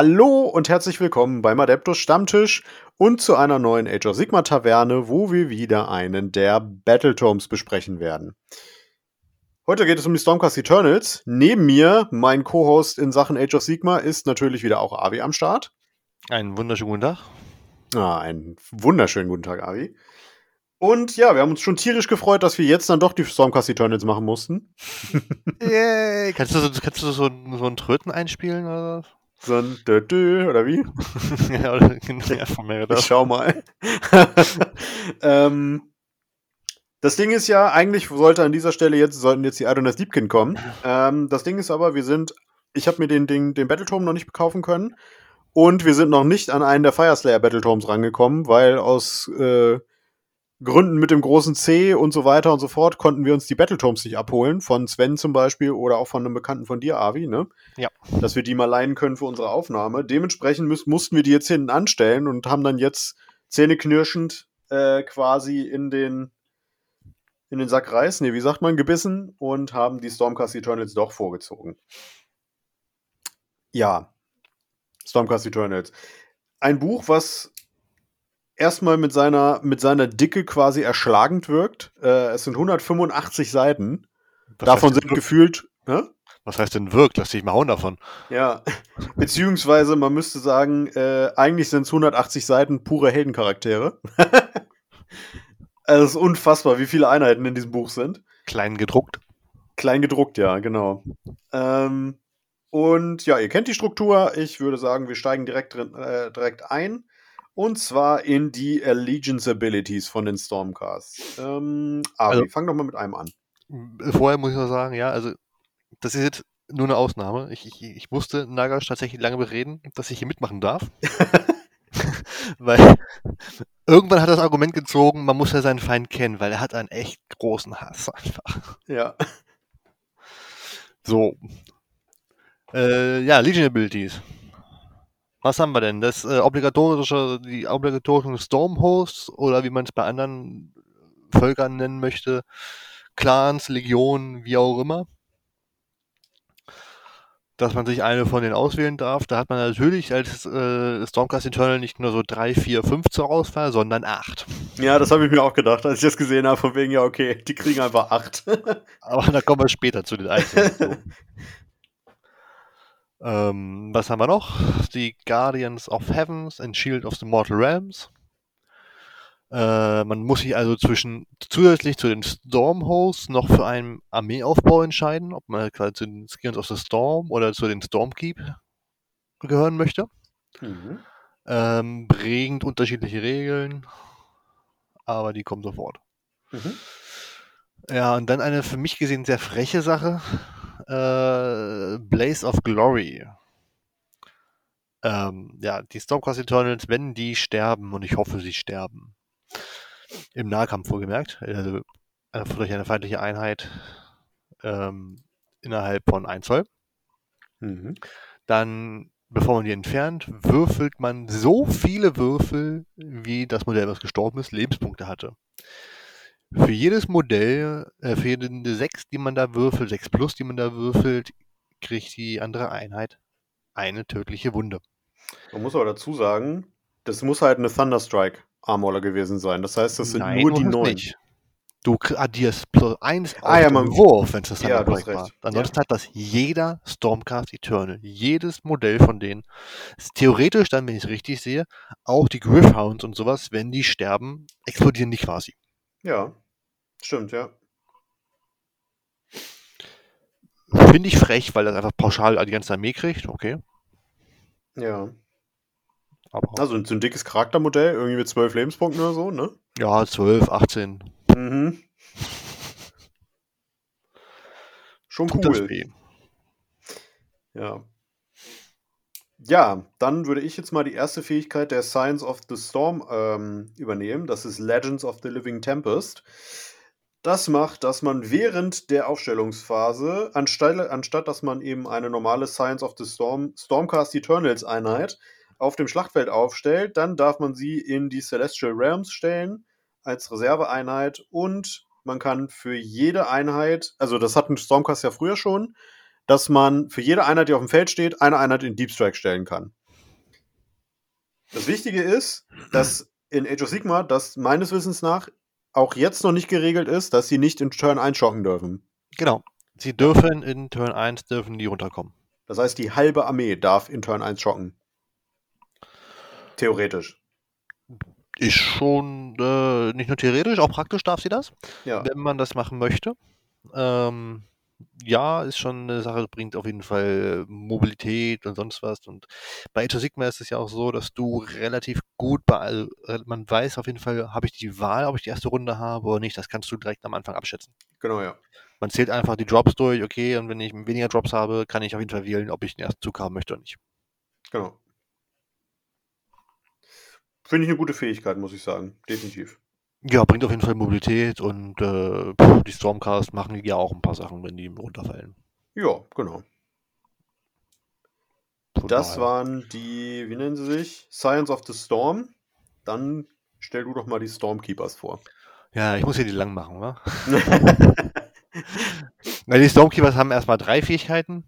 Hallo und herzlich willkommen beim Adeptus Stammtisch und zu einer neuen Age of Sigma Taverne, wo wir wieder einen der Battletomes besprechen werden. Heute geht es um die Stormcast Eternals. Neben mir, mein Co-Host in Sachen Age of Sigma, ist natürlich wieder auch Avi am Start. Einen wunderschönen guten Tag. Ah, einen wunderschönen guten Tag, Avi. Und ja, wir haben uns schon tierisch gefreut, dass wir jetzt dann doch die Stormcast Eternals machen mussten. Yay! Kannst du, so, kannst du so, so ein Tröten einspielen oder so ein Dö -Dö, oder wie? ja, oder ja, von mir Ich schau mal. ähm, das Ding ist ja, eigentlich sollte an dieser Stelle jetzt, sollten jetzt die Adonis Deepkin kommen. Ähm, das Ding ist aber, wir sind, ich habe mir den, den, den Battletome noch nicht kaufen können. Und wir sind noch nicht an einen der Fireslayer Battletomes rangekommen, weil aus äh, Gründen mit dem großen C und so weiter und so fort konnten wir uns die Battletomes nicht abholen, von Sven zum Beispiel oder auch von einem Bekannten von dir, Avi, ne? Ja. Dass wir die mal leihen können für unsere Aufnahme. Dementsprechend müß, mussten wir die jetzt hinten anstellen und haben dann jetzt zähneknirschend äh, quasi in den in den Sack Reis, nee, wie sagt man, gebissen und haben die Stormcast Eternals doch vorgezogen. Ja. Stormcast Eternals. Ein Buch, was erstmal mit seiner, mit seiner Dicke quasi erschlagend wirkt. Äh, es sind 185 Seiten. Was davon sind gefühlt. Hä? Was heißt denn wirkt? Lass dich mal hauen davon. Ja, beziehungsweise man müsste sagen, äh, eigentlich sind es 180 Seiten pure Heldencharaktere. also es ist unfassbar, wie viele Einheiten in diesem Buch sind. Klein gedruckt. Klein gedruckt, ja, genau. Ähm, und ja, ihr kennt die Struktur. Ich würde sagen, wir steigen direkt, drin, äh, direkt ein. Und zwar in die Allegiance Abilities von den Stormcasts. Ähm, aber also, fang doch mal mit einem an. Vorher muss ich noch sagen, ja, also das ist jetzt nur eine Ausnahme. Ich, ich, ich musste Nagash tatsächlich lange bereden, dass ich hier mitmachen darf. weil irgendwann hat das Argument gezogen, man muss ja seinen Feind kennen, weil er hat einen echt großen Hass einfach. Ja. So. Äh, ja, Legion Abilities. Was haben wir denn? Das äh, obligatorische, die obligatorischen Stormhosts oder wie man es bei anderen Völkern nennen möchte, Clans, Legionen, wie auch immer. Dass man sich eine von denen auswählen darf. Da hat man natürlich als äh, Stormcast Eternal nicht nur so drei, vier, fünf zur Auswahl, sondern acht. Ja, das habe ich mir auch gedacht, als ich das gesehen habe, von wegen, ja, okay, die kriegen einfach acht. Aber da kommen wir später zu den einzelnen. Ähm, was haben wir noch? Die Guardians of Heavens and Shield of the Mortal Realms. Äh, man muss sich also zwischen zusätzlich zu den Stormhosts noch für einen Armeeaufbau entscheiden, ob man quasi zu den Skins of the Storm oder zu den Stormkeep gehören möchte. Mhm. Ähm, bringt unterschiedliche Regeln, aber die kommen sofort. Mhm. Ja, und dann eine für mich gesehen sehr freche Sache äh, Blaze of Glory. Ähm, ja, die Stormcast Eternals, wenn die sterben, und ich hoffe, sie sterben, im Nahkampf vorgemerkt, also äh, durch eine feindliche Einheit ähm, innerhalb von 1 Zoll, mhm. dann, bevor man die entfernt, würfelt man so viele Würfel, wie das Modell, was gestorben ist, Lebenspunkte hatte. Für jedes Modell, äh, für jede 6, die man da würfelt, 6 plus, die man da würfelt, kriegt die andere Einheit eine tödliche Wunde. Man muss aber dazu sagen, das muss halt eine Thunderstrike Armorler gewesen sein. Das heißt, das sind Nein, nur die neun. Du addierst plus 1 ah, ja, man, Wurf, wenn es das ja, Thunderstrike war. Ansonsten ja. hat das jeder Stormcast Eternal. Jedes Modell von denen. Theoretisch dann, wenn ich es richtig sehe, auch die Griffhounds und sowas, wenn die sterben, explodieren die quasi. Ja, stimmt, ja. Finde ich frech, weil das einfach pauschal die ganze Armee kriegt, okay. Ja. Aber also so ein dickes Charaktermodell, irgendwie mit 12 Lebenspunkten oder so, ne? Ja, 12, 18. Mhm. Schon Tut cool. Ja. Ja, dann würde ich jetzt mal die erste Fähigkeit der Science of the Storm ähm, übernehmen. Das ist Legends of the Living Tempest. Das macht, dass man während der Aufstellungsphase, anstatt, anstatt dass man eben eine normale Science of the Storm, Stormcast Eternals Einheit auf dem Schlachtfeld aufstellt, dann darf man sie in die Celestial Realms stellen als Reserveeinheit und man kann für jede Einheit, also das hat ein Stormcast ja früher schon, dass man für jede Einheit, die auf dem Feld steht, eine Einheit in Deep Strike stellen kann. Das Wichtige ist, dass in Age of Sigma das meines Wissens nach auch jetzt noch nicht geregelt ist, dass sie nicht in Turn 1 schocken dürfen. Genau. Sie dürfen in Turn 1 dürfen die runterkommen. Das heißt, die halbe Armee darf in Turn 1 schocken. Theoretisch. Ist schon äh, nicht nur theoretisch, auch praktisch darf sie das, Ja. wenn man das machen möchte. Ähm, ja, ist schon eine Sache, bringt auf jeden Fall Mobilität und sonst was. Und bei Age of Sigma ist es ja auch so, dass du relativ gut bei, also äh, man weiß auf jeden Fall, habe ich die Wahl, ob ich die erste Runde habe oder nicht. Das kannst du direkt am Anfang abschätzen. Genau, ja. Man zählt einfach die Drops durch, okay, und wenn ich weniger Drops habe, kann ich auf jeden Fall wählen, ob ich den ersten Zug haben möchte oder nicht. Genau. Finde ich eine gute Fähigkeit, muss ich sagen. Definitiv. Ja, bringt auf jeden Fall Mobilität und äh, die Stormcast machen ja auch ein paar Sachen, wenn die runterfallen. Ja, genau. Von Das daher. waren die, wie nennen sie sich? Science of the Storm. Dann stell du doch mal die Stormkeepers vor. Ja, ich muss hier die lang machen, wa? Na, die Stormkeepers haben erstmal drei Fähigkeiten,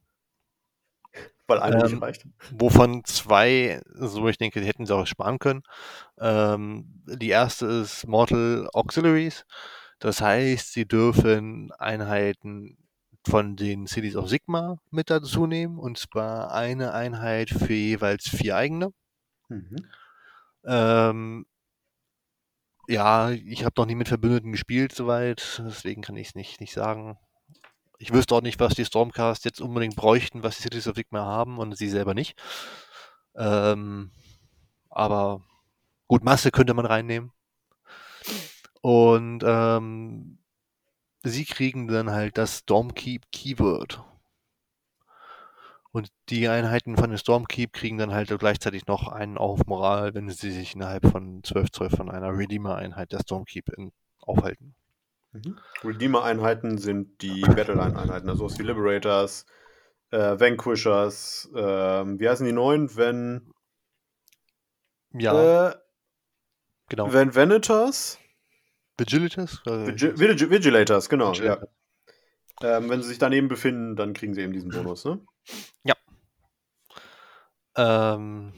Weil eine Ähm, nicht reicht. wovon zwei, so ich denke, die hätten sie auch sparen können. Ähm, die erste ist Mortal Auxiliaries. Das heißt, sie dürfen Einheiten von den Cities of Sigma mit dazu nehmen, und zwar eine Einheit für jeweils vier eigene. Mhm. Ähm, ja, ich habe noch nie mit Verbündeten gespielt soweit, deswegen kann ich es nicht, nicht sagen. Ich wüsste auch nicht, was die Stormcast jetzt unbedingt bräuchten, was die Cities of Sigma haben und sie selber nicht. Ähm, aber gut, Masse könnte man reinnehmen. Und ähm, sie kriegen dann halt das Stormkeep Keyword. Und die Einheiten von der Stormkeep kriegen dann halt gleichzeitig noch einen auf Moral, wenn sie sich innerhalb von 12 Zoll von einer Redeemer-Einheit der Stormkeep in, aufhalten. Mhm. Redeemer-Einheiten sind die Battleline-Einheiten, also wie Liberators, äh, Vanquishers, ähm, wie heißen die neuen? Wenn, Ja, äh, genau. wenn Venators? Vigilitas? Äh, Vigi Vigi Vigilators, genau, Vigilator. ja. Ähm, wenn sie sich daneben befinden, dann kriegen sie eben diesen Bonus, ne? Ähm,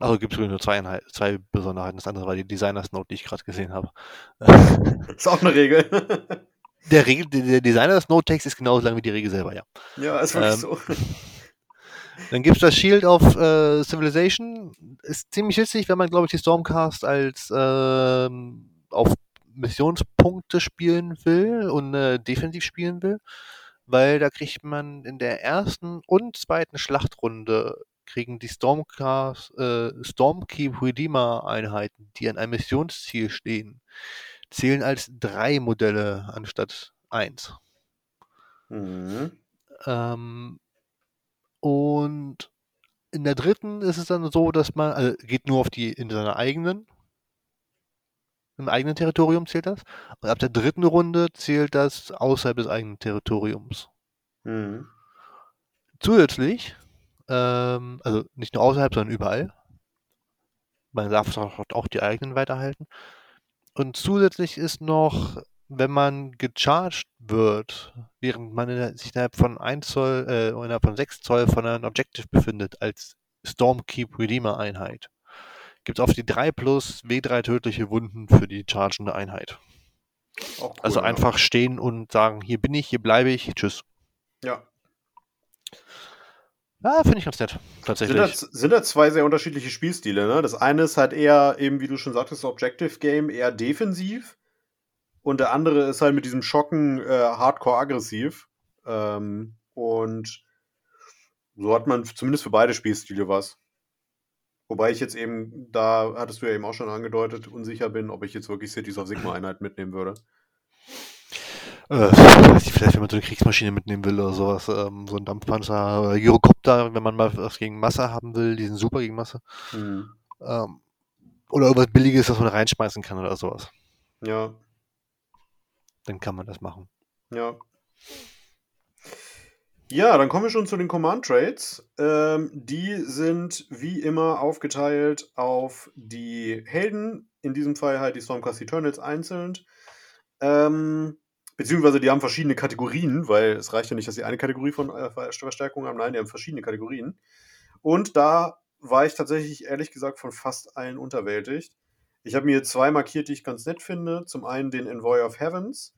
also gibt es nur zwei, Einheit, zwei Besonderheiten. Das andere war die Designers Note, die ich gerade gesehen habe. Ist auch eine Regel. der, Regel, der, der Designers Note Text ist genauso lang wie die Regel selber, ja. ja, ist wirklich Ähm, so. Dann gibt es das Shield of äh, Civilization. Ist ziemlich witzig, wenn man, glaube ich, die Stormcast als ähm, auf Missionspunkte spielen will und äh, defensiv spielen will. Weil da kriegt man in der ersten und zweiten Schlachtrunde kriegen die Stormcast, äh, Stormkeep Redeemer Einheiten, die an einem Missionsziel stehen, zählen als drei Modelle anstatt eins. Mhm. Ähm, und in der dritten ist es dann so, dass man, also geht nur auf die, in seiner eigenen, im eigenen Territorium zählt das. Und ab der dritten Runde zählt das außerhalb des eigenen Territoriums. Mhm. Zusätzlich, ähm, also nicht nur außerhalb, sondern überall. Man darf auch, auch die eigenen weiterhalten. Und zusätzlich ist noch, wenn man gecharged wird, während man in der, sich innerhalb von 1 Zoll, äh, innerhalb von 6 Zoll von einem Objective befindet, als Stormkeep Redeemer Einheit, gibt es auf die 3 plus W3 tödliche Wunden für die chargende Einheit. Cool, Also ja. einfach stehen und sagen, hier bin ich, hier bleibe ich, tschüss. Ja. Ja, finde ich ganz nett, Sind tatsächlich. da, sind da zwei sehr unterschiedliche Spielstile, ne? Das eine ist halt eher, eben wie du schon sagtest, Objective Game, eher defensiv. Und der andere ist halt mit diesem Schocken äh, hardcore aggressiv. Ähm, und so hat man zumindest für beide Spielstile was. Wobei ich jetzt eben, da hattest du ja eben auch schon angedeutet, unsicher bin, ob ich jetzt wirklich Cities of Sigma Einheit mitnehmen würde. Äh, vielleicht, wenn man so eine Kriegsmaschine mitnehmen will oder sowas, ähm, so ein Dampfpanzer oder Gyrocopter, wenn man mal was gegen Masse haben will, die sind super gegen Masse. Hm. Ähm, oder irgendwas Billiges, was man reinschmeißen kann oder sowas. Ja, Dann kann man das machen. ja. Ja, dann kommen wir schon zu den Command Trades. Ähm, die sind wie immer aufgeteilt auf die Helden, in diesem Fall halt die Stormcast Eternals einzeln. Ähm, beziehungsweise die haben verschiedene Kategorien, weil es reicht ja nicht, dass sie eine Kategorie von äh, Ver- Verstärkung haben. Nein, die haben verschiedene Kategorien. Und da war ich tatsächlich ehrlich gesagt von fast allen unterwältigt. Ich habe mir zwei markiert, die ich ganz nett finde. Zum einen den Envoy of Heavens.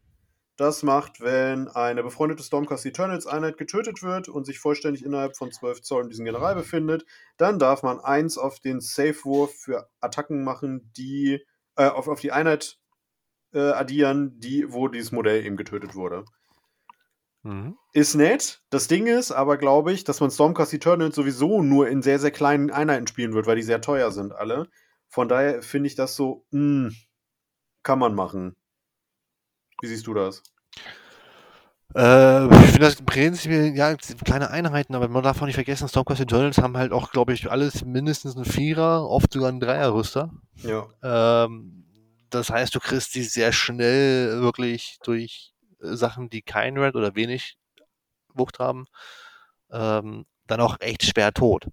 Das macht, wenn eine befreundete Stormcast Eternals Einheit getötet wird und sich vollständig innerhalb von 12 Zoll in diesem General befindet, dann darf man eins auf den Safe-Wurf für Attacken machen, die äh, auf, auf die Einheit äh, addieren, die, wo dieses Modell eben getötet wurde. Mhm. Ist nett. Das Ding ist aber, glaube ich, dass man Stormcast Eternals sowieso nur in sehr, sehr kleinen Einheiten spielen wird, weil die sehr teuer sind, alle. Von daher finde ich das so, mh, hm, kann man machen. Wie siehst du das? Äh, ich finde das prinzipiell, ja, kleine Einheiten, aber man darf auch nicht vergessen, Stormcast Eternals haben halt auch, glaube ich, alles mindestens ein Vierer, oft sogar ein Dreierrüster. Ja. Ähm, das heißt, du kriegst die sehr schnell wirklich durch Sachen, die kein Red oder wenig Wucht haben, ähm, dann auch echt schwer tot.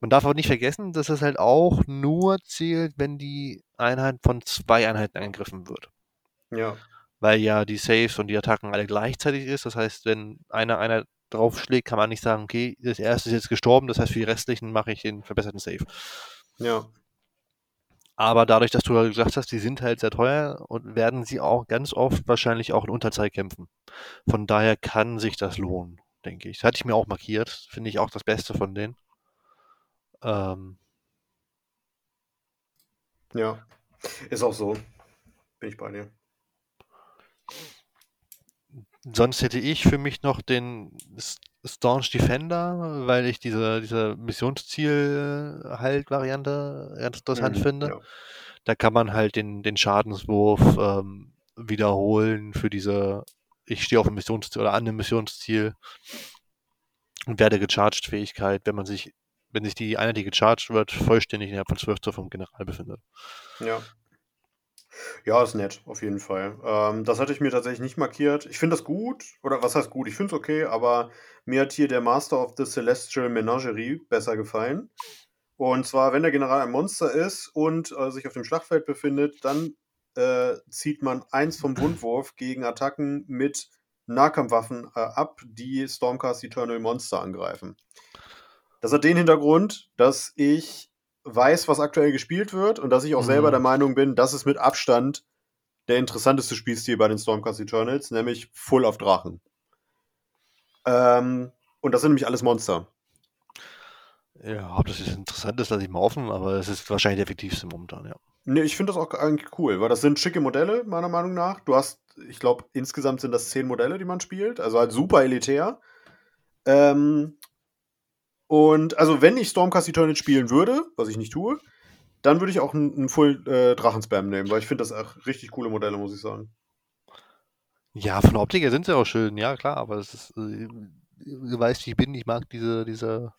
Man darf aber nicht vergessen, dass es halt auch nur zählt, wenn die Einheit von zwei Einheiten angegriffen wird. Ja. Weil ja die Saves und die Attacken alle gleichzeitig ist. Das heißt, wenn einer einer draufschlägt, kann man nicht sagen, okay, das erste ist jetzt gestorben, das heißt, für die restlichen mache ich den verbesserten Save. Ja. Aber dadurch, dass du gesagt hast, die sind halt sehr teuer und werden sie auch ganz oft wahrscheinlich auch in Unterzeit kämpfen. Von daher kann sich das lohnen, denke ich. Das hatte ich mir auch markiert. Finde ich auch das Beste von denen. Ähm. Ja, ist auch so. Bin ich bei dir. Sonst hätte ich für mich noch den Staunch Defender, weil ich diese, diese Missionsziel-Halt-Variante ganz interessant mhm, finde. Ja. Da kann man halt den, den Schadenswurf ähm, wiederholen für diese, ich stehe auf einem Missionsziel oder an einem Missionsziel und werde gecharged Fähigkeit, wenn man sich, wenn sich die Einheit, die gecharged wird, vollständig innerhalb von 12 Zoll vom General befindet. Ja. Ja, ist nett, auf jeden Fall. Ähm, das hatte ich mir tatsächlich nicht markiert. Ich finde das gut, oder was heißt gut? Ich finde es okay, aber mir hat hier der Master of the Celestial Menagerie besser gefallen. Und zwar, wenn der General ein Monster ist und äh, sich auf dem Schlachtfeld befindet, dann äh, zieht man eins vom Wundwurf gegen Attacken mit Nahkampfwaffen äh, ab, die Stormcast Eternal Monster angreifen. Das hat den Hintergrund, dass ich weiß, was aktuell gespielt wird und dass ich auch mhm. selber der Meinung bin, das ist mit Abstand der interessanteste Spielstil bei den Stormcast Eternals, nämlich Full auf Drachen. Ähm, und das sind nämlich alles Monster. Ja, ob das jetzt interessant ist, lasse ich mal offen, aber es ist wahrscheinlich der effektivste momentan, ja. Nee, ich finde das auch eigentlich cool, weil das sind schicke Modelle, meiner Meinung nach. Du hast, ich glaube, insgesamt sind das zehn Modelle, die man spielt, also halt super elitär. Ähm, und also, wenn ich Stormcast Eternal spielen würde, was ich nicht tue, dann würde ich auch einen, Full äh, Drachenspam nehmen, weil ich finde das auch richtig coole Modelle, muss ich sagen. Ja, von der Optik her sind sie auch schön, ja klar, aber es ist, äh, du weißt, wie ich bin, ich mag diese, diese,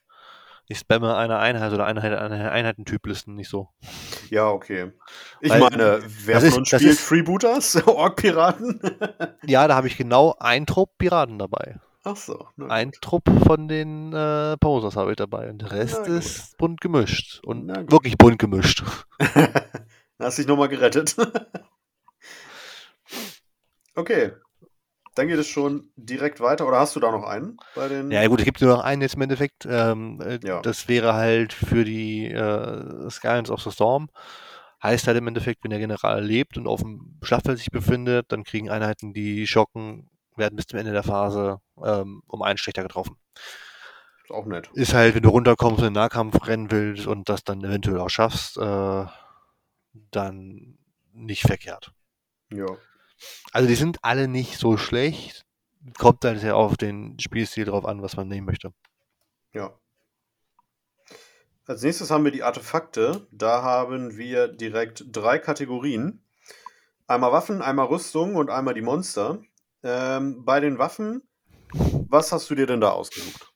ich spamme eine Einheit oder Einheit, eine Einheitentyplisten nicht so. Ja, okay. Ich Weil, meine, wer von uns spielt Freebooters, Ork-Piraten? ja, da habe ich genau einen Trupp Piraten dabei. Ach so. Ein Trupp von den äh, Posers habe ich dabei. Und der Rest ist bunt gemischt. Und wirklich bunt gemischt. Hast dich nochmal gerettet. okay. Dann geht es schon direkt weiter. Oder hast du da noch einen? Bei den ja, gut, es gibt nur noch einen jetzt im Endeffekt. Ähm, äh, ja. Das wäre halt für die äh, Skylands of the Storm. Heißt halt im Endeffekt, wenn der General lebt und auf dem Schlachtfeld sich befindet, dann kriegen Einheiten, die schocken, werden bis zum Ende der Phase ähm, um einen schlechter getroffen. Ist auch nett. Ist halt, wenn du runterkommst und in den Nahkampf rennen willst und das dann eventuell auch schaffst, äh, dann nicht verkehrt. Ja. Also die sind alle nicht so schlecht. Kommt dann sehr auf den Spielstil drauf an, was man nehmen möchte. Ja. Als nächstes haben wir die Artefakte. Da haben wir direkt drei Kategorien. Einmal Waffen, einmal Rüstung und einmal die Monster. Ähm, bei den Waffen, was hast du dir denn da ausgesucht?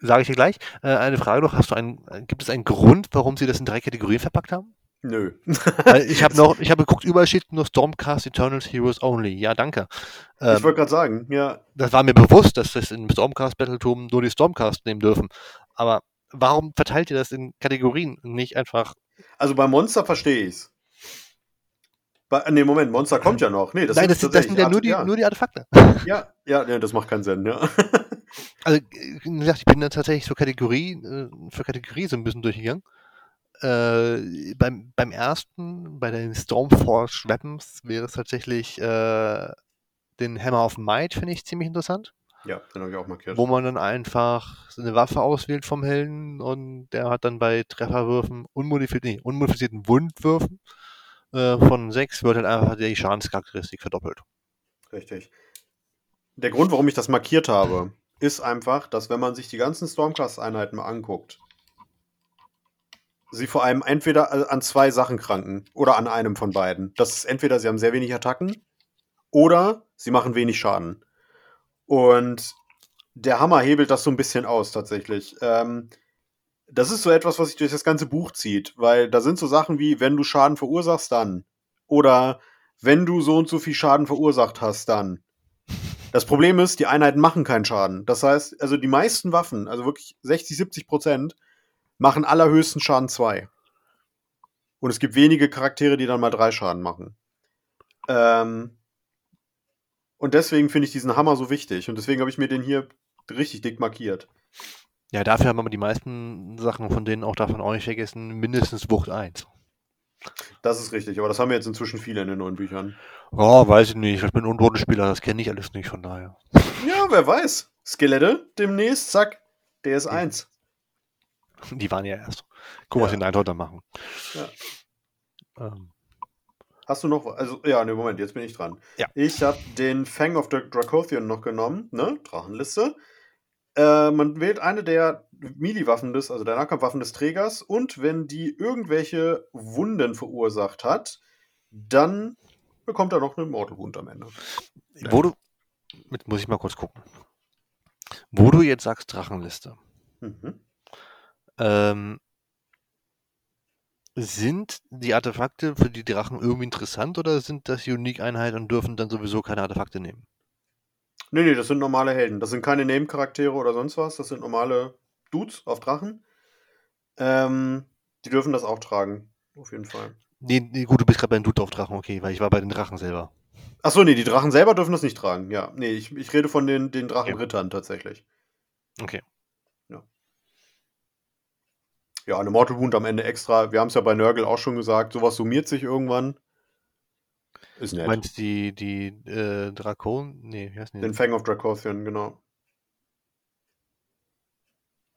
Sage ich dir gleich. Äh, eine Frage noch: Hast du einen, gibt es einen Grund, warum sie das in drei Kategorien verpackt haben? Nö. ich habe noch, ich habe geguckt, überall steht nur Stormcast Eternals Heroes Only. Ja, danke. Ähm, ich wollte gerade sagen, ja. Das war mir bewusst, dass das in Stormcast Battletum nur die Stormcast nehmen dürfen. Aber warum verteilt ihr das in Kategorien nicht einfach? Also bei Monster verstehe ich Nee, Moment, Monster kommt ja noch. Nee, das Nein, das, das sind ja nur die, ja. nur die Artefakte. Ja, ja, nee, das macht keinen Sinn, ja. Also, wie gesagt, ich bin da tatsächlich so Kategorie, äh, für Kategorie so ein bisschen durchgegangen. Äh, beim, beim ersten, bei den Stormforge Weapons, wäre es tatsächlich äh, den Hammer of Might, finde ich ziemlich interessant. Ja, den habe ich auch markiert. Wo man dann einfach eine Waffe auswählt vom Helden und der hat dann bei Trefferwürfen, unmodifiziert, nee, unmodifizierten Wundwürfen äh, von 6 wird halt einfach die Schadenscharakteristik verdoppelt. Richtig. Der Grund, warum ich das markiert habe, ist einfach, dass wenn man sich die ganzen Stormcast-Einheiten mal anguckt, sie vor allem entweder äh, an zwei Sachen kranken oder an einem von beiden. Das ist entweder sie haben sehr wenig Attacken oder sie machen wenig Schaden. Und der Hammer hebelt das so ein bisschen aus, tatsächlich. Ähm, das ist so etwas, was sich durch das ganze Buch zieht, weil da sind so Sachen wie, wenn du Schaden verursachst, dann. Oder wenn du so und so viel Schaden verursacht hast, dann. Das Problem ist, die Einheiten machen keinen Schaden. Das heißt, also die meisten Waffen, also wirklich 60, 70 Prozent, machen allerhöchsten Schaden 2. Und es gibt wenige Charaktere, die dann mal drei Schaden machen. Ähm, und deswegen finde ich diesen Hammer so wichtig. Und deswegen habe ich mir den hier richtig dick markiert. Ja, dafür haben wir die meisten Sachen von denen auch davon auch nicht vergessen, mindestens Wucht 1. Das ist richtig, aber das haben wir jetzt inzwischen viele in den neuen Büchern. Oh, weiß ich nicht. Ich bin ein Unbodenspieler, das kenne ich alles nicht, von daher. Ja, wer weiß. Skelette, demnächst, zack, der ist 1. Die waren ja erst. Guck, ja. was die Nighthunter machen. Ja. Ähm. Hast du noch, also, ja, ne, Moment, jetzt bin ich dran. Ja. Ich habe den Fang of the Dracothian noch genommen, ne, Drachenliste. Äh, man wählt eine der Melee-Waffen des, also der Nahkampfwaffen des Trägers und wenn die irgendwelche Wunden verursacht hat, dann bekommt er noch eine Mortal Wound am Ende. Wo du, mit, muss ich mal kurz gucken. Wo du jetzt sagst Drachenliste, mhm. ähm, sind die Artefakte für die Drachen irgendwie interessant oder sind das Unique-Einheiten und dürfen dann sowieso keine Artefakte nehmen? Nee, nee, das sind normale Helden. Das sind keine Nebencharaktere oder sonst was. Das sind normale Dudes auf Drachen. Ähm, die dürfen das auch tragen. Auf jeden Fall. Nee, nee gut, du bist gerade bei den Dude auf Drachen, okay, weil ich war bei den Drachen selber. Achso, nee, die Drachen selber dürfen das nicht tragen. Ja, nee, ich, ich rede von den, den Drachenrittern okay. tatsächlich. Okay. Ja. Ja, eine Mortal Wound am Ende extra. Wir haben es ja bei Nörgel auch schon gesagt. Sowas summiert sich irgendwann. Ist nett. Du meinst die, die äh, Drakon? Nee, wie heißt die? Den Fang of Dracothian, genau.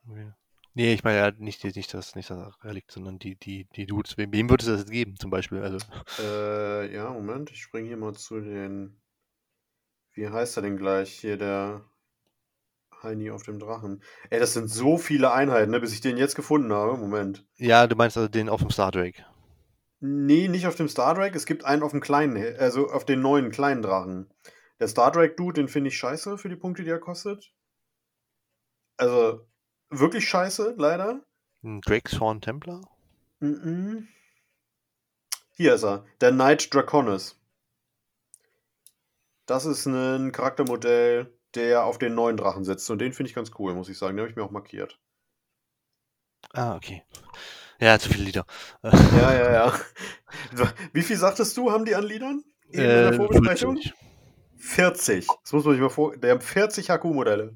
Okay. Nee, ich meine ja nicht, nicht, das, nicht das Relikt, sondern die, die, die Dudes. Wem, wem würde es das jetzt geben, zum Beispiel? Also. Äh, ja, Moment, ich springe hier mal zu den. Wie heißt er denn gleich? Hier der Heini auf dem Drachen. Ey, das sind so viele Einheiten, ne, bis ich den jetzt gefunden habe. Moment. Ja, du meinst also den auf dem Star Drake. Nee, nicht auf dem Star Drake. Es gibt einen auf dem kleinen, also auf den neuen kleinen Drachen. Der Star Drake Dude, den finde ich scheiße für die Punkte, die er kostet. Also wirklich scheiße, leider. Drake's Horn Templar? Mm -mm. Hier ist er, der Knight Draconis. Das ist ein Charaktermodell, der auf den neuen Drachen sitzt. Und den finde ich ganz cool, muss ich sagen. Den habe ich mir auch markiert. Ah, okay. Ja, zu viele Lieder. Ja, ja, ja. Wie viel sagtest du, haben die an Liedern? In äh, der Vorbesprechung? 40. 40. Das muss man sich mal vor. Der haben 40 HQ-Modelle.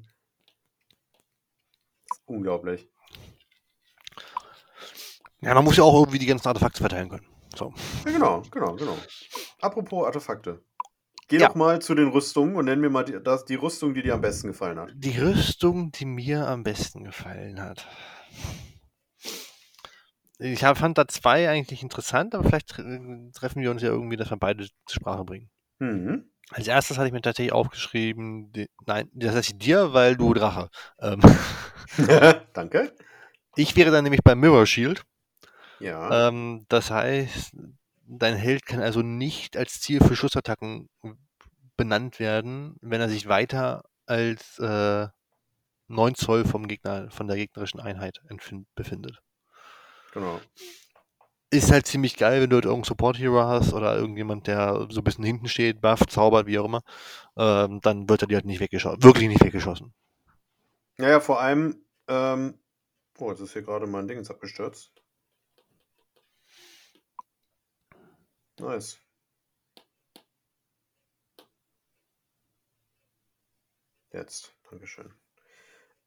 Unglaublich. Ja, man muss ja auch irgendwie die ganzen Artefakte verteilen können. So. Ja, genau, genau, genau. Apropos Artefakte. Geh ja. doch mal zu den Rüstungen und nenn mir mal die, das, die Rüstung, die dir am besten gefallen hat. Die Rüstung, die mir am besten gefallen hat. Ich hab, fand da zwei eigentlich interessant, aber vielleicht treffen wir uns ja irgendwie, dass wir beide zur Sprache bringen. Mhm. Als erstes hatte ich mir tatsächlich aufgeschrieben, die, nein, das heißt dir, weil du Drache. Ähm, Danke. Ich wäre dann nämlich bei Mirror Shield. Ja. Ähm, das heißt, dein Held kann also nicht als Ziel für Schussattacken benannt werden, wenn er sich weiter als äh, 9 Zoll vom Gegner, von der gegnerischen Einheit befindet. Genau. Ist halt ziemlich geil, wenn du halt irgendeinen Support-Hero hast oder irgendjemand, der so ein bisschen hinten steht, bufft, zaubert, wie auch immer. Ähm, dann wird er dir halt nicht weggeschossen. Wirklich nicht weggeschossen. Naja, vor allem, ähm, oh, jetzt ist hier gerade mein Ding ins abgestürzt. Nice. Jetzt, Dankeschön.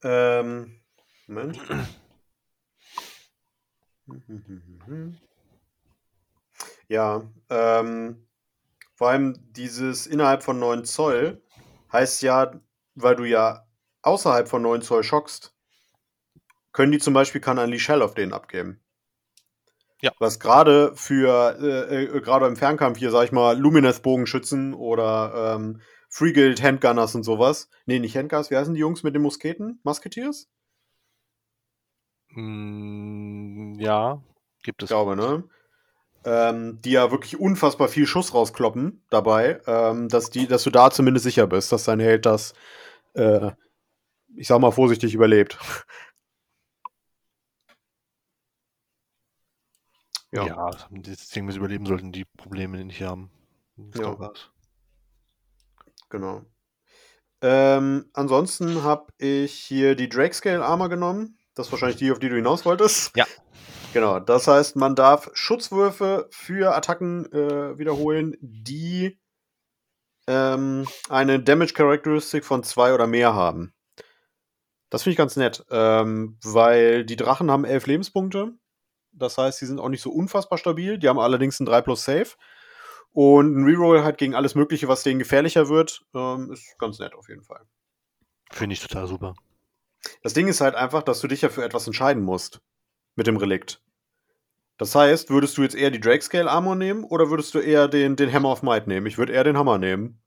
Ähm, Moment. Ja, ähm, vor allem dieses innerhalb von 9 Zoll heißt ja, weil du ja außerhalb von 9 Zoll schockst, können die zum Beispiel ein Lichel auf denen abgeben. Ja. Was gerade für, äh, äh, gerade im Fernkampf hier, sag ich mal, Lumineth-Bogenschützen oder ähm, Free Guild Handgunners und sowas. Nee, nicht Handgunners, wie heißen die Jungs mit den Musketen? Musketeers? Mm, ja, gibt es. Ich glaube, ne? Ähm, die ja wirklich unfassbar viel Schuss rauskloppen dabei, ähm, dass, die, dass du da zumindest sicher bist, dass dein Held das, äh, ich sag mal vorsichtig, überlebt. Ja, ja das Ding, wir überleben sollten, die Probleme nicht haben. Ja. Genau. Ähm, ansonsten habe ich hier die Drake Scale Armor genommen. Das ist wahrscheinlich die, auf die du hinaus wolltest. Ja. Genau. Das heißt, man darf Schutzwürfe für Attacken äh, wiederholen, die ähm, eine Damage Characteristic von zwei oder mehr haben. Das finde ich ganz nett, ähm, weil die Drachen haben elf Lebenspunkte das heißt, sie sind auch nicht so unfassbar stabil. Die haben allerdings ein 3 plus Save. Und ein Reroll halt gegen alles Mögliche, was denen gefährlicher wird, ähm, ist ganz nett auf jeden Fall. Finde ich total super. Das Ding ist halt einfach, dass du dich ja für etwas entscheiden musst. Mit dem Relikt. Das heißt, würdest du jetzt eher die Drake Scale Armor nehmen oder würdest du eher den, den Hammer of Might nehmen? Ich würde eher den Hammer nehmen.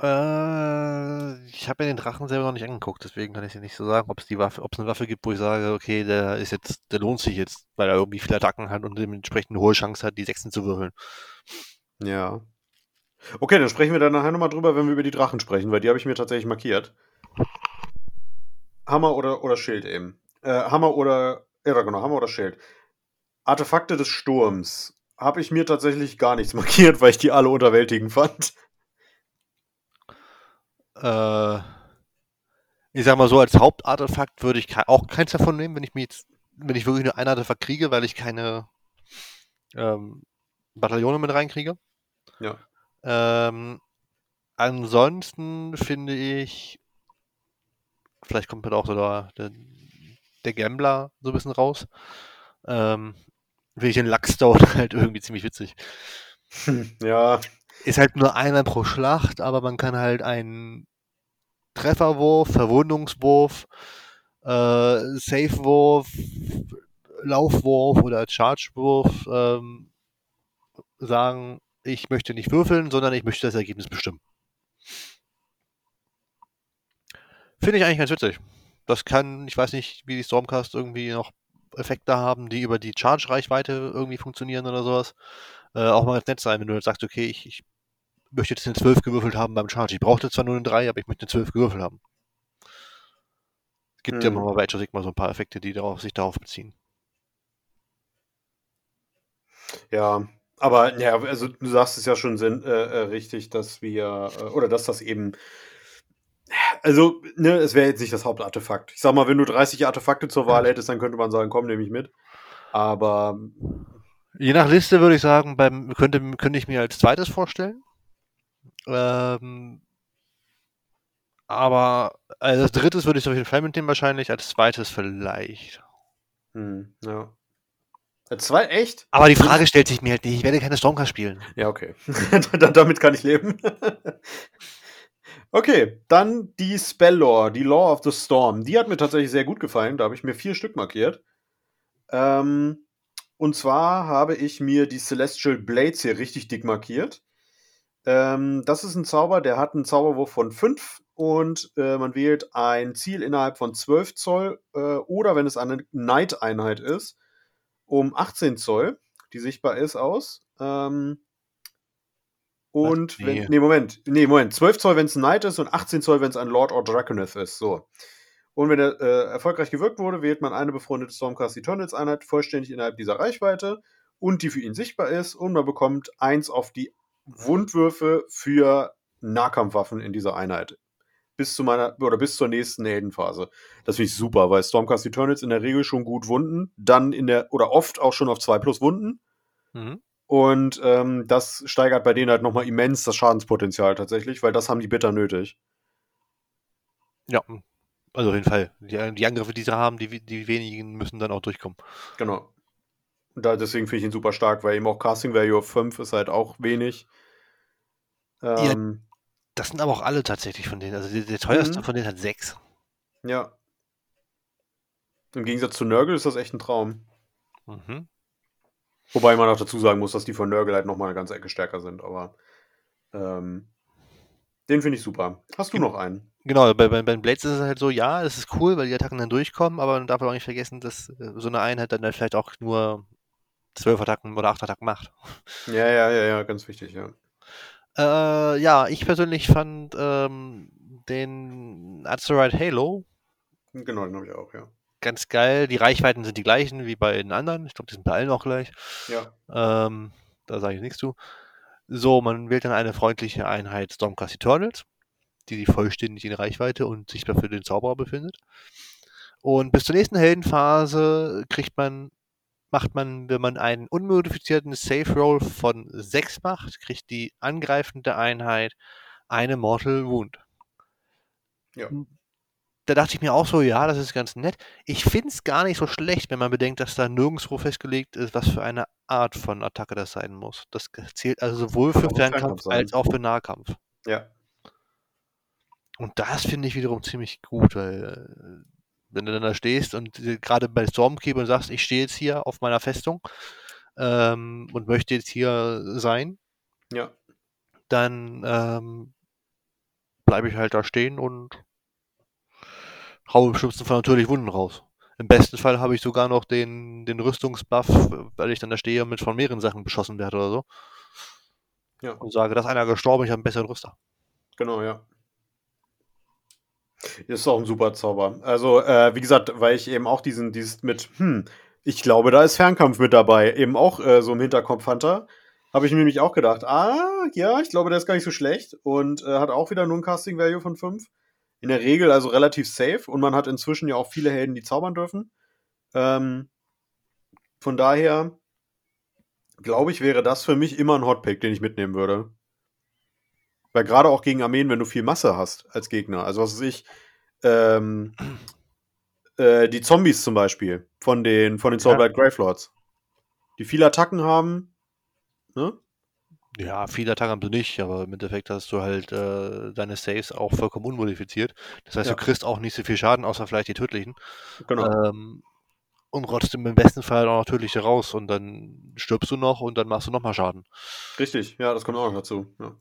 Äh, ich habe mir den Drachen selber noch nicht angeguckt, deswegen kann ich dir nicht so sagen, ob es die Waffe, ob es eine Waffe gibt, wo ich sage, okay, der ist jetzt, der lohnt sich jetzt, weil er irgendwie viele Attacken hat und dementsprechend eine hohe Chance hat, die Sechsen zu würfeln. Ja. Okay, dann sprechen wir da nachher nochmal drüber, wenn wir über die Drachen sprechen, weil die habe ich mir tatsächlich markiert. Hammer oder, oder Schild eben. Äh, Hammer oder, ja genau, Hammer oder Schild. Artefakte des Sturms habe ich mir tatsächlich gar nichts markiert, weil ich die alle unterwältigend fand. Äh, ich sag mal so, als Hauptartefakt würde ich auch keins davon nehmen, wenn ich mir jetzt, wenn ich wirklich nur ein Artefakt kriege, weil ich keine ähm, Bataillone mit reinkriege. Ja. Ähm, ansonsten finde ich, vielleicht kommt mir auch so der, der, der Gambler so ein bisschen raus. Ähm, finde ich den Luckstone halt irgendwie ziemlich witzig. Ja. Ist halt nur einer pro Schlacht, aber man kann halt einen Trefferwurf, Verwundungswurf, äh, Safewurf, Laufwurf oder Chargewurf ähm, sagen, ich möchte nicht würfeln, sondern ich möchte das Ergebnis bestimmen. Finde ich eigentlich ganz witzig. Das kann, ich weiß nicht, wie die Stormcast irgendwie noch Effekte haben, die über die Charge-Reichweite irgendwie funktionieren oder sowas. Äh, auch mal ganz nett sein, wenn du jetzt sagst, okay, ich, ich möchte jetzt eine 12 gewürfelt haben beim Charge. Ich brauchte zwar nur eine 3, aber ich möchte eine 12 gewürfelt haben. Es gibt hm. ja mal bei Age of Sigma so ein paar Effekte, die darauf, sich darauf beziehen. Ja, aber ja, also du sagst es ja schon sinn, äh, äh, richtig, dass wir, äh, oder dass das eben, also, ne, es wäre jetzt nicht das Hauptartefakt. Ich sag mal, wenn du 30 Artefakte zur Wahl hättest, dann könnte man sagen, komm, nehme ich mit. Aber. Je nach Liste würde ich sagen, beim, könnte, könnte ich mir als zweites vorstellen. Ähm, aber also als drittes würde ich auf jeden Fall mitnehmen wahrscheinlich, als zweites vielleicht. Hm, ja. Als zwei, echt? Aber die Frage stellt sich mir halt nicht, ich werde keine Stormcast spielen. Ja, okay. Damit kann ich leben. okay, dann die Spell Lore, die Law of the Storm. Die hat mir tatsächlich sehr gut gefallen. Da habe ich mir vier Stück markiert. Ähm, und zwar habe ich mir die Celestial Blades hier richtig dick markiert. Ähm, das ist ein Zauber, der hat einen Zauberwurf von 5 und äh, man wählt ein Ziel innerhalb von 12 Zoll äh, oder wenn es eine Night-Einheit ist, um 18 Zoll, die sichtbar ist, aus. Ähm, und nee. wenn, nee, Moment, nee, Moment, 12 Zoll, wenn es ein Knight ist und 18 Zoll, wenn es ein Lord or Draconeth ist. So. Und wenn er äh, erfolgreich gewirkt wurde, wählt man eine befreundete Stormcast Eternals Einheit vollständig innerhalb dieser Reichweite und die für ihn sichtbar ist und man bekommt eins auf die Wundwürfe für Nahkampfwaffen in dieser Einheit. Bis zu meiner, oder bis zur nächsten Heldenphase. Das finde ich super, weil Stormcast Eternals in der Regel schon gut Wunden, dann in der, oder oft auch schon auf 2 plus Wunden. Mhm. Und ähm, das steigert bei denen halt nochmal immens das Schadenspotenzial tatsächlich, weil das haben die bitter nötig. Ja, Also auf jeden Fall. Die, die Angriffe, die sie haben, die, die wenigen müssen dann auch durchkommen. Genau. Da, deswegen finde ich ihn super stark, weil eben auch Casting Value of 5 ist halt auch wenig. Ähm, ja, das sind aber auch alle tatsächlich von denen. Also der, der teuerste mhm. von denen hat 6. Ja. Im Gegensatz zu Nurgle ist das echt ein Traum. Mhm. Wobei man auch dazu sagen muss, dass die von Nurgle halt nochmal eine ganze Ecke stärker sind, aber ähm, den finde ich super. Hast du noch einen? Genau, bei, bei, bei den Blades ist es halt so, ja, es ist cool, weil die Attacken dann durchkommen, aber man darf auch nicht vergessen, dass äh, so eine Einheit dann halt vielleicht auch nur zwölf Attacken oder acht Attacken macht. Ja, ja, ja, ja, ganz wichtig, ja. Äh, ja, ich persönlich fand ähm, den Azerite Halo. Genau, den habe ich auch, ja. Ganz geil. Die Reichweiten sind die gleichen wie bei den anderen. Ich glaube, die sind bei allen auch gleich. Ja. Ähm, da sage ich nichts zu. So, man wählt dann eine freundliche Einheit Stormcast Eternals, die sich vollständig in Reichweite und sichtbar für den Zauberer befindet. Und bis zur nächsten Heldenphase kriegt man macht man, wenn man einen unmodifizierten Safe Roll von 6 macht, kriegt die angreifende Einheit eine Mortal Wound. Ja. Da dachte ich mir auch so, ja, das ist ganz nett. Ich finde es gar nicht so schlecht, wenn man bedenkt, dass da nirgendwo festgelegt ist, was für eine Art von Attacke das sein muss. Das zählt also sowohl für Fernkampf als auch für Nahkampf. Ja. Und das finde ich wiederum ziemlich gut, weil äh, wenn du dann da stehst und gerade bei Stormkeeper sagst, ich stehe jetzt hier auf meiner Festung ähm, und möchte jetzt hier sein, ja. dann ähm, bleibe ich halt da stehen und haue schlimmsten Fall natürlich Wunden raus. Im besten Fall habe ich sogar noch den, den Rüstungsbuff, weil ich dann da stehe und mit von mehreren Sachen beschossen werde oder so. Ja. Und sage, dass einer gestorben, ich habe einen besseren Rüster. Genau, ja. Ist auch ein super Zauber. Also, äh, wie gesagt, weil ich eben auch diesen, dieses mit, hm, ich glaube, da ist Fernkampf mit dabei, eben auch äh, so im Hinterkopf Hunter, habe ich mir nämlich auch gedacht, ah, ja, ich glaube, der ist gar nicht so schlecht und äh, hat auch wieder nur ein Casting Value von 5. In der Regel also relativ safe und man hat inzwischen ja auch viele Helden, die zaubern dürfen. Ähm, von daher glaube ich, wäre das für mich immer ein Hotpick, den ich mitnehmen würde. Weil gerade auch gegen Armeen, wenn du viel Masse hast als Gegner, also was weiß ich, ähm, äh, die Zombies zum Beispiel von den, von den Soulblight ja. Gravelords, die viele Attacken haben, ne? Ja, viele Attacken haben sie nicht, aber im Endeffekt hast du halt äh, deine Saves auch vollkommen unmodifiziert. Das heißt, ja. du kriegst auch nicht so viel Schaden, außer vielleicht die tödlichen. Genau. Ähm, und trotzdem im besten Fall auch noch tödliche raus und dann stirbst du noch und dann machst du nochmal Schaden. Richtig, ja, das kommt auch noch dazu. Ja.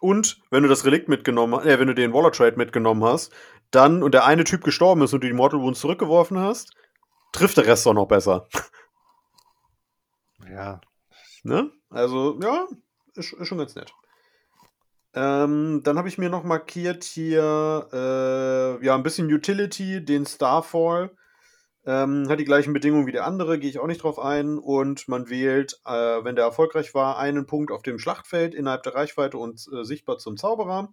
Und wenn du das Relikt mitgenommen hast, äh, wenn du den Waller Trade mitgenommen hast, dann und der eine Typ gestorben ist und du die Mortal Wounds zurückgeworfen hast, trifft der Rest auch noch besser. Ja. Ne? Also, ja, ist, ist schon ganz nett. Ähm, dann habe ich mir noch markiert hier, äh, ja, ein bisschen Utility, den Starfall. Ähm, hat die gleichen Bedingungen wie der andere, gehe ich auch nicht drauf ein. Und man wählt, äh, wenn der erfolgreich war, einen Punkt auf dem Schlachtfeld innerhalb der Reichweite und äh, sichtbar zum Zauberer.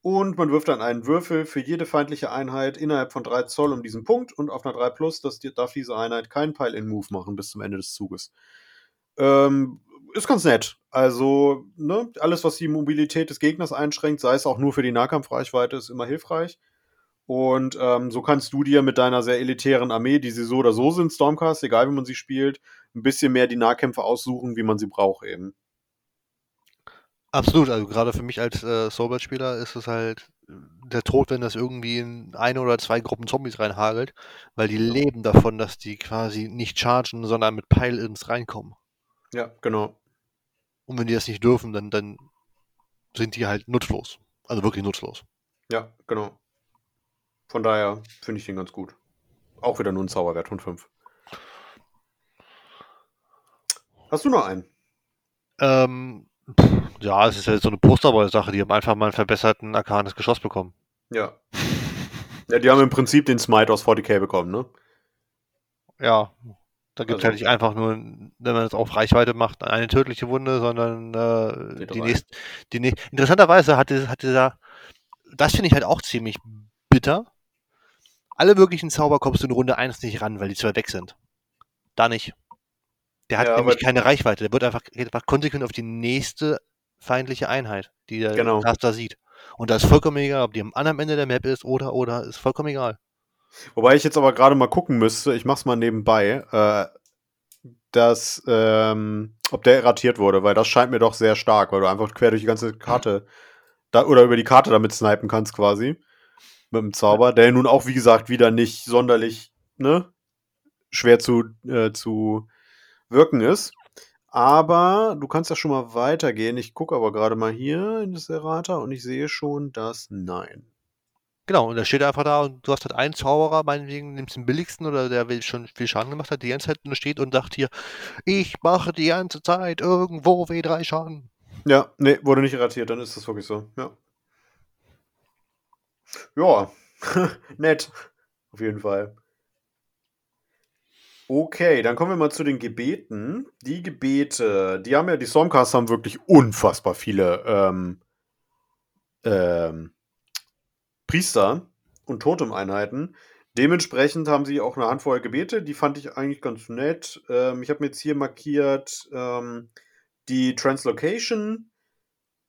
Und man wirft dann einen Würfel für jede feindliche Einheit innerhalb von 3 Zoll um diesen Punkt. Und auf einer 3 Plus das, darf diese Einheit keinen Pile-in-Move machen bis zum Ende des Zuges. Ähm, ist ganz nett. Also, ne, alles, was die Mobilität des Gegners einschränkt, sei es auch nur für die Nahkampfreichweite, ist immer hilfreich. Und ähm, so kannst du dir mit deiner sehr elitären Armee, die sie so oder so sind, Stormcast, egal wie man sie spielt, ein bisschen mehr die Nahkämpfe aussuchen, wie man sie braucht eben. Absolut, also gerade für mich als äh, Soulbird-Spieler ist es halt der Tod, wenn das irgendwie in eine oder zwei Gruppen Zombies reinhagelt, weil die leben davon, dass die quasi nicht chargen, sondern mit Pile-Ins reinkommen. Ja, genau. Und wenn die das nicht dürfen, dann, dann sind die halt nutzlos. Also wirklich nutzlos. Ja, genau. Von daher finde ich den ganz gut. Auch wieder nur ein Zauberwert von 5. Hast du noch einen? Ähm, ja, es ist ja so eine Posterboy-Sache. Die haben einfach mal einen verbesserten arkanes Geschoss bekommen. Ja. Ja, die haben im Prinzip den Smite aus 40k bekommen, ne? Ja. Da gibt es also, halt nicht einfach nur, wenn man es auf Reichweite macht, eine tödliche Wunde, sondern äh, die nächste. Die nächst, interessanterweise hat, hat dieser, das finde ich halt auch ziemlich bitter alle möglichen Zauber kommst du in Runde 1 nicht ran, weil die zwei weg sind. Da nicht. Der hat ja, nämlich keine Reichweite. Der wird einfach, einfach konsequent auf die nächste feindliche Einheit, die der genau. Caster sieht. Und da ist vollkommen egal, ob die am anderen Ende der Map ist oder, oder, ist vollkommen egal. Wobei ich jetzt aber gerade mal gucken müsste, ich mach's mal nebenbei, äh, dass, ähm, ob der erratiert wurde, weil das scheint mir doch sehr stark, weil du einfach quer durch die ganze Karte da, oder über die Karte damit snipen kannst quasi. Mit dem Zauber, der nun auch, wie gesagt, wieder nicht sonderlich, ne, schwer zu, äh, zu wirken ist. Aber du kannst ja schon mal weitergehen. Ich gucke aber gerade mal hier in das Errata und ich sehe schon, dass nein. Genau, und da steht einfach da und du hast halt einen Zauberer, meinetwegen nimmst den billigsten oder der will schon viel Schaden gemacht hat, die ganze Zeit nur steht und sagt hier, ich mache die ganze Zeit irgendwo W3 Schaden. Ja, nee, wurde nicht ratiert, dann ist das wirklich so, ja. Ja, nett. Auf jeden Fall. Okay, dann kommen wir mal zu den Gebeten. Die Gebete, die haben ja, die Stormcasts haben wirklich unfassbar viele ähm, ähm, Priester und Totem-Einheiten. Dementsprechend haben sie auch eine Handvoll Gebete, die fand ich eigentlich ganz nett. Ähm, ich habe mir jetzt hier markiert ähm, die Translocation.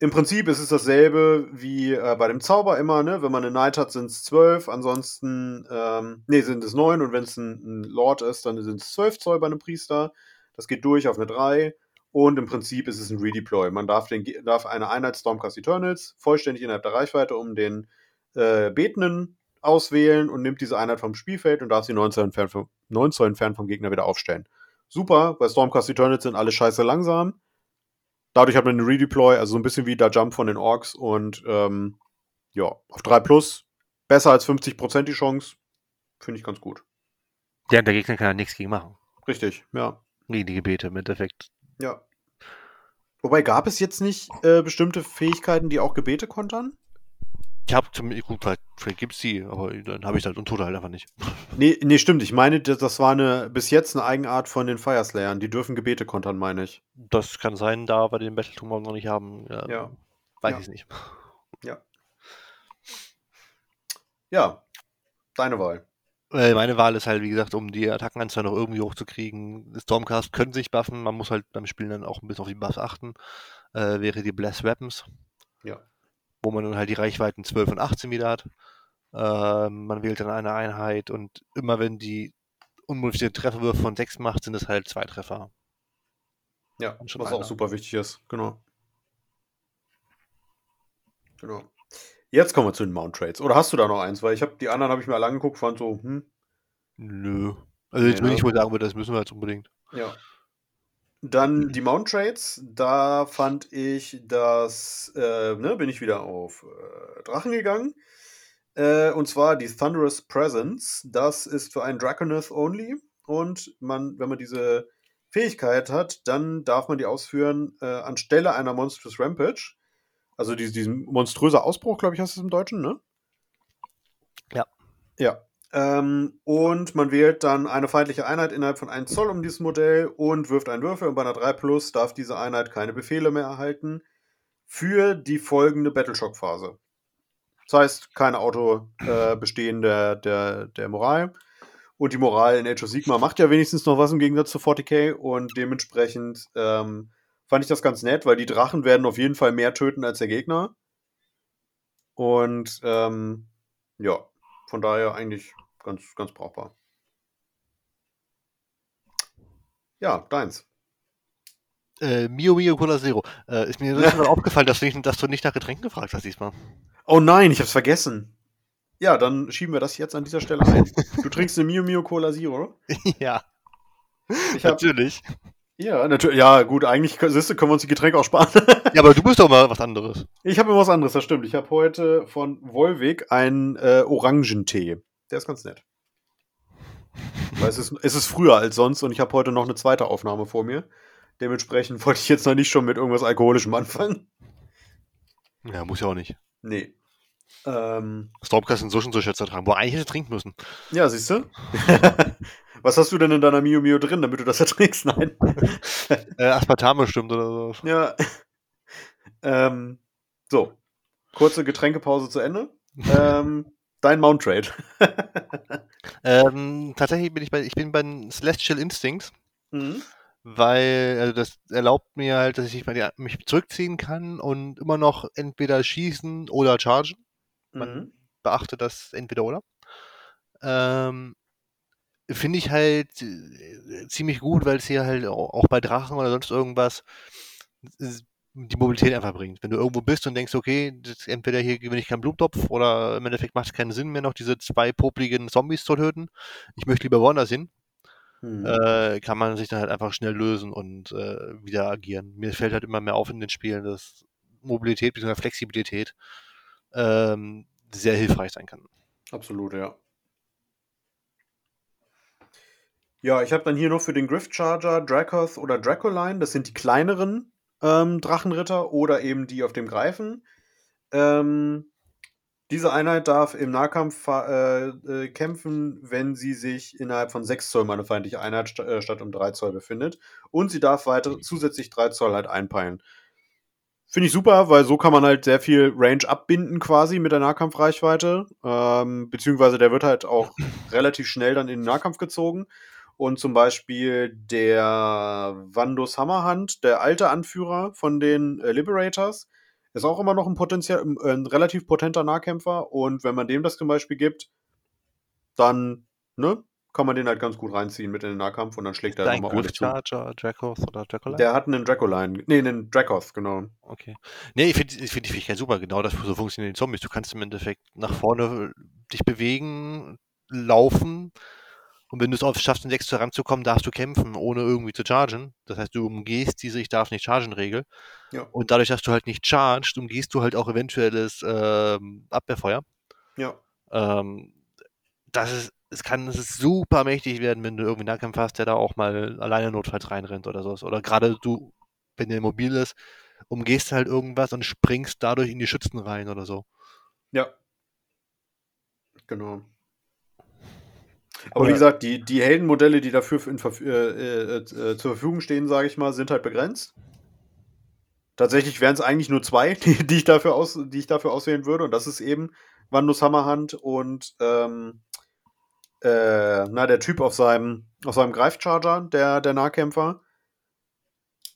Im Prinzip ist es dasselbe wie äh, bei dem Zauber immer, ne? Wenn man eine Knight hat, sind es zwölf, ansonsten, ähm, nee, sind es neun und wenn es ein, ein, Lord ist, dann sind es zwölf Zoll bei einem Priester. Das geht durch auf eine drei und im Prinzip ist es ein Redeploy. Man darf, den, darf eine Einheit Stormcast Eternals vollständig innerhalb der Reichweite um den äh, Betenden auswählen und nimmt diese Einheit vom Spielfeld und darf sie 9 Zoll entfernt vom, 9 Zoll entfernt vom Gegner wieder aufstellen. Super, bei Stormcast Eternals sind alle scheiße langsam. Dadurch hat man einen Redeploy, also so ein bisschen wie der Jump von den Orks und ähm, ja, auf 3 plus, besser als 50% die Chance, finde ich ganz gut. Ja, der Gegner kann ja nichts gegen machen. Richtig, ja. Gegen die Gebete im Endeffekt. Ja. Wobei gab es jetzt nicht äh, bestimmte Fähigkeiten, die auch Gebete kontern? Ich habe zum gut, vielleicht, vielleicht gibt es die, aber dann habe ich halt und tue halt einfach nicht. Nee, nee, stimmt. Ich meine, das war eine bis jetzt eine Eigenart von den Fireslayern. Die dürfen Gebete kontern, meine ich. Das kann sein, da wir den Battleturm noch nicht haben. Ja. ja. Weiß ja. ich nicht. Ja. Ja. Deine Wahl. Äh, meine Wahl ist halt, wie gesagt, um die Attackenanzahl noch irgendwie hochzukriegen. Stormcast können sich buffen, man muss halt beim Spielen dann auch ein bisschen auf die Buffs achten. Äh, wäre die Bless Weapons. Ja wo man dann halt die Reichweiten 12 und 18 wieder hat. Ähm, man wählt dann eine Einheit und immer wenn die unmodifizierte Trefferwürfe von 6 macht, sind es halt zwei Treffer. Ja, was einer. auch super wichtig ist, genau. Genau. Jetzt kommen wir zu den Mount Trades. Oder hast du da noch eins? Weil ich habe die anderen habe ich mir alle angeguckt, fand so, hm. Nö. Also jetzt nee, will ich wohl sagen, das müssen wir jetzt unbedingt. Ja. Dann die Mount Trades, da fand ich, dass, äh, ne, bin ich wieder auf äh, Drachen gegangen. Äh, und zwar die Thunderous Presence. Das ist für einen Draconeth only. Und man, wenn man diese Fähigkeit hat, dann darf man die ausführen äh, anstelle einer Monstrous Rampage. Also diesen, diesen monströser Ausbruch, glaube ich, heißt es im Deutschen, ne? Ja. Ja. Ähm, und man wählt dann eine feindliche Einheit innerhalb von 1 Zoll um dieses Modell und wirft einen Würfel. Und bei einer 3 Plus darf diese Einheit keine Befehle mehr erhalten für die folgende Battleshock-Phase. Das heißt, kein Auto äh, bestehen der, der, der Moral. Und die Moral in Age of Sigma macht ja wenigstens noch was im Gegensatz zu 40k. Und dementsprechend ähm, fand ich das ganz nett, weil die Drachen werden auf jeden Fall mehr töten als der Gegner. Und ähm, ja, von daher eigentlich ganz, ganz brauchbar. Ja, deins. Äh, Mio Mio Cola Zero. Äh, ist mir ja. aufgefallen, dass du, nicht, dass du nicht nach Getränken gefragt hast diesmal. Oh nein, ich hab's vergessen. Ja, dann schieben wir das jetzt an dieser Stelle ein. Du trinkst eine Mio Mio Cola Zero? ja. Ich hab, natürlich. Ja, natürlich. Ja, gut, eigentlich siehst du, können wir uns die Getränke auch sparen. ja, aber du bist doch mal was anderes. Ich habe immer was anderes, das stimmt. Ich habe heute von Volvic einen äh, Orangentee. Der ist ganz nett. Weil es ist, es ist früher als sonst und ich habe heute noch eine zweite Aufnahme vor mir. Dementsprechend wollte ich jetzt noch nicht schon mit irgendwas Alkoholischem anfangen. Ja, muss ja auch nicht. Nee. Ähm, Stormcast so schon so Schätze tragen, wo eigentlich hätte trinken müssen. Ja, siehst du? Was hast du denn in deiner Mio Mio drin, damit du das ertrinkst? Nein. äh, Aspartam bestimmt oder so. Ja. Ähm, so. Kurze Getränkepause zu Ende. ähm, dein Mount Trade. ähm, tatsächlich bin ich bei, ich bin bei Celestial Instincts. Mhm. weil also das erlaubt mir halt, dass ich mich zurückziehen kann und immer noch entweder schießen oder chargen. Man mhm. beachte das entweder oder. Ähm, Finde ich halt äh, ziemlich gut, weil es hier halt auch bei Drachen oder sonst irgendwas die Mobilität einfach bringt. Wenn du irgendwo bist und denkst, okay, entweder hier gewinne ich keinen Blumentopf oder im Endeffekt macht es keinen Sinn mehr, noch diese zwei popligen Zombies zu töten. Ich möchte lieber woanders hin. Hm. Äh, kann man sich dann halt einfach schnell lösen und äh, wieder agieren. Mir fällt halt immer mehr auf in den Spielen, dass Mobilität bzw. Flexibilität ähm, sehr hilfreich sein kann. Absolut, ja. Ja, ich habe dann hier noch für den Grift Charger Dracoth oder Dracoline. Das sind die kleineren ähm, Drachenritter oder eben die auf dem Greifen. Ähm, diese Einheit darf im Nahkampf äh, äh, kämpfen, wenn sie sich innerhalb von 6 Zoll meine feindliche Einheit st äh, statt um 3 Zoll befindet. Und sie darf weiter zusätzlich 3 Zoll halt einpeilen. Finde ich super, weil so kann man halt sehr viel Range abbinden quasi mit der Nahkampfreichweite. Ähm, beziehungsweise der wird halt auch relativ schnell dann in den Nahkampf gezogen. Und zum Beispiel der Vandus Hammerhand, der alte Anführer von den äh, Liberators, ist auch immer noch ein, potenziell, äh, ein relativ potenter Nahkämpfer. Und wenn man dem das zum Beispiel gibt, dann ne, kann man den halt ganz gut reinziehen mit in den Nahkampf und dann schlägt er nochmal ordentlich zu. Charger, Dracoth oder Dracoline? Der hat einen Dracoline. Nee, einen Dracoth, genau. Okay. Nee, ich finde ich find die Fähigkeit super. Genau das so funktionieren die Zombies. Du kannst im Endeffekt nach vorne dich bewegen, laufen und wenn du es auch schaffst, in 6 ranzukommen, darfst du kämpfen, ohne irgendwie zu chargen. Das heißt, du umgehst diese Ich darf nicht chargen Regel. Ja. Und dadurch, dass du halt nicht chargst, umgehst du halt auch eventuelles ähm, Abwehrfeuer. Ja. Ähm, das ist, es kann es ist super mächtig werden, wenn du irgendwie einen Nahkämpfer hast, der da auch mal alleine notfalls reinrennt oder sowas. Oder gerade du, wenn der mobil ist, umgehst halt irgendwas und springst dadurch in die Schützen rein oder so. Ja. Genau. Aber Oder wie gesagt, die, die Heldenmodelle, die dafür in, äh, äh, äh, zur Verfügung stehen, sage ich mal, sind halt begrenzt. Tatsächlich wären es eigentlich nur zwei, die, die, ich dafür aus, die ich dafür auswählen würde. Und das ist eben Vandus Hammerhand und ähm, äh, na, der Typ auf seinem, auf seinem Greifcharger, der, der Nahkämpfer.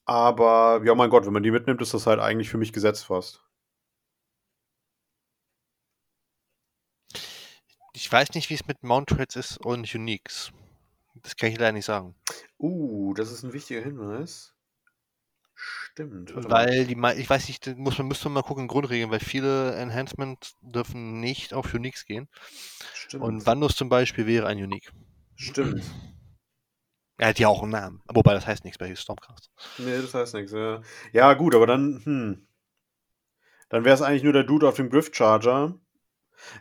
Aber ja, mein Gott, wenn man die mitnimmt, ist das halt eigentlich für mich gesetzt fast. Ich weiß nicht, wie es mit Mountrails ist und Uniques. Das kann ich leider nicht sagen. Uh, das ist ein wichtiger Hinweis. Stimmt. Weil die, ich weiß nicht, muss man müsste man mal gucken, Grundregeln, weil viele Enhancements dürfen nicht auf Uniques gehen. Stimmt. Und Vandus zum Beispiel wäre ein Unique. Stimmt. Er hat ja auch einen Namen. Wobei das heißt nichts bei Stormcast. Nee, das heißt nichts. Ja, ja gut, aber dann, hm. Dann wäre es eigentlich nur der Dude auf dem Grift Charger.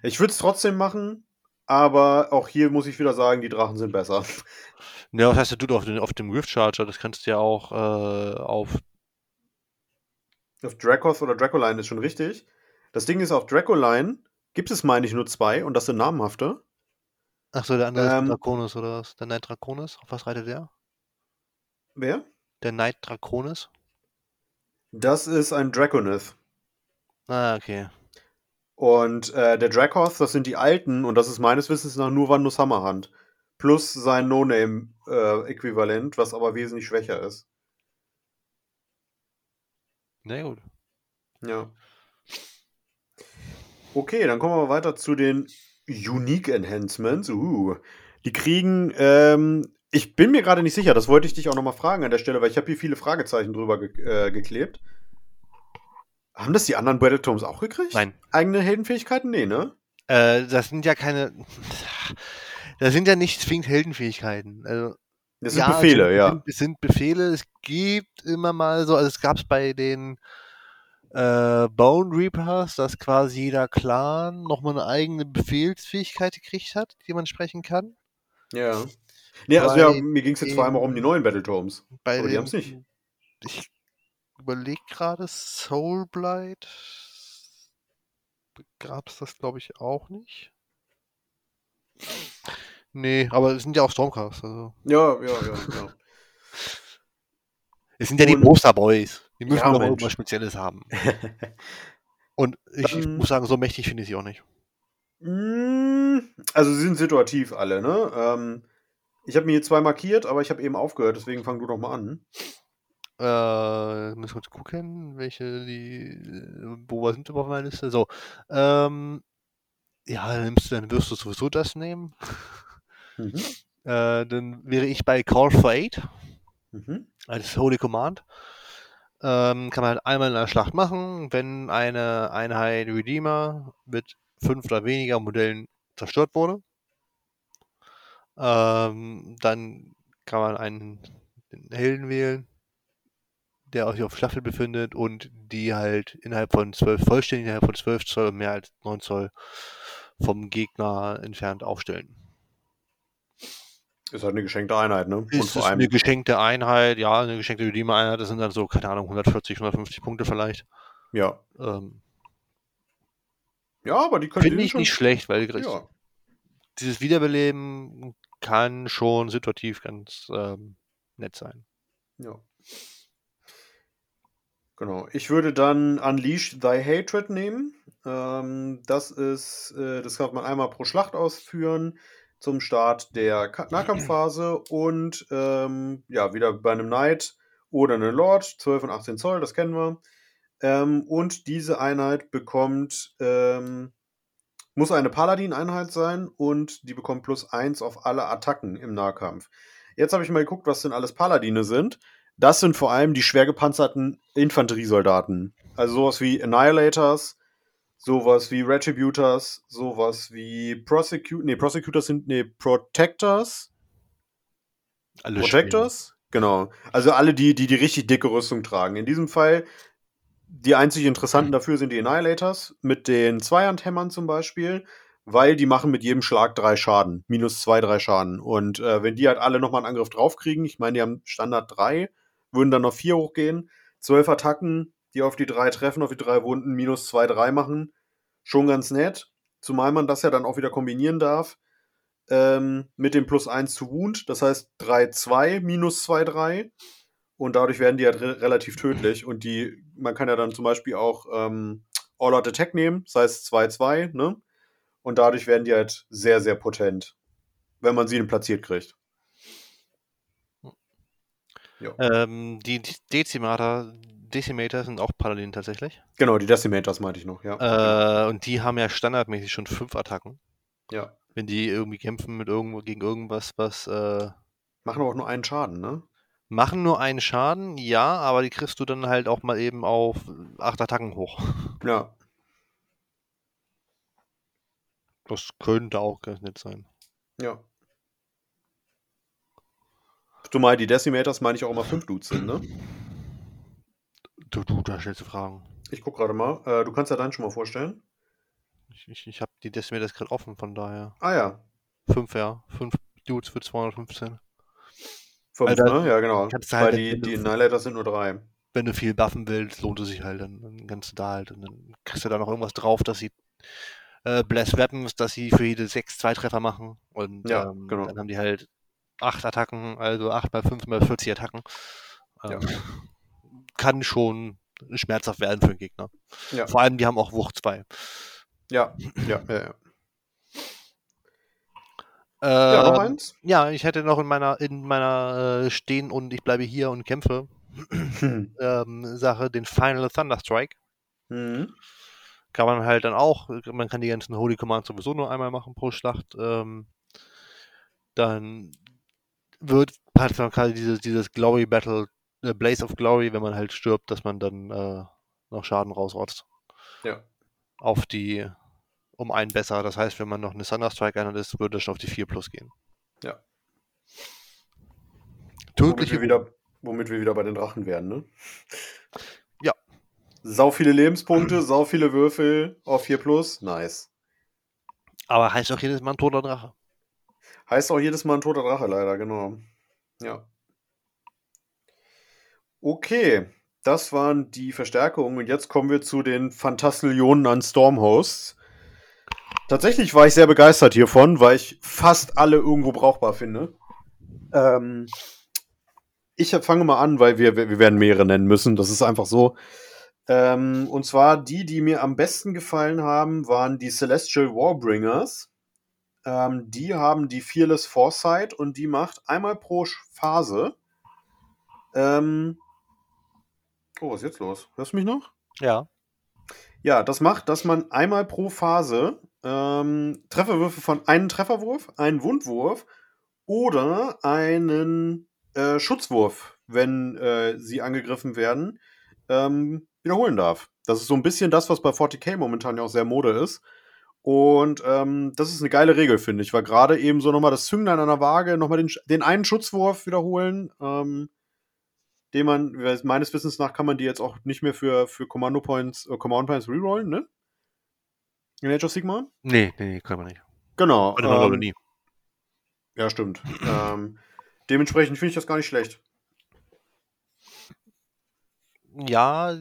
Ich würde es trotzdem machen, aber auch hier muss ich wieder sagen, die Drachen sind besser. Ja, was heißt der Dude auf, den, auf dem Rift Charger? Das kannst du ja auch äh, auf. Auf Dracoth oder Dracoline ist schon richtig. Das Ding ist, auf Dracoline gibt es, meine ich, nur zwei und das sind namhafte. Achso, der andere ähm, ist Draconis oder was? Der Knight Draconis? Auf was reitet der? Wer? Der Knight Draconis? Das ist ein Draconith. Ah, okay. Und äh, der Dracoth, das sind die alten, und das ist meines Wissens nach nur Vandus Hammerhand. Plus sein No-Name-Äquivalent, äh, was aber wesentlich schwächer ist. Na gut. Ja. Okay, dann kommen wir weiter zu den Unique Enhancements. Uh, die kriegen, ähm, ich bin mir gerade nicht sicher, das wollte ich dich auch nochmal fragen an der Stelle, weil ich habe hier viele Fragezeichen drüber ge äh, geklebt. Haben das die anderen Battletomes auch gekriegt? Nein. Eigene Heldenfähigkeiten? Nee, ne? Äh, das sind ja keine. Das sind ja nicht zwingend Heldenfähigkeiten. Also, das sind ja, Befehle, es ja. Sind, es sind Befehle. Es gibt immer mal so, also es gab es bei den äh, Bone Reapers, dass quasi jeder Clan nochmal eine eigene Befehlsfähigkeit gekriegt hat, die man sprechen kann. Ja. Nee, also ja, mir ging es jetzt vor allem auch um die neuen Battletomes. Bei aber die haben es nicht. Ich überlege gerade, Soulblight gab es das, glaube ich, auch nicht. Nee, aber es sind ja auch Stormcast. Also. Ja, ja, ja, ja. Es sind ja die Poster Boys. Die müssen ja, doch irgendwas Spezielles haben. Und ich Dann, muss sagen, so mächtig finde ich sie auch nicht. Mm, also sie sind situativ alle, ne? Ähm, Ich habe mir hier zwei markiert, aber ich habe eben aufgehört, deswegen fang du doch mal an. Äh, müssen wir kurz gucken, welche die, wo sind auf meiner Liste. So, ähm, ja, dann nimmst du, dann wirst du sowieso das nehmen. Mhm. Äh, dann wäre ich bei Call for Aid. Mhm. Als Holy Command. Ähm, kann man halt einmal in einer Schlacht machen, wenn eine Einheit Redeemer mit fünf oder weniger Modellen zerstört wurde. Ähm, dann kann man einen Helden wählen, der sich auf Staffel befindet und die halt innerhalb von zwölf, vollständig innerhalb von zwölf Zoll und mehr als neun Zoll vom Gegner entfernt aufstellen. Ist halt eine geschenkte Einheit, ne? Und ist eine geschenkte Einheit, ja, eine geschenkte Redeemer-Einheit, das sind dann so, keine Ahnung, 140, 150 Punkte vielleicht. Ja. Ähm, ja, aber die können Finde ich schon... nicht schlecht, weil ja. dieses Wiederbeleben kann schon situativ ganz ähm, nett sein. Ja. Genau. Ich würde dann Unleash Thy Hatred nehmen. Ähm, das ist, äh, das kann man einmal pro Schlacht ausführen zum Start der Nahkampfphase und ähm, ja, wieder bei einem Knight oder einem Lord, 12 und 18 Zoll, das kennen wir. Ähm, und diese Einheit bekommt, ähm, muss eine Paladin-Einheit sein und die bekommt plus 1 auf alle Attacken im Nahkampf. Jetzt habe ich mal geguckt, was denn alles Paladine sind. Das sind vor allem die schwer gepanzerten Infanteriesoldaten. Also sowas wie Annihilators, sowas wie Retributors, sowas wie Prosecutors, nee, Prosecutors sind, nee, Protectors. Alle Protectors? Spielen. Genau. Also alle, die, die die richtig dicke Rüstung tragen. In diesem Fall, die einzig interessanten mhm. dafür sind die Annihilators mit den Zweihandhämmern zum Beispiel, weil die machen mit jedem Schlag drei Schaden. Minus zwei, drei Schaden. Und äh, wenn die halt alle nochmal einen Angriff draufkriegen, ich meine, die haben Standard drei, würden dann noch vier hochgehen. Zwölf Attacken, die auf die drei treffen, auf die drei Wunden minus 2, 3 machen. Schon ganz nett. Zumal man das ja dann auch wieder kombinieren darf ähm, mit dem plus 1 zu Wound. Das heißt 3, 2 minus 2, 3. Und dadurch werden die halt re relativ tödlich. Und die, man kann ja dann zum Beispiel auch ähm, All-Out Attack nehmen, das heißt 2, 2, ne? Und dadurch werden die halt sehr, sehr potent, wenn man sie platziert kriegt. Ähm, die Dezimater, Decimator sind auch Paladin tatsächlich. Genau, die Decimators meinte ich noch, ja. Äh, und die haben ja standardmäßig schon fünf Attacken. Ja. Wenn die irgendwie kämpfen mit irgendwo gegen irgendwas, was. Äh, machen aber auch nur einen Schaden, ne? Machen nur einen Schaden, ja, aber die kriegst du dann halt auch mal eben auf acht Attacken hoch. Ja. Das könnte auch ganz nett sein. Ja. Du meinst, die Decimators meine ich auch immer fünf Dudes sind, ne? Du, du, da stellst du Fragen. Ich guck gerade mal. Äh, du kannst ja deinen schon mal vorstellen. Ich, ich, ich habe die Decimators gerade offen, von daher. Ah ja. Fünf, ja. Fünf Dudes für 215. Fünf, Alter, ne? Ja, genau. Weil halt, die, die Annihilators sind nur drei. Wenn du viel buffen willst, lohnt es sich halt, dann, dann kannst du da halt. Und dann kriegst du da noch irgendwas drauf, dass sie äh, Bless Weapons, dass sie für jede sechs zwei Treffer machen. Und ja, ähm, genau. dann haben die halt acht Attacken, also acht mal fünf mal 40 Attacken. Ähm, ja kann schon schmerzhaft werden für den Gegner. Ja. Vor allem, die haben auch Wucht 2. Ja, ja, ja, ja. Äh, ja, noch eins? Ja, ich hätte noch in meiner, in meiner äh, Stehen und ich bleibe hier und kämpfe hm. ähm, Sache den Final Thunderstrike. Mhm. Kann man halt dann auch, man kann die ganzen Holy Commands sowieso nur einmal machen pro Schlacht. Ähm, dann wird hat man dieses, dieses Glory Battle Blaze of Glory, wenn man halt stirbt, dass man dann äh, noch Schaden rausrotzt. Ja. Auf die um einen besser. Das heißt, wenn man noch eine Thunderstrike einer ist, würde es schon auf die 4 plus gehen. Ja. Tödliche. Womit wir, wieder, womit wir wieder bei den Drachen werden, ne? Ja. Sau viele Lebenspunkte, sau viele Würfel auf 4 plus. Nice. Aber heißt auch jedes Mal ein toter Drache. Heißt auch jedes Mal ein toter Drache, leider, genau. Ja. Okay, das waren die Verstärkungen und jetzt kommen wir zu den Fantastillionen an Stormhosts. Tatsächlich war ich sehr begeistert hiervon, weil ich fast alle irgendwo brauchbar finde. Ähm, ich fange mal an, weil wir, wir werden mehrere nennen müssen. Das ist einfach so. Ähm, und zwar die, die mir am besten gefallen haben, waren die Celestial Warbringers. Ähm, die haben die Fearless Foresight und die macht einmal pro Phase. Ähm, oh, was ist jetzt los? Hörst du mich noch? Ja. Ja, das macht, dass man einmal pro Phase ähm, Trefferwürfe von einem Trefferwurf, einen Wundwurf oder einen äh, Schutzwurf, wenn äh, sie angegriffen werden, ähm, wiederholen darf. Das ist so ein bisschen das, was bei 40k momentan ja auch sehr Mode ist. Und ähm, das ist eine geile Regel, finde ich. Weil gerade eben so nochmal das Zünglein an der Waage, nochmal den, den einen Schutzwurf wiederholen, ähm, den man, meines Wissens nach, kann man die jetzt auch nicht mehr für, für Commando Points, äh, Command Points rerollen, ne? In Age of Sigma? Nee, nee, nee, kann man nicht. Genau. Ähm, nie. Ja, stimmt. ähm, dementsprechend finde ich das gar nicht schlecht. Ja,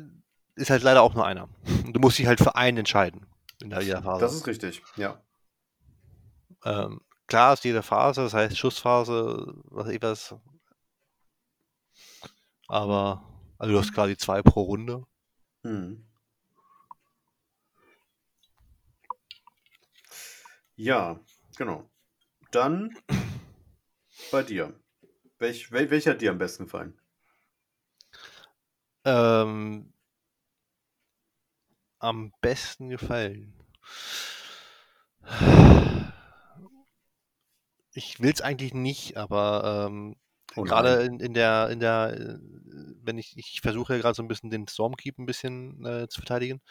ist halt leider auch nur einer. Du musst dich halt für einen entscheiden in der jeder Phase. Das ist richtig, ja. Ähm, klar ist jede Phase, das heißt Schussphase, was ich was. Aber, also du hast quasi zwei pro Runde. Hm. Ja, genau. Dann bei dir. Welch, wel, welcher hat dir am besten gefallen? Ähm, am besten gefallen? Ich will es eigentlich nicht, aber ähm, oh gerade in, in, der, in der, äh, wenn ich, ich versuche gerade so ein bisschen den Stormkeep ein bisschen äh, zu verteidigen,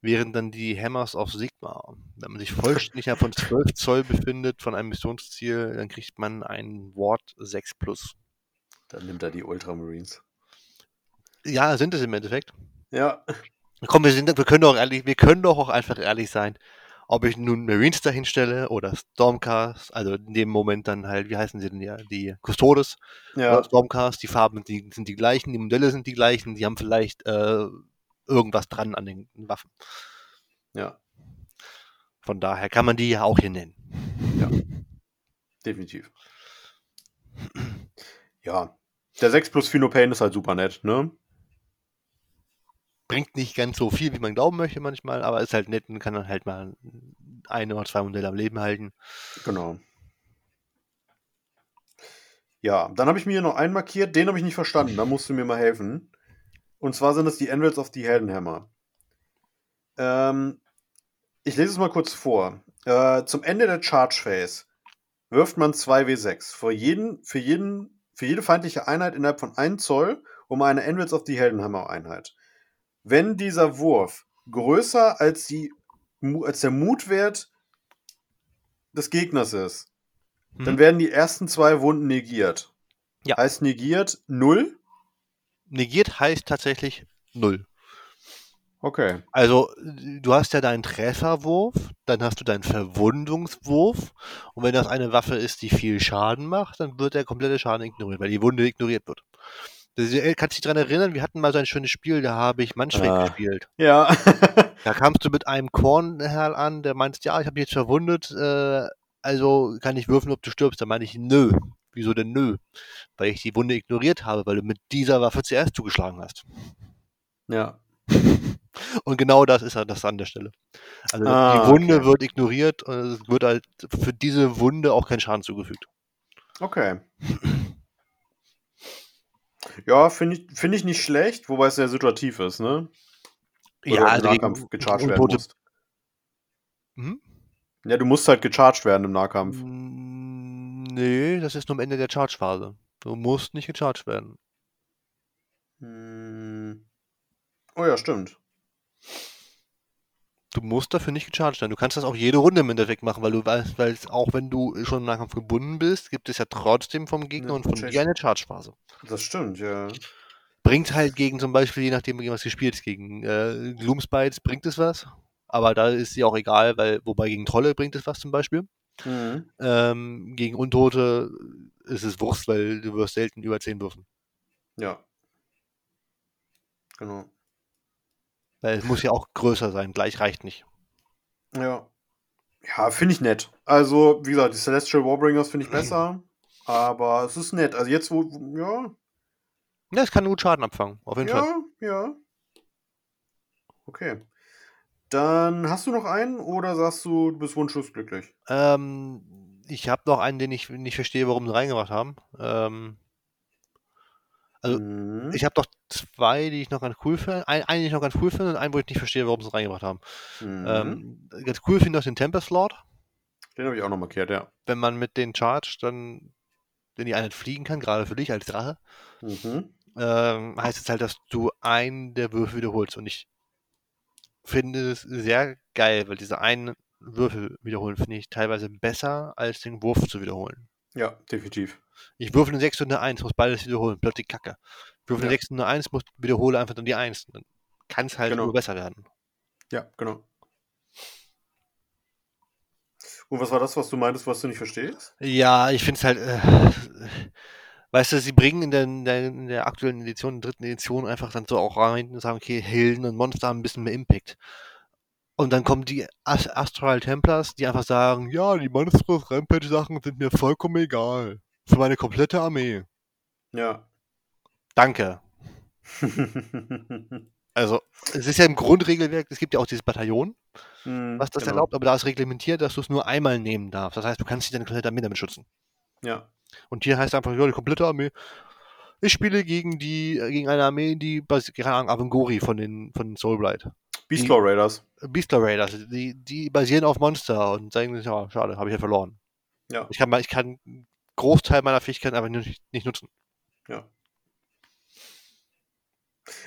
während dann die Hammers auf Sigma. Wenn man sich vollständig von 12 Zoll befindet von einem Missionsziel, dann kriegt man ein Ward 6 plus. Dann nimmt er die Ultramarines. Ja, sind es im Endeffekt. Ja. Komm, wir, sind, wir können doch ehrlich, wir können doch auch einfach ehrlich sein. Ob ich nun Marines dahin stelle oder Stormcast, also in dem Moment dann halt, wie heißen sie denn ja, die Custodes ja. Stormcast, die Farben die, sind die gleichen, die Modelle sind die gleichen, die haben vielleicht äh, irgendwas dran an den Waffen. Ja. Von daher kann man die ja auch hier nennen. Ja. Definitiv. Ja. Der 6 plus Phenopain ist halt super nett, ne? Bringt nicht ganz so viel, wie man glauben möchte manchmal, aber ist halt nett und kann dann halt mal ein oder zwei Modelle am Leben halten. Genau. Ja, dann habe ich mir hier noch einen markiert, den habe ich nicht verstanden, da musst du mir mal helfen. Und zwar sind es die Anvils of the Heldenhammer. Ähm, ich lese es mal kurz vor. Äh, zum Ende der Charge Phase wirft man 2W6 für, jeden, für, jeden, für jede feindliche Einheit innerhalb von 1 Zoll um eine Anvils of the Heldenhammer Einheit. Wenn dieser Wurf größer als, die, als der Mutwert des Gegners ist, hm. dann werden die ersten zwei Wunden negiert. Ja. Heißt negiert 0? Negiert heißt tatsächlich 0. Okay. Also, du hast ja deinen Trefferwurf, dann hast du deinen Verwundungswurf und wenn das eine Waffe ist, die viel Schaden macht, dann wird der komplette Schaden ignoriert, weil die Wunde ignoriert wird. Äh, kannst du dich daran erinnern, wir hatten mal so ein schönes Spiel, da habe ich Manfred ah. gespielt. Ja. da kamst du mit einem Kornherr an, der meinst, ja, ich habe dich jetzt verwundet, äh, also kann ich würfeln, ob du stirbst. Da meine ich, nö. Wieso denn nö? Weil ich die Wunde ignoriert habe, weil du mit dieser Waffe zuerst zugeschlagen hast. Ja. Und genau das ist halt das an der Stelle. Also ah, die Wunde okay. wird ignoriert und es wird halt für diese Wunde auch kein Schaden zugefügt. Okay. Ja, finde ich, find ich nicht schlecht, wobei es sehr situativ ist, ne? Oder ja, also Nahkampf gecharged werden musst. Hm? Ja, du musst halt gecharged werden im Nahkampf. Hm, nee, das ist nur am Ende der Charge-Phase. Du musst nicht gecharged werden. Hm. Oh ja, stimmt. Du musst dafür nicht gecharged werden. Du kannst das auch jede Runde im Endeffekt machen, weil du weißt, weil auch wenn du schon im Nahkampf gebunden bist, gibt es ja trotzdem vom Gegner ja, und von dir eine Charge-Phase. Das stimmt, ja. Bringt halt gegen zum Beispiel, je nachdem, gegen was gespielt ist, gegen äh, Gloomspites bringt es was. Aber da ist sie auch egal, weil, wobei gegen Trolle bringt es was zum Beispiel. Mhm. Ähm, gegen Untote ist es Wurst, weil du wirst selten über 10 würfen. Ja. Genau. Weil es muss ja auch größer sein, gleich reicht nicht. Ja. Ja, finde ich nett. Also, wie gesagt, die Celestial Warbringers finde ich besser. aber es ist nett. Also jetzt, wo, ja. Ja, es kann gut Schaden abfangen, auf jeden ja, Fall. Ja, ja. Okay. Dann hast du noch einen oder sagst du, du bist wunschlos glücklich? Ähm, ich habe noch einen, den ich nicht verstehe, warum sie reingemacht haben. Ähm, also, Mhm. ich habe doch zwei, die ich noch ganz cool finde. Ein, einen, den ich noch ganz cool finde und einen, wo ich nicht verstehe, warum sie es reingemacht haben. Mhm. Ähm, ganz cool finde ich noch den Tempest Lord. Den habe ich auch noch markiert, ja. Wenn man mit den Charge dann in die Einheit fliegen kann, gerade für dich als Drache, Mhm. ähm, heißt es halt, dass du einen der Würfel wiederholst. Und ich finde es sehr geil, weil diese einen Würfel wiederholen finde ich teilweise besser, als den Wurf zu wiederholen. Ja, definitiv. Ich würfel eine 6 und eine 1, muss beides wiederholen. Plötzlich Kacke. Ich würfel eine Ja. 6 und eine 1, muss wiederhole einfach dann die 1. Dann kann es halt Genau. nur besser werden. Ja, genau. Und was war das, was du meintest, was du nicht verstehst? Ja, ich finde es halt. Äh, weißt du, sie bringen in der, in, der, in der aktuellen Edition, in der dritten Edition, einfach dann so auch rein und sagen, okay, Helden und Monster haben ein bisschen mehr Impact. Und dann kommen die Ast Astral Templars, die einfach sagen, ja, die Monstrous Rampage-Sachen sind mir vollkommen egal. Für meine komplette Armee. Ja. Danke. Also, es ist ja im Grundregelwerk, es gibt ja auch dieses Bataillon, Mhm, was das genau. erlaubt, aber da ist reglementiert, dass du es nur einmal nehmen darfst. Das heißt, du kannst nicht deine komplette Armee damit schützen. Ja. Und hier heißt einfach, ja, die komplette Armee. Ich spiele gegen die, äh, gegen eine Armee, die keine Ahnung, Avengori von den, von Soulblight. Beastlaw Raiders. Beastler Raiders, die, die basieren auf Monster und sagen, sich, ja, schade, habe ich ja verloren. Ja. Ich kann, mal- ich kann einen Großteil meiner Fähigkeiten aber nicht, nicht nutzen. Ja.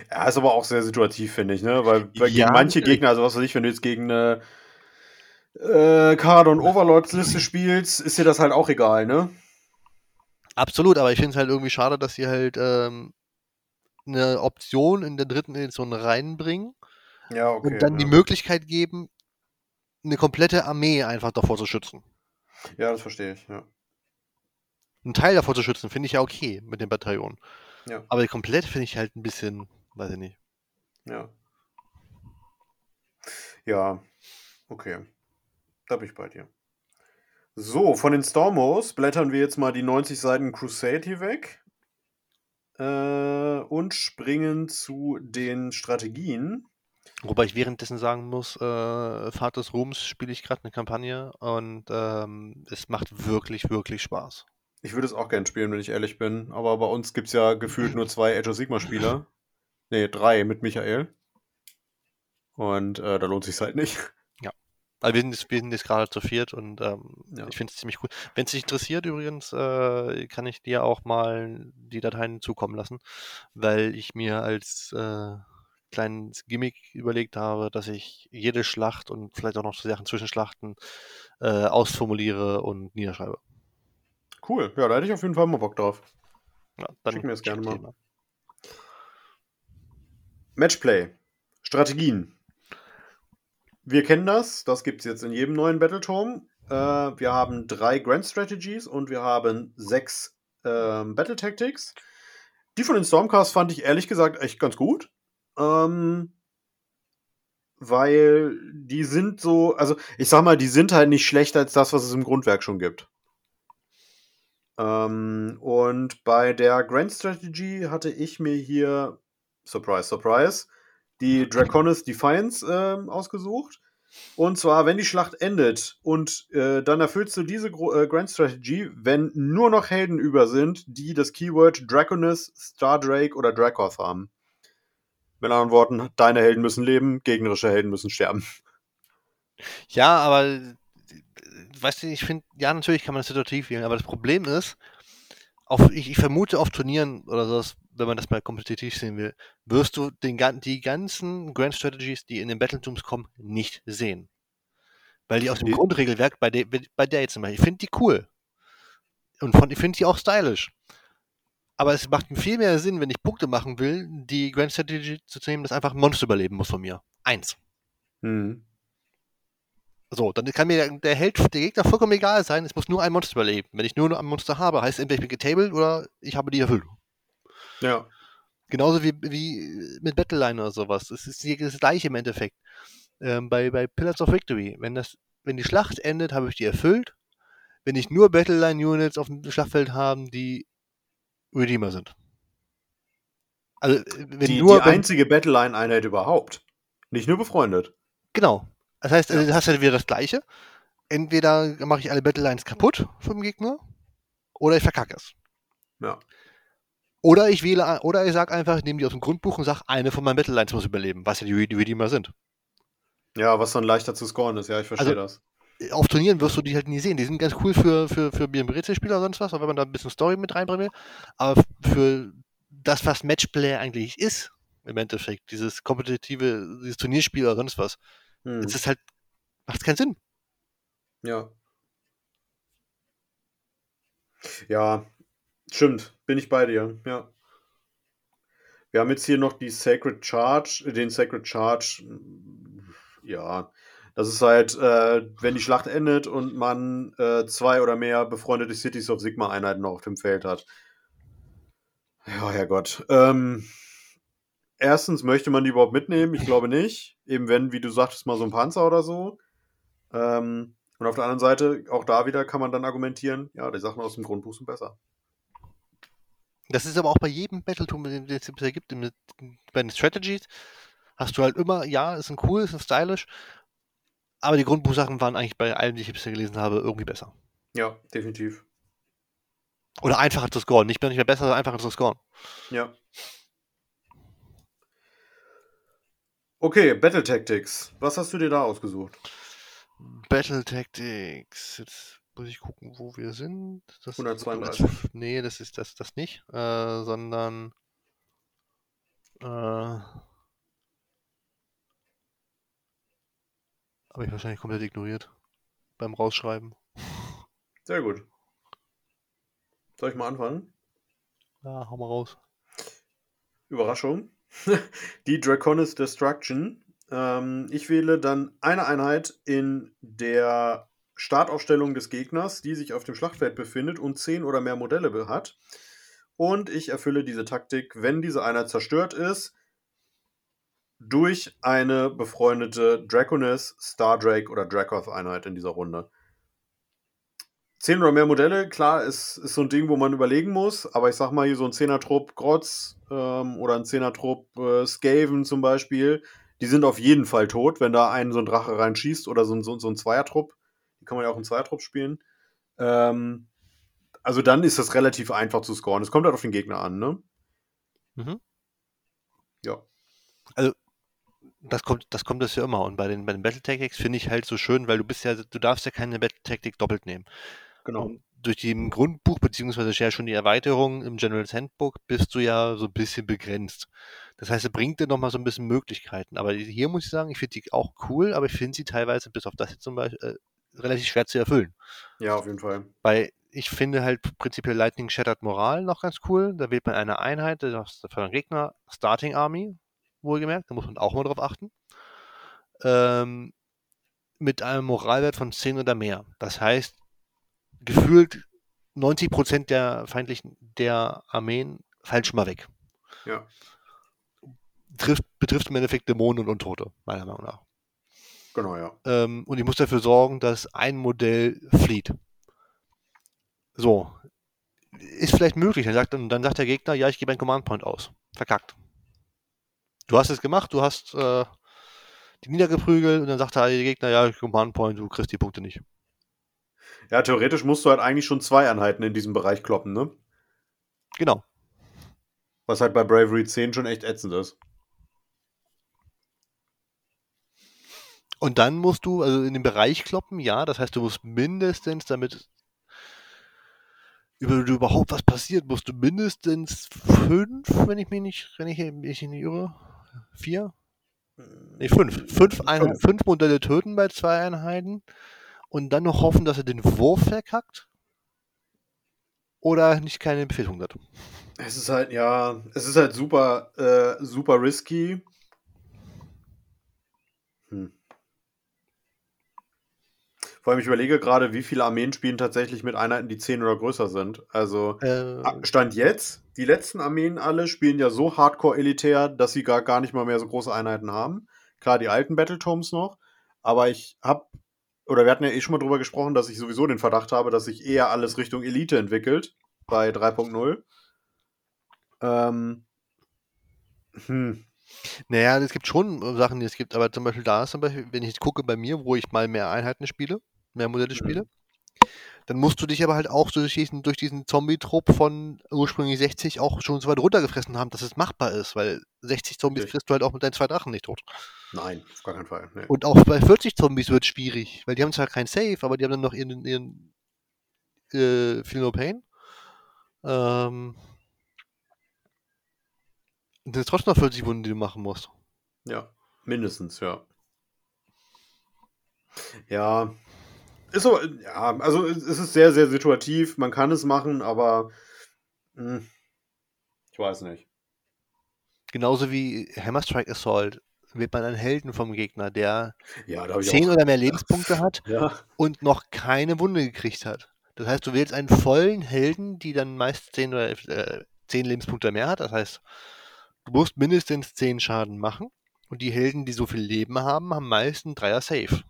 Ja, ist aber auch sehr situativ, finde ich, ne? Weil, weil Ja, manche natürlich. Gegner, also was weiß ich, wenn du jetzt gegen eine äh, Cardon Overlords Liste spielst, ist dir das halt auch egal, ne? Absolut, aber ich finde es halt irgendwie schade, dass sie halt ähm, eine Option in der dritten Edition reinbringen Ja, okay. und dann ja. die Möglichkeit geben, eine komplette Armee einfach davor zu schützen. ja, das verstehe ich, ja. Einen Teil davor zu schützen, finde ich ja okay mit dem Bataillon. Ja. Aber komplett finde ich halt ein bisschen, weiß ich nicht. Ja. Ja, okay. Da bin ich bei dir. So, von den Stormos blättern wir jetzt mal die 90 Seiten Crusade hier weg. Äh, und springen zu den Strategien. Wobei ich währenddessen sagen muss, äh, Fahrt des Ruhms spiele ich gerade eine Kampagne und ähm, es macht wirklich, wirklich Spaß. Ich würde es auch gern spielen, wenn ich ehrlich bin. Aber bei uns gibt es ja gefühlt nur zwei Age of Sigma-Spieler. Nee, drei mit Michael. Und äh, da lohnt sich halt nicht. Also wir sind jetzt, wir sind jetzt gerade zu viert und ähm, Ja. ich finde es ziemlich cool. Wenn es dich interessiert übrigens, äh, kann ich dir auch mal die Dateien zukommen lassen, weil ich mir als äh, kleines Gimmick überlegt habe, dass ich jede Schlacht und vielleicht auch noch Sachen zwischen Schlachten äh, ausformuliere und niederschreibe. Cool. Ja, da hätte ich auf jeden Fall mal Bock drauf. Ja, dann Schick mir das gerne mal. Matchplay. Strategien. Wir kennen das. Das gibt es jetzt in jedem neuen Battleturm. Äh, wir haben drei Grand Strategies und wir haben sechs ähm, Battle Tactics. Die von den Stormcast fand ich ehrlich gesagt echt ganz gut. Ähm, weil die sind so, also ich sag mal, die sind halt nicht schlechter als das, was es im Grundwerk schon gibt. Ähm, und bei der Grand Strategy hatte ich mir hier, surprise, surprise, die Draconis Defiance ähm, ausgesucht. Und zwar, wenn die Schlacht endet und äh, dann erfüllst du diese Gro äh, Grand Strategy, wenn nur noch Helden über sind, die das Keyword Draconis, Stardrake oder Dracoth haben. Mit anderen Worten, deine Helden müssen leben, gegnerische Helden müssen sterben. Ja, aber äh, weißt du, ich finde, ja, natürlich kann man das situativ wählen, aber das Problem ist, auf, ich, ich vermute auf Turnieren oder sowas, wenn man das mal kompetitiv sehen will, wirst du den, die ganzen Grand Strategies, die in den Battletooms kommen, nicht sehen. Weil die aus dem Die- Grundregelwerk, bei der, bei der jetzt zum Beispiel, ich finde die cool. Und von, ich finde die auch stylisch. Aber es macht viel mehr Sinn, wenn ich Punkte machen will, die Grand Strategy zu nehmen, dass einfach ein Monster überleben muss von mir. Eins. Hm. So, dann kann mir der, der Held, der Gegner vollkommen egal sein, es muss nur ein Monster überleben. Wenn ich nur ein Monster habe, heißt entweder ich bin getabled oder ich habe die erfüllt. Ja. Genauso wie, wie mit Battleline oder sowas. Es ist das gleiche im Endeffekt. Ähm, bei, bei Pillars of Victory. Wenn, das, wenn die Schlacht endet, habe ich die erfüllt. Wenn ich nur Battleline-Units auf dem Schlachtfeld habe, die Redeemer sind. Also, äh, wenn Die, nur. die einzige Battleline-Einheit überhaupt. Nicht nur befreundet. Genau. Das heißt, ja. du hast ja wieder das Gleiche. Entweder mache ich alle Battlelines kaputt vom Gegner oder ich verkacke es. Ja. Oder ich wähle, oder ich sage einfach, ich nehme die aus dem Grundbuch und sage, eine von meinen Battlelines muss überleben, was ja die, die Redeemer sind. Ja, was dann leichter zu scoren ist, ja, ich verstehe also, das. Auf Turnieren wirst du die halt nie sehen. Die sind ganz cool für, für, für oder sonst was, wenn man da ein bisschen Story mit reinbringen will. Aber für das, was Matchplay eigentlich ist, im Endeffekt, dieses kompetitive, dieses Turnierspiel oder sonst was, hm. ist halt, macht keinen Sinn. Ja. Ja, stimmt. Bin ich bei dir. Ja. Wir haben jetzt hier noch die Sacred Charge, den Sacred Charge. Ja, das ist halt, äh, wenn die Schlacht endet und man äh, zwei oder mehr befreundete Cities of Sigma-Einheiten noch auf dem Feld hat. Ja, Herrgott. Ähm, erstens, möchte man die überhaupt mitnehmen? Ich glaube nicht. Eben wenn, wie du sagtest, mal so ein Panzer oder so. Ähm, und auf der anderen Seite, auch da wieder kann man dann argumentieren, ja, die Sachen aus dem Grundbuch sind besser. Das ist aber auch bei jedem Battleton, den es bisher gibt, bei den Strategies, hast du halt immer, ja, ist ein cool, ist ein stylish, aber die Grundbuchsachen waren eigentlich bei allen, die ich bisher gelesen habe, irgendwie besser. Ja, definitiv. Oder einfacher zu scoren. Nicht mehr, nicht mehr besser, sondern einfacher zu scoren. Ja. Okay, Battle Tactics. Was hast du dir da ausgesucht? Battle Tactics. Jetzt muss ich gucken, wo wir sind. Das 132. Ist, nee, das ist das, das nicht, äh, sondern äh, habe ich wahrscheinlich komplett ignoriert beim Rausschreiben. Sehr gut. Soll ich mal anfangen? Ja, hau mal raus. Überraschung. Die Draconis Destruction ähm, ich wähle dann eine Einheit in der Startaufstellung des Gegners, die sich auf dem Schlachtfeld befindet und zehn oder mehr Modelle hat. Und ich erfülle diese Taktik, wenn diese Einheit zerstört ist, durch eine befreundete Draconis, Stardrake oder Dracoth-Einheit in dieser Runde. Zehn oder mehr Modelle, klar, ist, ist so ein Ding, wo man überlegen muss, aber ich sag mal hier so ein Zehner-Trupp Grotz ähm, oder ein Zehner-Trupp äh, Skaven zum Beispiel, die sind auf jeden Fall tot, wenn da ein so ein Drache reinschießt oder so ein, so, so ein Zweiertrupp. Die kann man ja auch im Zweiertrupp spielen. Ähm, also dann ist das relativ einfach zu scoren. Es kommt halt auf den Gegner an, ne? Mhm. Ja. Also das kommt, das kommt das ja immer. Und bei den, bei den Battle Tactics finde ich halt so schön, weil du bist ja, du darfst ja keine Battle Tactic doppelt nehmen. Genau. Und durch die Grundbuch, beziehungsweise ja schon die Erweiterung im General's Handbook, bist du ja so ein bisschen begrenzt. Das heißt, er bringt dir nochmal so ein bisschen Möglichkeiten. Aber hier muss ich sagen, ich finde die auch cool, aber ich finde sie teilweise, bis auf das jetzt zum Beispiel, äh, relativ schwer zu erfüllen. Ja, auf jeden Fall. Weil ich finde halt prinzipiell Lightning Shattered Moral noch ganz cool. Da wählt man eine Einheit, das ist für einen Gegner Starting Army, wohlgemerkt, da muss man auch mal drauf achten. Ähm, mit einem Moralwert von 10 oder mehr. Das heißt, gefühlt 90% der feindlichen, der Armeen fallen schon mal weg. Ja trifft, betrifft im Endeffekt Dämonen und Untote, meiner Meinung nach. Genau, ja. Ähm, und ich muss dafür sorgen, dass ein Modell flieht. So. Ist vielleicht möglich. Dann sagt, dann sagt der Gegner, ja, ich gebe einen Command Point aus. Verkackt. Du hast es gemacht, du hast äh, die niedergeprügelt und dann sagt der Gegner, ja, Command Point, du kriegst die Punkte nicht. Ja, theoretisch musst du halt eigentlich schon zwei Einheiten in diesem Bereich kloppen, ne? Genau. Was halt bei Bravery 10 schon echt ätzend ist. Und dann musst du also in den Bereich kloppen, ja. Das heißt, du musst mindestens, damit über überhaupt was passiert, musst du mindestens fünf, wenn ich mich nicht, wenn ich mich nicht irre, vier? Nee, fünf. Fünf, Einheit, fünf Modelle töten bei zwei Einheiten und dann noch hoffen, dass er den Wurf verkackt oder nicht keine Befehlung hat. Es ist halt, ja, es ist halt super, äh, super risky. Vor allem, ich überlege gerade, wie viele Armeen spielen tatsächlich mit Einheiten, die 10 oder größer sind. Also, äh, Stand jetzt, die letzten Armeen alle spielen ja so hardcore elitär, dass sie gar, gar nicht mal mehr so große Einheiten haben. Klar, die alten Battletomes noch, aber ich habe, oder wir hatten ja eh schon mal drüber gesprochen, dass ich sowieso den Verdacht habe, dass sich eher alles Richtung Elite entwickelt bei 3.0. Ähm, hm. Naja, es gibt schon Sachen, die es gibt, aber zum Beispiel da ist zum Beispiel, wenn ich jetzt gucke bei mir, wo ich mal mehr Einheiten spiele, mehr Modelle Mhm. spiele, dann musst du dich aber halt auch durch diesen, durch diesen Zombie-Trupp von ursprünglich 60 auch schon so weit runtergefressen haben, dass es machbar ist, weil 60 Zombies kriegst du halt auch mit deinen zwei Drachen nicht tot. Nein, auf gar keinen Fall. Nee. Und auch bei 40 Zombies wird es schwierig, weil die haben zwar kein Save, aber die haben dann noch ihren, ihren äh, Feel No Pain. Ähm, und das sind trotzdem noch 40 Wunden, die du machen musst. Ja, mindestens, ja. Ja, ist so, ja, also es ist sehr, sehr situativ. Man kann es machen, aber hm, ich weiß nicht. Genauso wie Hammer Strike Assault wird man einen Helden vom Gegner, der Ja, da habe ich 10 auch. oder mehr Lebenspunkte hat Ja, und noch keine Wunde gekriegt hat. Das heißt, du wählst einen vollen Helden, die dann meist 10 oder äh, 10 Lebenspunkte mehr hat. Das heißt, du musst mindestens 10 Schaden machen. Und die Helden, die so viel Leben haben, haben meist einen Dreier Safe.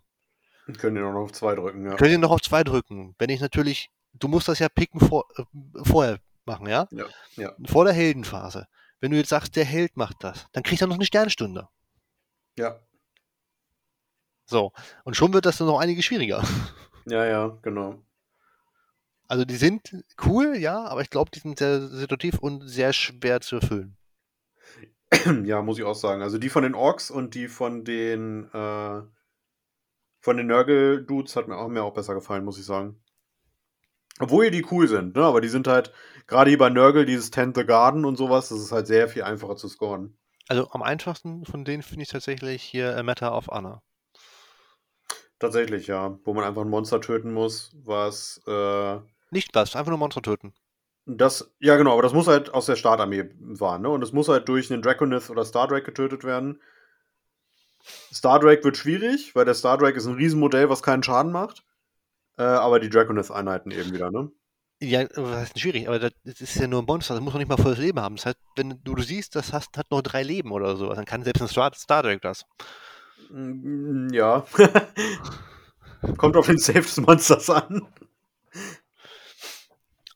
Können auch noch auf zwei drücken, ja. Könnt ihr noch auf zwei drücken. Wenn ich natürlich, du musst das ja picken vor, äh, vorher machen, ja? Ja, ja. Vor der Heldenphase. Wenn du jetzt sagst, der Held macht das, dann kriegt er noch eine Sternstunde. Ja, So. Und schon wird das dann noch einige schwieriger. ja, ja, genau. Also die sind cool, ja, aber ich glaube, die sind sehr situativ und sehr schwer zu erfüllen. Ja, muss ich auch sagen. Also die von den Orks und die von den äh, von den Nörgel-Dudes hat mir auch, mir auch besser gefallen, muss ich sagen. Obwohl die cool sind, ne? Aber die sind halt, gerade hier bei Nörgel, dieses Tent the Garden und sowas, das ist halt sehr viel einfacher zu scoren. Also am einfachsten von denen finde ich tatsächlich hier A Matter of Honor. Tatsächlich, ja. Wo man einfach ein Monster töten muss, was äh, Nicht was, einfach nur Monster töten. das, ja genau, aber das muss halt aus der Startarmee waren, ne? Und es muss halt durch einen Draconith oder Stardrake getötet werden. Stardrake wird schwierig, weil der Stardrake ist ein Riesenmodell, was keinen Schaden macht. Äh, aber die Draconith-Einheiten eben wieder, ne? Ja, was heißt denn schwierig? Aber das, das ist ja nur ein Monster, das muss noch nicht mal volles Leben haben. Das heißt, wenn du, du siehst, das hast, hat nur drei Leben oder so, dann kann selbst ein Star, Star Trek das. Mm, Ja. Kommt auf den Save des Monsters an.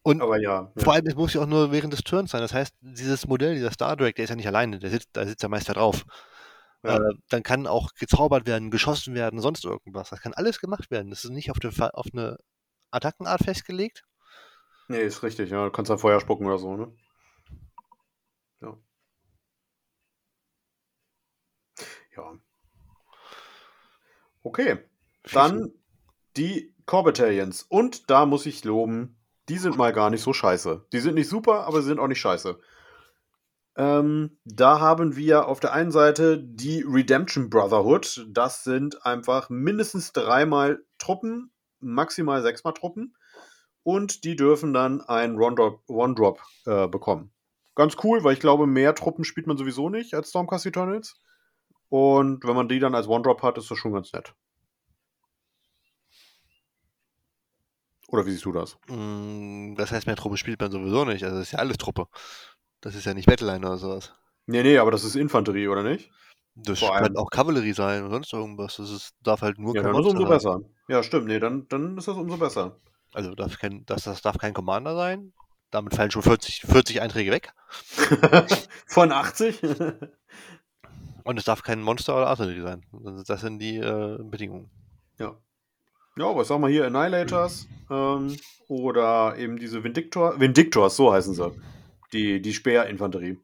Und Aber ja. ja. vor allem, es muss ja auch nur während des Turns sein. Das heißt, dieses Modell, dieser Star Trek, der ist ja nicht alleine, der sitzt, da sitzt der Meister drauf. Ja. Äh, dann kann auch gezaubert werden, geschossen werden, sonst irgendwas. Das kann alles gemacht werden. Das ist nicht auf, eine Fa- auf eine Attackenart festgelegt. Nee, ist richtig, ja. Du kannst halt Feuer spucken oder so, ne? Ja. Ja. Okay. Dann die Core Battalions. Und da muss ich loben, die sind mal gar nicht so scheiße. Die sind nicht super, aber sie sind auch nicht scheiße. Ähm, da haben wir auf der einen Seite die Redemption Brotherhood. Das sind einfach mindestens dreimal Truppen, maximal sechsmal Truppen. Und die dürfen dann ein One-Drop One -Drop, äh, bekommen. Ganz cool, weil ich glaube, mehr Truppen spielt man sowieso nicht als Stormcast Eternals. Und wenn man die dann als One-Drop hat, ist das schon ganz nett. Oder wie siehst du das? Mm, Das heißt, mehr Truppe spielt man sowieso nicht. Also das ist ja alles Truppe. Das ist ja nicht Battleline oder sowas. Nee, nee, aber das ist Infanterie, oder nicht? Das Vor kann auch Kavallerie sein oder sonst irgendwas. Das ist, darf halt nur Ja, kein dann ist umso Monster sein. besser. Ja, stimmt. Nee, dann, dann ist das umso besser. Also darf kein, das, das darf kein Commander sein. Damit fallen schon 40, 40 Einträge weg. Von 80? Und es darf kein Monster oder Artillerie sein. Das sind die äh, Bedingungen. ja. Ja, aber ich sag mal hier Annihilators ähm, oder eben diese Vindictor, Vindictors, so heißen sie. Die, die Speerinfanterie.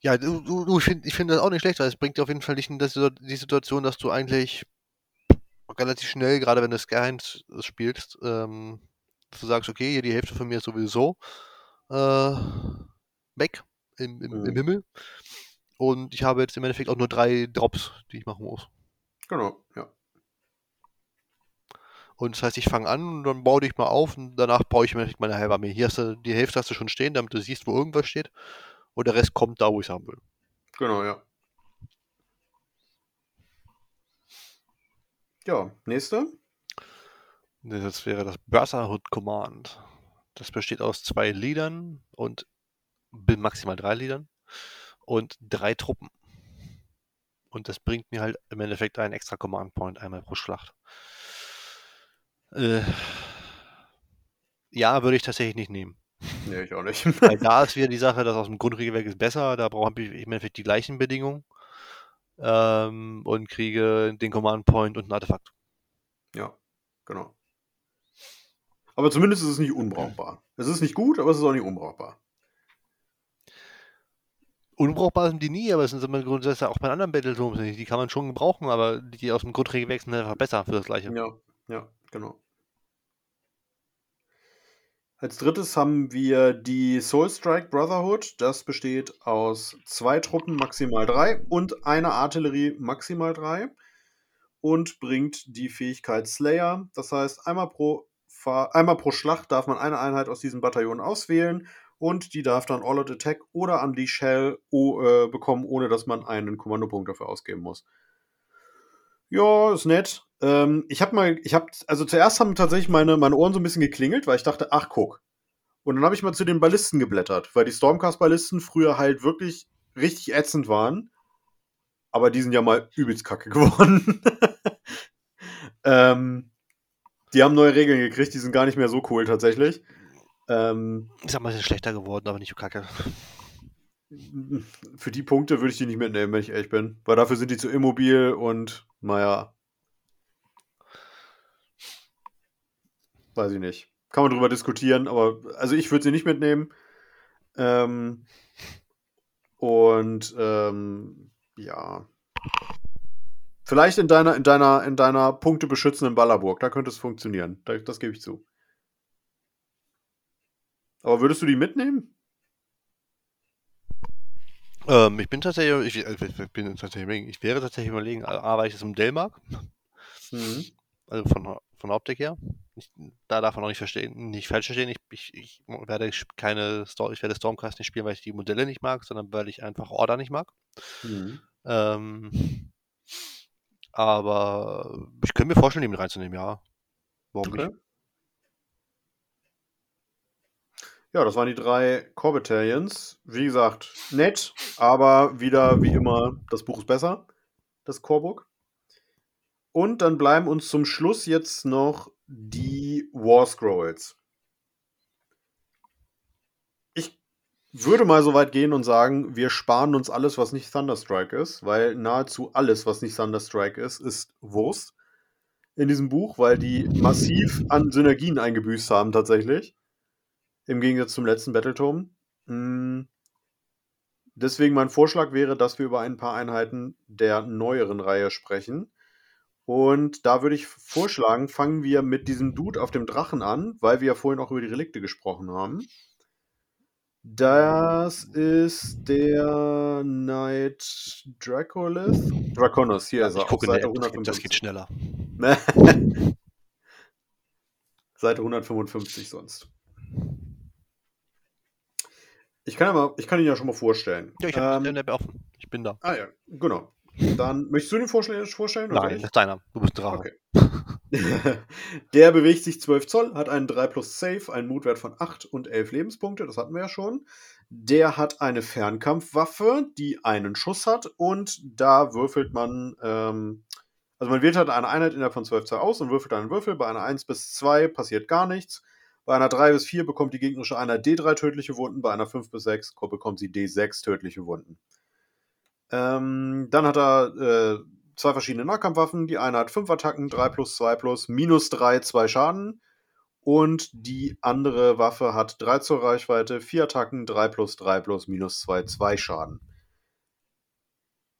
Ja, du, du, ich finde ich find das auch nicht schlecht, weil es bringt dir auf jeden Fall nicht in das, die Situation, dass du eigentlich relativ schnell, gerade wenn du Skyhands spielst, ähm, du sagst, okay, hier die Hälfte von mir ist sowieso äh, weg im, im, im Mhm. Himmel. Und ich habe jetzt im Endeffekt auch nur drei Drops, die ich machen muss. Genau, ja. Und das heißt, ich fange an und dann baue dich mal auf und danach baue ich Endeffekt meine halbe Armee. Hier hast du, die Hälfte hast du schon stehen, damit du siehst, wo irgendwas steht. Und der Rest kommt da, wo ich es haben will. Genau, ja. Ja, nächste. Das wäre das Brotherhood Command. Das besteht aus zwei Leadern und maximal drei Leadern und drei Truppen. Und das bringt mir halt im Endeffekt einen extra Command Point einmal pro Schlacht. Äh, ja, würde ich tatsächlich nicht nehmen. Nee, ich auch nicht. Weil da ist wieder die Sache, dass aus dem Grundregelwerk ist besser, da brauche ich im Endeffekt die gleichen Bedingungen ähm, und kriege den Command Point und ein Artefakt. Ja, genau. Aber zumindest ist es nicht unbrauchbar. Es ist nicht gut, aber es ist auch nicht unbrauchbar. Unbrauchbar sind die nie, aber es sind immer grundsätzlich auch bei anderen Battletomes nicht. Die kann man schon gebrauchen, aber die aus dem Grundregelwerk sind einfach besser für das gleiche. Ja, ja, genau. Als drittes haben wir die Soulstrike Brotherhood. Das besteht aus zwei Truppen maximal drei und einer Artillerie maximal drei und bringt die Fähigkeit Slayer. Das heißt, einmal pro, einmal pro Schlacht darf man eine Einheit aus diesem Bataillon auswählen und die darf dann All-Out Attack oder Unleash Hell äh, bekommen, ohne dass man einen Kommandopunkt dafür ausgeben muss. Ja, ist nett. Ähm, ich habe mal, ich habe, also zuerst haben tatsächlich meine, meine Ohren so ein bisschen geklingelt, weil ich dachte, ach guck. Und dann habe ich mal zu den Ballisten geblättert, weil die Stormcast-Ballisten früher halt wirklich richtig ätzend waren. Aber die sind ja mal übelst kacke geworden. ähm, die haben neue Regeln gekriegt, die sind gar nicht mehr so cool tatsächlich. Ähm, ich sag mal, sie sind schlechter geworden, aber nicht so kacke. Für die Punkte würde ich die nicht mitnehmen, wenn ich ehrlich bin. Weil dafür sind die zu immobil und, naja. Weiß ich nicht. Kann man drüber diskutieren, aber also ich würde sie nicht mitnehmen. Ähm, und ähm, ja. Vielleicht in deiner, in deiner, in deiner Punkte beschützenden Ballerburg, da könnte es funktionieren. Das, das gebe ich zu. Aber würdest du die mitnehmen? Ähm, ich bin tatsächlich, ich, also ich, bin tatsächlich, ich wäre tatsächlich überlegen, A, weil ich das im Dell mag. Mhm. Also von, von der Optik her. Ich, da darf man auch nicht verstehen, nicht falsch verstehen. Ich, ich, ich werde keine Storm, ich werde Stormcast nicht spielen, weil ich die Modelle nicht mag, sondern weil ich einfach Order nicht mag. Mhm. Ähm, aber ich könnte mir vorstellen, die mit reinzunehmen, ja. Warum okay. nicht? Ja, das waren die drei Core Battalions. Wie gesagt, nett, aber wieder wie immer, das Buch ist besser, das Corebook. Und dann bleiben uns zum Schluss jetzt noch die War Scrolls. Ich würde mal so weit gehen und sagen, wir sparen uns alles, was nicht Thunderstrike ist, weil nahezu alles, was nicht Thunderstrike ist, ist Wurst in diesem Buch, weil die massiv an Synergien eingebüßt haben tatsächlich. Im Gegensatz zum letzten Battletome. Hm. Deswegen mein Vorschlag wäre, dass wir über ein paar Einheiten der neueren Reihe sprechen. Und da würde ich vorschlagen, fangen wir mit diesem Dude auf dem Drachen an, weil wir ja vorhin auch über die Relikte gesprochen haben. Das ist der Knight Dracolith. Draconis, hier ist er. Ich gucke Seite App, 155. Das geht schneller. Seite 155 sonst. Ich kann, ja mal, ich kann ihn ja schon mal vorstellen. Ja, ich habe ähm, den offen. Ich bin da. Ah ja, genau. Dann möchtest du den vorstellen? vorstellen Nein, das ist deiner. Du bist dran. Okay. Der bewegt sich 12 Zoll, hat einen 3 plus Save, einen Mutwert von 8 und 11 Lebenspunkte, das hatten wir ja schon. Der hat eine Fernkampfwaffe, die einen Schuss hat und da würfelt man, ähm, also man wählt halt eine Einheit innerhalb von 12 Zoll aus und würfelt einen Würfel. Bei einer 1 bis 2 passiert gar nichts. Bei einer 3 bis 4 bekommt die gegnerische Einheit D3 tödliche Wunden, bei einer 5 bis 6 bekommt sie D6 tödliche Wunden. Ähm, dann hat er äh, zwei verschiedene Nahkampfwaffen. Die eine hat 5 Attacken, 3 plus 2 plus, minus 3, 2 Schaden. Und die andere Waffe hat 3 zur Reichweite, 4 Attacken, 3 plus 3 plus, minus 2, 2 Schaden.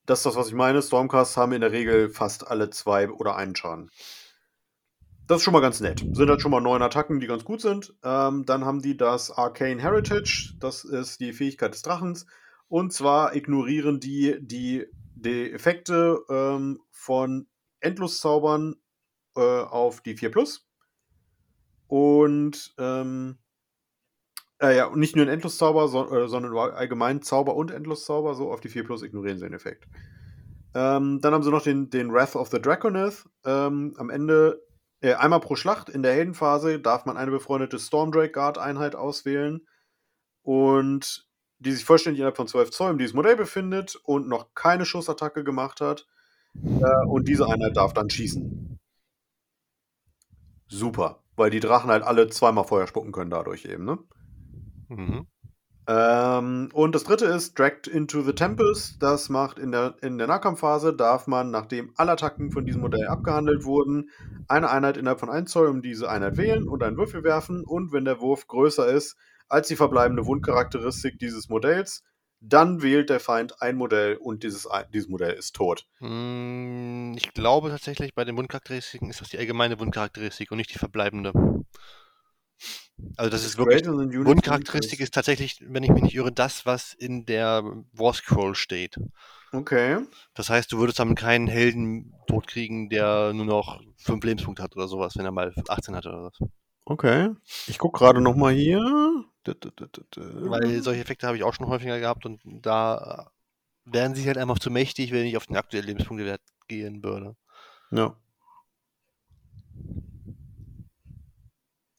Das ist das, was ich meine. Stormcasts haben in der Regel fast alle 2 oder einen Schaden. Das ist schon mal ganz nett. Sind halt schon mal neun Attacken, die ganz gut sind. Ähm, dann haben die das Arcane Heritage. Das ist die Fähigkeit des Drachens. Und zwar ignorieren die die, die Effekte ähm, von Endloszaubern äh, auf die 4 Plus. Und ähm, äh, ja, nicht nur ein Endloszauber, so, äh, sondern allgemein Zauber und Endloszauber, so auf die 4 Plus ignorieren sie den Effekt. Ähm, dann haben sie noch den, den Wrath of the Draconeth. Ähm, am Ende äh, einmal pro Schlacht in der Heldenphase darf man eine befreundete Stormdrake Guard Einheit auswählen und die sich vollständig innerhalb von 12 Zoll in diesem Modell befindet und noch keine Schussattacke gemacht hat. Äh, und diese Einheit darf dann schießen. Super, weil die Drachen halt alle zweimal Feuer spucken können dadurch eben, ne? Mhm. Ähm, und das dritte ist Dragged into the Tempest. Das macht in der, in der Nahkampfphase, darf man, nachdem alle Attacken von diesem Modell abgehandelt wurden, eine Einheit innerhalb von 1 Zoll um diese Einheit wählen und einen Würfel werfen. Und wenn der Wurf größer ist als die verbleibende Wundcharakteristik dieses Modells, dann wählt der Feind ein Modell und dieses, dieses Modell ist tot. Hm, ich glaube tatsächlich, bei den Wundcharakteristiken ist das die allgemeine Wundcharakteristik und nicht die verbleibende. Also das ist wirklich, Wundcharakteristik ist tatsächlich, wenn ich mich nicht irre, das, was in der War Scroll steht. Okay. Das heißt, du würdest damit keinen Helden totkriegen, der nur noch 5 Lebenspunkte hat oder sowas, wenn er mal 18 hat oder was. Okay. Ich gucke gerade nochmal hier. Weil solche Effekte habe ich auch schon häufiger gehabt und da wären sie halt einfach zu mächtig, wenn ich auf den aktuellen Lebenspunktewert gehen würde. Ja.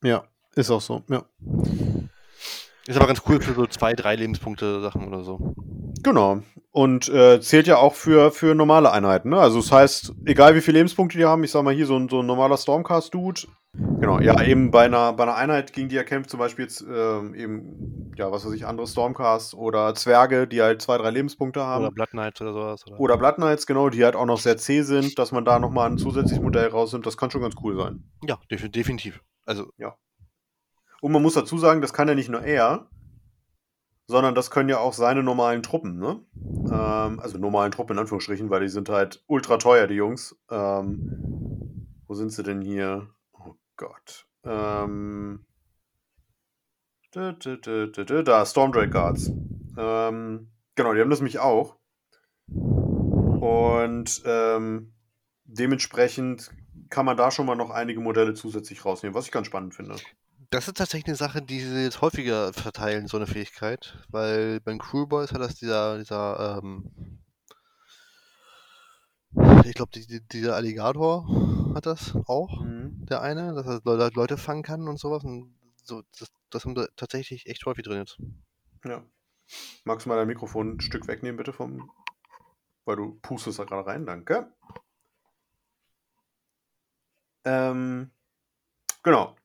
Ja. Ist auch so, ja. Ist aber ganz cool für so zwei, drei Lebenspunkte Sachen oder so. Genau. Und äh, zählt ja auch für, für normale Einheiten. Ne? Also das heißt, egal wie viele Lebenspunkte die haben, ich sag mal hier so ein, so ein normaler Stormcast-Dude. Genau, ja, eben bei einer, bei einer Einheit, gegen die er kämpft, zum Beispiel jetzt äh, eben, ja, was weiß ich, andere Stormcasts oder Zwerge, die halt zwei, drei Lebenspunkte haben. Oder Blood Knights oder sowas. Oder, oder Blood Knights, genau, die halt auch noch sehr zäh sind, dass man da nochmal ein zusätzliches Modell rausnimmt, das kann schon ganz cool sein. Ja, definitiv. Also, ja. Und man muss dazu sagen, das kann ja nicht nur er, sondern das können ja auch seine normalen Truppen, ne? Ähm, also normalen Truppen in Anführungsstrichen, weil die sind halt ultra teuer, die Jungs. Ähm, wo sind sie denn hier? Oh Gott. Ähm, da, Stormdrake Guards. Ähm, genau, die haben das nämlich auch. Und ähm, dementsprechend kann man da schon mal noch einige Modelle zusätzlich rausnehmen, was ich ganz spannend finde. Das ist tatsächlich eine Sache, die sie jetzt häufiger verteilen, so eine Fähigkeit. Weil beim Crewboys hat das dieser, dieser, ähm, ich glaube, die, die, dieser Alligator hat das auch, mhm. der eine, dass er Leute fangen kann und sowas. Und so, das, das haben wir tatsächlich echt häufig drin jetzt. Ja. Magst du mal dein Mikrofon ein Stück wegnehmen, bitte, vom. Weil du pustest da gerade rein, danke. Ähm, genau.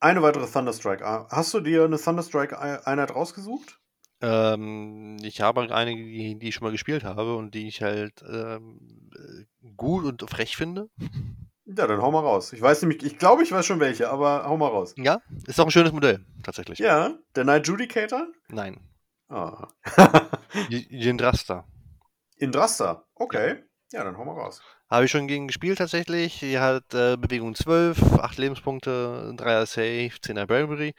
Eine weitere Thunderstrike. Ah, hast du dir eine Thunderstrike-Einheit rausgesucht? Ähm, ich habe einige, die, die, ich schon mal gespielt habe und die ich halt ähm, gut und frech finde. Ja, dann hau mal raus. Ich weiß nämlich, ich glaube, ich weiß schon welche, aber hau mal raus. Ja, ist auch ein schönes Modell, tatsächlich. Ja, der Night Judicator? Nein. Ah. Jindrasta. Indrasta, okay. Ja, dann hau mal raus. Habe ich schon gegen gespielt tatsächlich. Die hat äh, Bewegung 12, 8 Lebenspunkte, 3er Safe, 10er Bravery.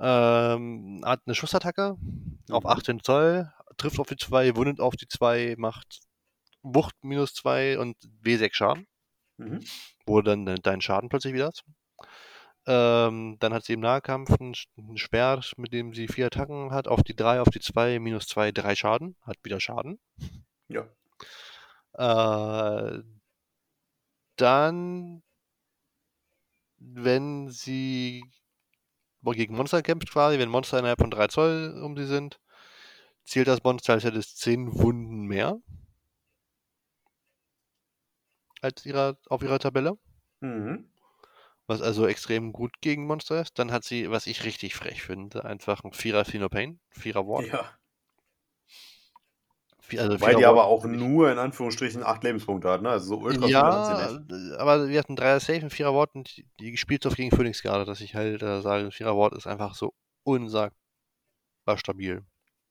Ähm, hat eine Schussattacke mhm. auf 18 Zoll, trifft auf die 2, wundet auf die 2, macht Wucht minus 2 und W6 Schaden. Mhm. Wo dann dein Schaden plötzlich wieder ist. Ähm, dann hat sie im Nahkampf ein, ein Schwert, mit dem sie vier Attacken hat. Auf die 3, auf die 2, minus 2, 3 Schaden. Hat wieder Schaden. Ja. Äh, dann, wenn sie gegen Monster kämpft quasi, wenn Monster innerhalb von 3 Zoll um sie sind, zielt das Monster, als hätte es 10 Wunden mehr als ihrer, auf ihrer Tabelle. Mhm. Was also extrem gut gegen Monster ist. Dann hat sie, was ich richtig frech finde, einfach ein Vierer Phenopain, Vierer Ward. Ja. Also Weil die aber auch nur in Anführungsstrichen acht Lebenspunkte hat, ne? Also so ultra Ja, aber wir hatten Dreier Safe und Vierer Wort und die gespielt auf gegen Phoenix gerade, dass ich halt äh, sage, Vierer Wort ist einfach so unsagbar stabil.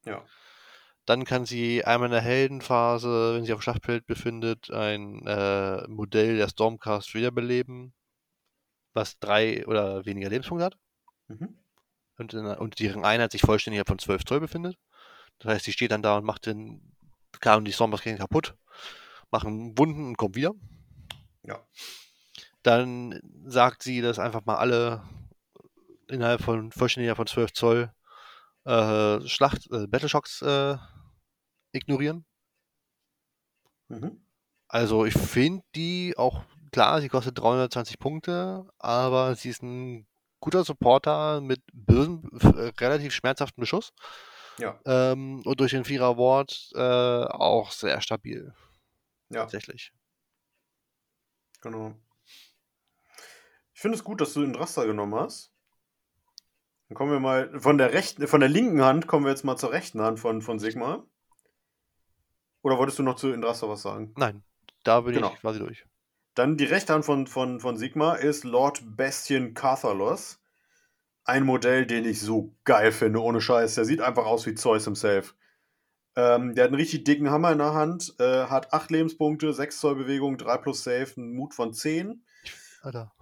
Ja. Dann kann sie einmal in der Heldenphase, wenn sie auf dem Schlachtfeld befindet, ein äh, Modell der Stormcast wiederbeleben, was drei oder weniger Lebenspunkte hat. Mhm. Und, in, und deren Einheit sich vollständig von 12 Zoll befindet. Das heißt, sie steht dann da und macht den kamen die Stormers gehen kaputt, machen Wunden und kommen wieder. Ja. Dann sagt sie, dass einfach mal alle innerhalb von vollständiger von 12 Zoll äh, Schlacht, äh, Battleshocks äh, ignorieren. Mhm. Also ich finde die auch, klar, sie kostet 320 Punkte, aber sie ist ein guter Supporter mit bösen, relativ schmerzhaften Beschuss. Ja. Ähm, und durch den Vierer Award äh, auch sehr stabil. Ja. Tatsächlich. Genau. Ich finde es gut, dass du den Raster genommen hast. Dann kommen wir mal von der rechten, von der linken Hand kommen wir jetzt mal zur rechten Hand von, von Sigma. Oder wolltest du noch zu Indrasta was sagen? Nein, da bin Genau. ich quasi durch. Dann die rechte Hand von, von, von Sigma ist Lord Bastion Cathalos. Ein Modell, den ich so geil finde, ohne Scheiß. Der sieht einfach aus wie Zeus himself. Ähm, der hat einen richtig dicken Hammer in der Hand, äh, hat 8 Lebenspunkte, 6 Zoll Bewegung, 3 plus Safe, einen Mut von 10. Alter.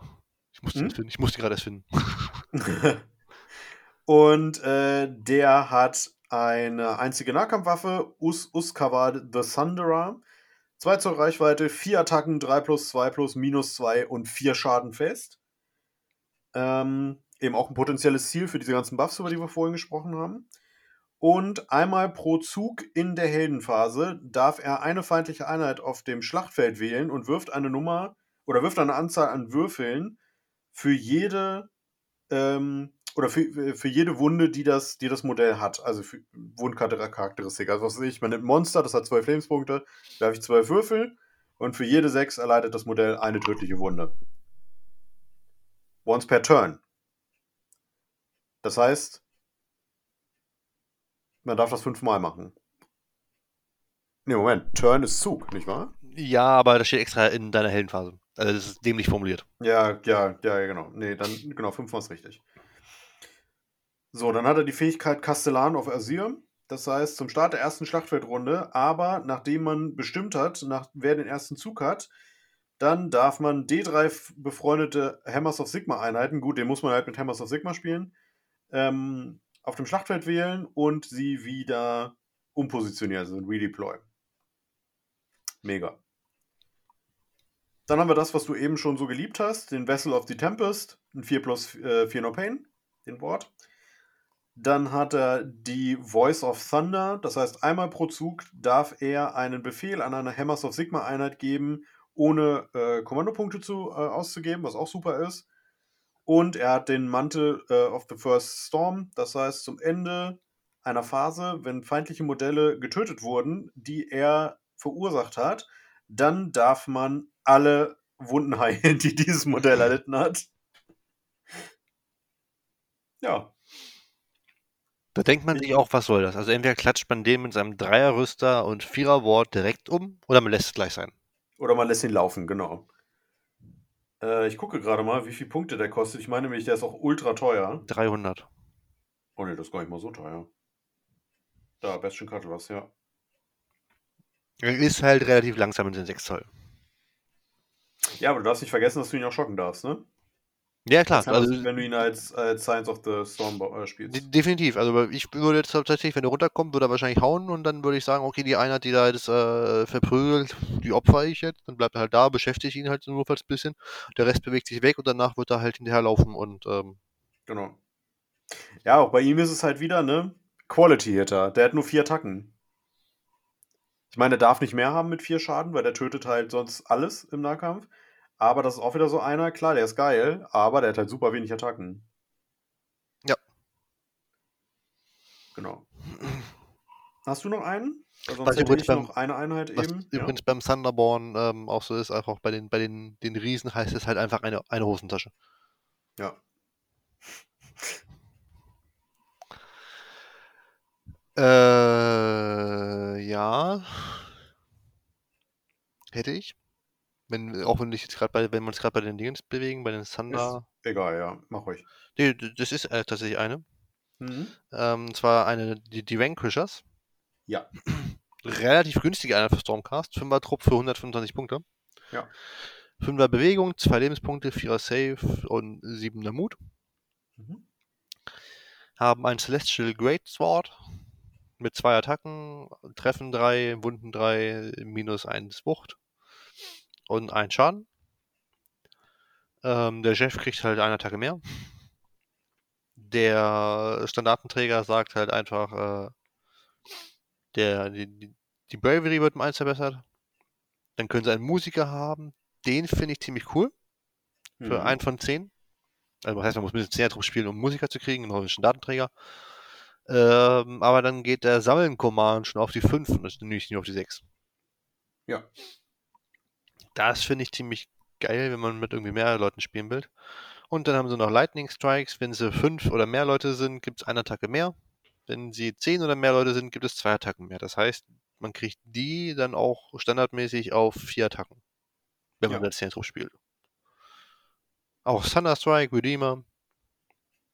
Ich musste Hm? das finden. Ich musste gerade erst finden. Und äh, der hat eine einzige Nahkampfwaffe, Us Uskavad the Thunderer. 2 Zoll Reichweite, 4 Attacken, 3 plus 2 plus minus 2 und 4 Schaden fest. Ähm, eben auch ein potenzielles Ziel für diese ganzen Buffs, über die wir vorhin gesprochen haben. Und einmal pro Zug in der Heldenphase darf er eine feindliche Einheit auf dem Schlachtfeld wählen und wirft eine Nummer oder wirft eine Anzahl an Würfeln für jede ähm, oder für, für jede Wunde, die das, die das Modell hat. Also für Wundcharakteristik. Also was weiß ich, man nimmt Monster, das hat zwölf Lebenspunkte, werfe ich zwölf Würfel und für jede sechs erleidet das Modell eine tödliche Wunde. Once per turn. Das heißt, man darf das fünfmal machen. Ne, Moment. Turn ist Zug, nicht wahr? Ja, aber das steht extra in deiner Heldenphase. Also das ist dämlich formuliert. Ja, ja, ja, genau. Nee, dann, genau, fünfmal ist richtig. So, dann hat er die Fähigkeit Castellan of Azir. Das heißt, zum Start der ersten Schlachtfeldrunde, aber nachdem man bestimmt hat, nach, wer den ersten Zug hat, dann darf man D3 f- befreundete Hammers of Sigma Einheiten, gut, den muss man halt mit Hammers of Sigma spielen, ähm, auf dem Schlachtfeld wählen und sie wieder umpositionieren, also redeploy. Mega. Dann haben wir das, was du eben schon so geliebt hast, den Vessel of the Tempest, ein 4 plus äh, 4 No Pain, den Board. Dann hat er die Voice of Thunder, das heißt, einmal pro Zug darf er einen Befehl an eine Hammers of Sigma Einheit geben, ohne äh, Kommandopunkte zu, äh, auszugeben, was auch super ist. Und er hat den Mantel äh, of the First Storm, das heißt, zum Ende einer Phase, wenn feindliche Modelle getötet wurden, die er verursacht hat, dann darf man alle Wunden heilen, die dieses Modell erlitten hat. Ja, Da denkt man Ich- sich auch, was soll das? Also entweder klatscht man den mit seinem Dreierrüster und Viererwort direkt um oder man lässt es gleich sein. oder man lässt ihn laufen, genau. Äh, ich gucke gerade mal, wie viele Punkte der kostet. Ich meine nämlich, der ist auch ultra teuer. 300. Oh ne, das ist gar nicht mal so teuer. Da, Bastion Cutlass, ja. Er ist halt relativ langsam in den 6 Zoll. Ja, aber du darfst nicht vergessen, dass du ihn auch schocken darfst, ne? Ja, klar. Also, wenn du ihn als, als Science of the Storm äh, spielst. de- definitiv. Also ich würde jetzt tatsächlich, wenn er runterkommt, würde er wahrscheinlich hauen und dann würde ich sagen, okay, die Einheit, die da jetzt äh, verprügelt, die opfer ich jetzt. Dann bleibt er halt da, beschäftige ihn halt nur ein bisschen. Der Rest bewegt sich weg und danach wird er halt hinterherlaufen und ähm, Genau. Ja, auch bei ihm ist es halt wieder, ne? Quality Hitter. Der hat nur vier Attacken. Ich meine, der darf nicht mehr haben mit vier Schaden, weil der tötet halt sonst alles im Nahkampf. Aber das ist auch wieder so einer, klar, der ist geil, aber der hat halt super wenig Attacken. Ja. Genau. Hast du noch einen? Weil sonst Was übrigens ich beim- noch eine Einheit was eben. übrigens beim Thunderborn ähm, auch so ist, einfach auch bei den, bei den, den Riesen heißt es halt einfach eine, eine Hosentasche. Ja. ja. Äh, ja. Hätte ich. Wenn, auch wenn ich jetzt gerade bei, wenn wir uns gerade bei den Dingens bewegen, bei den Thunder. Egal, ja, mach ruhig. Nee, das ist äh, tatsächlich eine. Mhm. Ähm, und zwar eine, die, die Vanquishers. Ja. Relativ günstige Einheit für Stormcast. 5er Trupp für 125 Punkte. Ja. 5er Bewegung, 2 Lebenspunkte, 4er Save und 7er Mut. Mhm. Haben ein Celestial Great Sword mit zwei Attacken, Treffen 3, Wunden 3, minus 1 Wucht und ein Schaden. Ähm, der Chef kriegt halt eine Attacke mehr. Der Standardenträger sagt halt einfach, äh, der, die, die- Bravery wird um 1 verbessert. Dann können sie einen Musiker haben. Den finde ich ziemlich cool. Für Mhm. ein von 10. Also das heißt, man muss ein bisschen Zehner drauf spielen, um Musiker zu kriegen, einen Datenträger. Ähm, aber dann geht der Sammeln-Command schon auf die 5 und das nicht nur auf die 6. Ja. Das finde ich ziemlich geil, wenn man mit irgendwie mehr Leuten spielen will. Und dann haben sie noch Lightning Strikes. Wenn sie fünf oder mehr Leute sind, gibt es eine Attacke mehr. Wenn sie zehn oder mehr Leute sind, gibt es zwei Attacken mehr. Das heißt, man kriegt die dann auch standardmäßig auf vier Attacken, wenn man Ja. das Zentrum spielt. Auch Thunder Strike, Redeemer.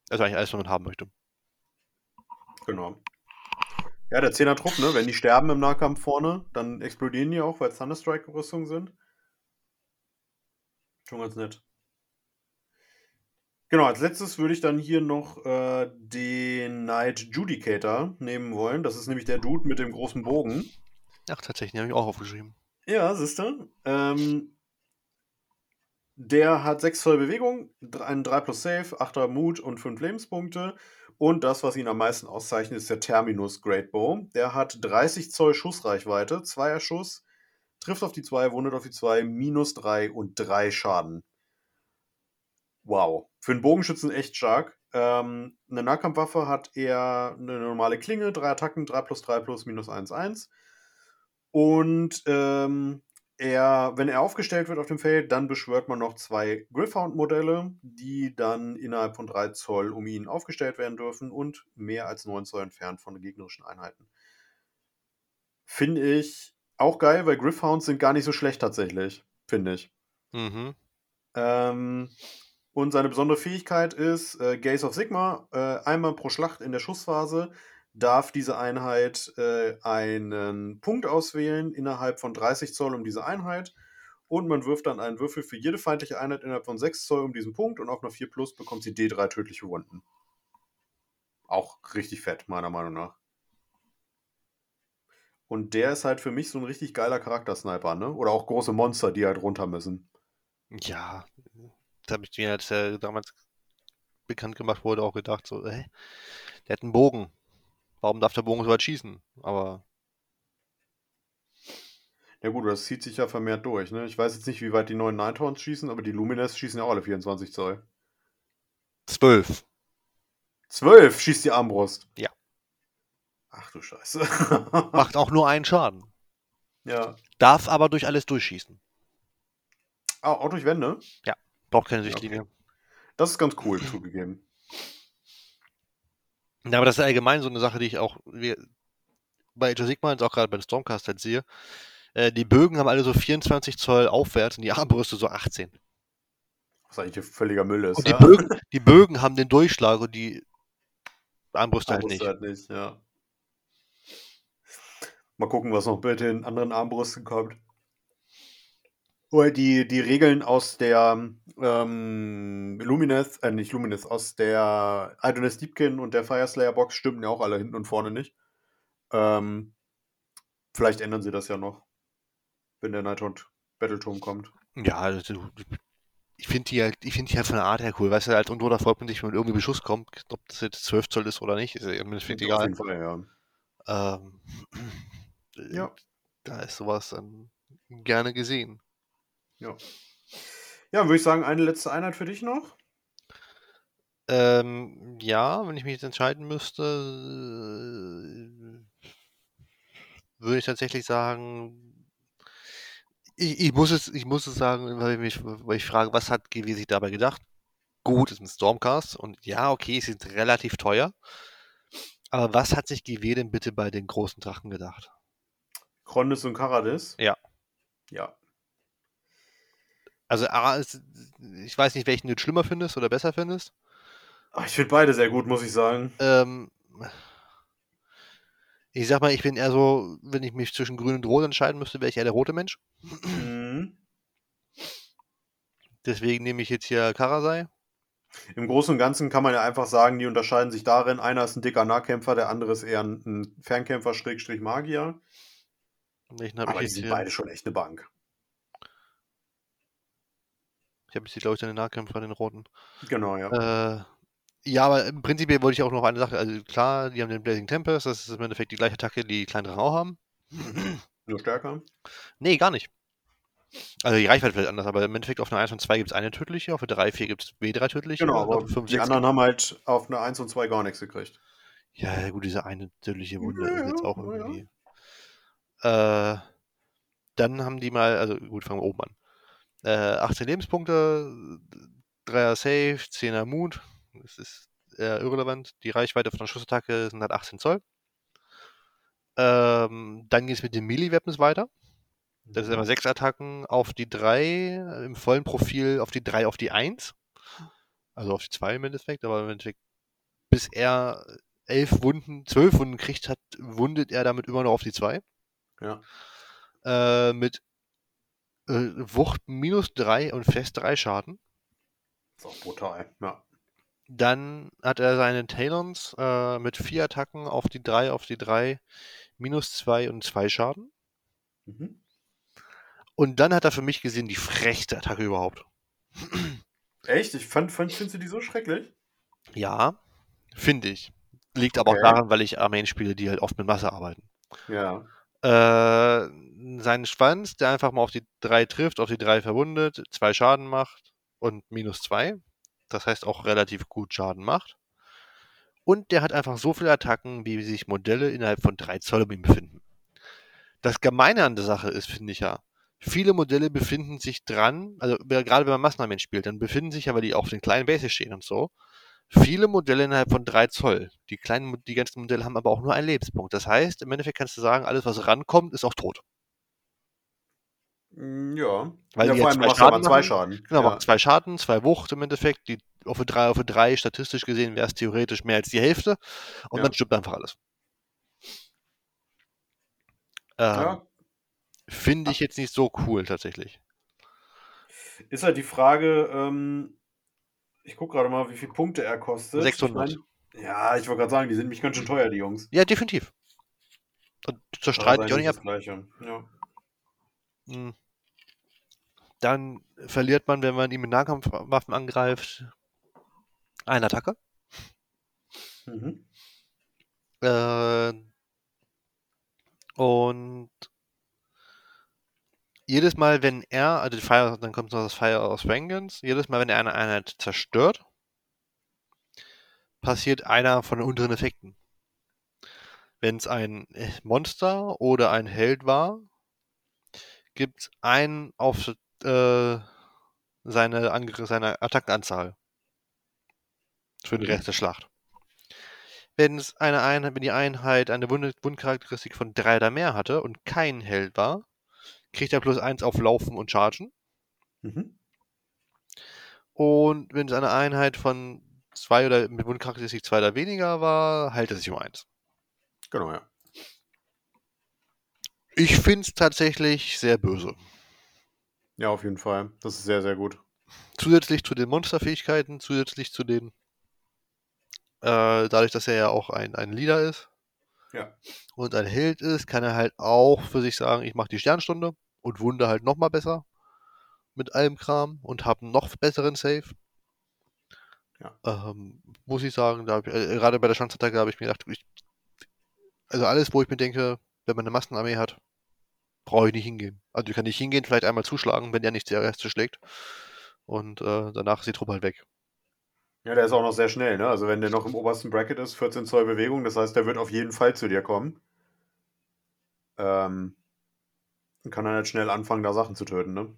Also eigentlich alles, was man haben möchte. Genau. Ja, der 10er Trupp, ne? Wenn die sterben im Nahkampf vorne, dann explodieren die auch, weil es Thunderstrike-Rüstungen sind. Schon ganz nett. Genau, als letztes würde ich dann hier noch äh, den Knight Judicator nehmen wollen. Das ist nämlich der Dude mit dem großen Bogen. Ach, tatsächlich, habe ich auch aufgeschrieben. Ja, siehst du. Ähm, der hat 6 Zoll Bewegung, einen 3 plus Save, 8er Mut und 5 Lebenspunkte. Und das, was ihn am meisten auszeichnet, ist der Terminus Great Bow. Der hat 30 Zoll Schussreichweite, 2er Schuss, trifft auf die 2, wundet auf die 2, minus 3 und 3 Schaden. Wow. Für einen Bogenschützen echt stark. Ähm, eine Nahkampfwaffe hat er eine normale Klinge, 3 Attacken, 3 plus 3 plus minus 1, 1. Und ähm, er, wenn er aufgestellt wird auf dem Feld, dann beschwört man noch zwei Griffhound-Modelle, die dann innerhalb von 3 Zoll um ihn aufgestellt werden dürfen und mehr als 9 Zoll entfernt von gegnerischen Einheiten. Finde ich auch geil, weil Griffhounds sind gar nicht so schlecht tatsächlich, finde ich. Mhm. Ähm, und seine besondere Fähigkeit ist äh, Gaze of Sigma. Äh, einmal pro Schlacht in der Schussphase darf diese Einheit äh, einen Punkt auswählen innerhalb von 30 Zoll um diese Einheit. Und man wirft dann einen Würfel für jede feindliche Einheit innerhalb von 6 Zoll um diesen Punkt. Und auf einer 4 Plus bekommt sie D3 tödliche Wunden. Auch richtig fett, meiner Meinung nach. Und der ist halt für mich so ein richtig geiler Charaktersniper, ne? Oder auch große Monster, die halt runter müssen. Ja, da habe ich mir, als er damals bekannt gemacht wurde, auch gedacht, so, hä? Der hat einen Bogen. Warum darf der Bogen so weit schießen? Aber Ja gut, das zieht sich ja vermehrt durch. Ne? Ich weiß jetzt nicht, wie weit die neuen Nighthorns schießen, aber die Lumines schießen ja auch alle 24 Zoll. zwölf. 12 schießt die Armbrust. Ja. Ach du Scheiße. Macht auch nur einen Schaden. ja. Darf aber durch alles durchschießen. Ah, auch durch Wände? Braucht keine Ja, Sichtlinie. Das ist ganz cool, zugegeben. Ja, aber das ist allgemein so eine Sache, die ich auch wie, bei Age of Sigma und auch gerade bei Stormcast halt sehe. Äh, die Bögen haben alle so 24 Zoll aufwärts und die Armbrüste so 18. Was eigentlich ein völliger Müll ist. Und die, ja? Bögen, die Bögen haben den Durchschlag und die Armbrüste halt Armbrust nicht. halt nicht, ja. Mal gucken, was noch bei den anderen Armbrüsten kommt. Oder die, die Regeln aus der ähm, Lumines, äh, nicht Lumines, aus der Idoness Deepkin und der Fireslayer Box stimmen ja auch alle hinten und vorne nicht. Ähm, vielleicht ändern sie das ja noch, wenn der Nighthawk Battleturm kommt. Ja, also, ich finde die halt, ich finde die halt von der Art her cool. Weißt du, halt, und da freut man sich, wenn irgendwie Beschuss kommt, ob das jetzt 12 Zoll ist oder nicht, ist ja im Endeffekt Auf egal. jeden Fall, ja. Ähm, Ja. Da ist sowas dann gerne gesehen. Ja, dann würde ich sagen, eine letzte Einheit für dich noch. Ähm, ja, wenn ich mich jetzt entscheiden müsste, würde ich tatsächlich sagen, ich, ich muss es, ich muss es sagen, weil ich, mich, weil ich frage, was hat GW sich dabei gedacht? Gut, ist ein Stormcast und ja, okay, sie sind relativ teuer. Aber was hat sich GW denn bitte bei den großen Drachen gedacht? Krondes und Karadis. Ja. Ja. Also, A, ich weiß nicht, welchen du schlimmer findest oder besser findest. Ah, Ich finde beide sehr gut, muss ich sagen. Ähm, ich sag mal, ich bin eher so, wenn ich mich zwischen grün und rot entscheiden müsste, wäre ich eher der rote Mensch. Mhm. Deswegen nehme ich jetzt hier Karasai. Im Großen und Ganzen kann man ja einfach sagen, die unterscheiden sich darin. Einer ist ein dicker Nahkämpfer, der andere ist eher ein, ein Habe Aber ich die sind beide schon echt eine Bank. Ich habe jetzt glaube ich, den Nahkämpfer, den roten. Genau, ja. Äh, ja, aber im Prinzip wollte ich auch noch eine Sache. Also klar, die haben den Blazing Tempest, das ist im Endeffekt die gleiche Attacke, die die kleinen Drachen auch haben. Nur stärker. Nee, gar nicht. Also die Reichweite vielleicht anders, aber im Endeffekt auf einer 1 und 2 gibt es eine tödliche, auf einer 3, 4 gibt es W3 tödliche. Genau, aber auf 5, die 6 anderen haben halt auf eine 1 und 2 gar nichts gekriegt. Ja, gut, diese eine tödliche Wunde Ja, ist jetzt auch ja, ja. Äh, dann haben die mal, also gut, fangen wir oben an. Äh, 18 Lebenspunkte, 3er Safe, 10er Mut. Das ist eher irrelevant. Die Reichweite von der Schussattacke sind halt 18 Zoll. Ähm, dann geht es mit den Melee-Weapons weiter. Das ist immer sechs Attacken auf die 3 im vollen Profil auf die 3 auf die 1. Also auf die 2 im Endeffekt, aber im Endeffekt, bis er elf Wunden, zwölf Wunden kriegt hat, wundet er damit immer noch auf die 2. Ja. Äh, mit äh, Wucht minus 3 und fest 3 Schaden. Ist auch brutal, ja. Dann hat er seine Talons äh, mit vier Attacken auf die 3, auf die 3, minus 2 und 2 Schaden. Mhm. Und dann hat er für mich gesehen die frechste Attacke überhaupt. Echt? Ich fand, fand, findest du die so schrecklich? Ja, finde ich. Liegt aber Okay. auch daran, weil ich Armeen spiele, die halt oft mit Masse arbeiten. Ja. Äh, seinen Schwanz, der einfach mal auf die 3 trifft, auf die 3 verwundet, 2 Schaden macht und minus 2. Das heißt auch relativ gut Schaden macht. Und der hat einfach so viele Attacken, wie sich Modelle innerhalb von 3 Zoll um ihn befinden. Das Gemeine an der Sache ist, finde ich ja, viele Modelle befinden sich dran, also gerade wenn man Massenarmeen spielt, dann befinden sich weil die auf den kleinen Bases stehen und so, viele Modelle innerhalb von 3 Zoll. Die kleinen, die ganzen Modelle haben aber auch nur einen Lebenspunkt. Das heißt, im Endeffekt kannst du sagen, alles, was rankommt, ist auch tot. Mm, Ja. Weil ja, die vor allem zwei Schaden zwei. Schaden. Genau, ja. zwei Schaden, zwei Wucht im Endeffekt. Die auf 3, auf 3, statistisch gesehen wäre es theoretisch mehr als die Hälfte. Und Ja. dann stirbt einfach alles. Ähm, ja. Finde ich jetzt nicht so cool tatsächlich. Ist halt die Frage, ähm, ich gucke gerade mal, wie viele Punkte er kostet. 600. Ich mein, ja, ich wollte gerade sagen, die sind mich ganz schön teuer, die Jungs. Ja, definitiv. Und streite ich auch nicht ab. Ja. Hm. Dann verliert man, wenn man ihn mit Nahkampfwaffen angreift, eine Attacke. Mhm. Äh, und jedes Mal, wenn er, also Fire, dann kommt noch das Fire aus Vengeance, jedes Mal, wenn er eine Einheit zerstört, passiert einer von den unteren Effekten. Wenn es ein Monster oder ein Held war, gibt es einen auf äh, seine, Angr seine Attackenanzahl für den. Rest der Schlacht. Wenn es eine Einheit, wenn die Einheit eine Wund Wundcharakteristik von 3 oder mehr hatte und kein Held war, kriegt er plus 1 auf Laufen und Chargen. Mhm. Und wenn es eine Einheit von 2 oder mit Wundcharakteristik 2 oder weniger war, heilt er sich um 1. Genau, ja. Ich finde es tatsächlich sehr böse. Ja, auf jeden Fall. Das ist sehr, sehr gut. Zusätzlich zu den Monsterfähigkeiten, zusätzlich zu den, äh, dadurch, dass er ja auch ein, ein Leader ist Ja. und ein Held ist, kann er halt auch für sich sagen, ich mache die Sternstunde und wunde halt noch mal besser mit allem Kram und habe einen noch besseren Save. Ja. Ähm, muss ich sagen, da äh, gerade bei der Schanzattacke habe ich mir gedacht, ich, also alles, wo ich mir denke, wenn man eine Massenarmee hat, brauche ich nicht hingehen. Also ich kann nicht hingehen, vielleicht einmal zuschlagen, wenn der nicht der Rest zuschlägt. Und äh, danach ist die Truppe halt weg. Ja, der ist auch noch sehr schnell, ne? Also wenn der noch im obersten Bracket ist, 14 Zoll Bewegung, das heißt, der wird auf jeden Fall zu dir kommen. Ähm, kann dann halt schnell anfangen, da Sachen zu töten, ne?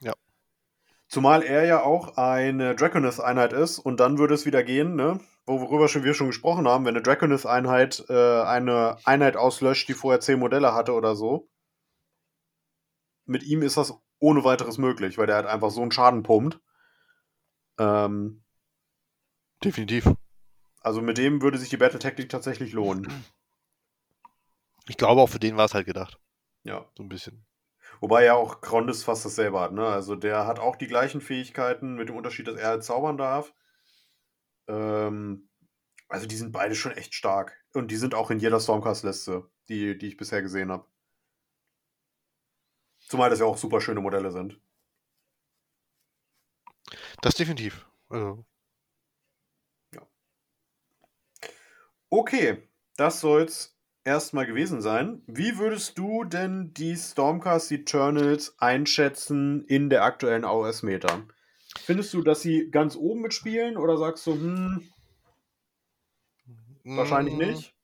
Ja. Zumal er ja auch eine Draconith-Einheit ist und dann würde es wieder gehen, ne? Worüber schon, wir schon gesprochen haben, wenn eine Draconith-Einheit äh, eine Einheit auslöscht, die vorher 10 Modelle hatte oder so. Mit ihm ist das ohne weiteres möglich, weil der halt einfach so einen Schaden pumpt. Ähm, Definitiv. also mit dem würde sich die Battle-Taktik tatsächlich lohnen. Ich glaube, auch für den war es halt gedacht. Ja. So ein bisschen. Wobei ja auch Grondis fast dasselbe hat, ne? Also der hat auch die gleichen Fähigkeiten, mit dem Unterschied, dass er halt zaubern darf. Ähm, also die sind beide schon echt stark. Und die sind auch in jeder Stormcast-Liste, die, die ich bisher gesehen habe. Zumal das ja auch super schöne Modelle sind. Das definitiv. Also, Okay, das soll's erstmal gewesen sein. Wie würdest du denn die Stormcast Eternals einschätzen in der aktuellen AOS-Meta? Findest du, dass sie ganz oben mitspielen oder sagst du, hm, wahrscheinlich mm, nicht?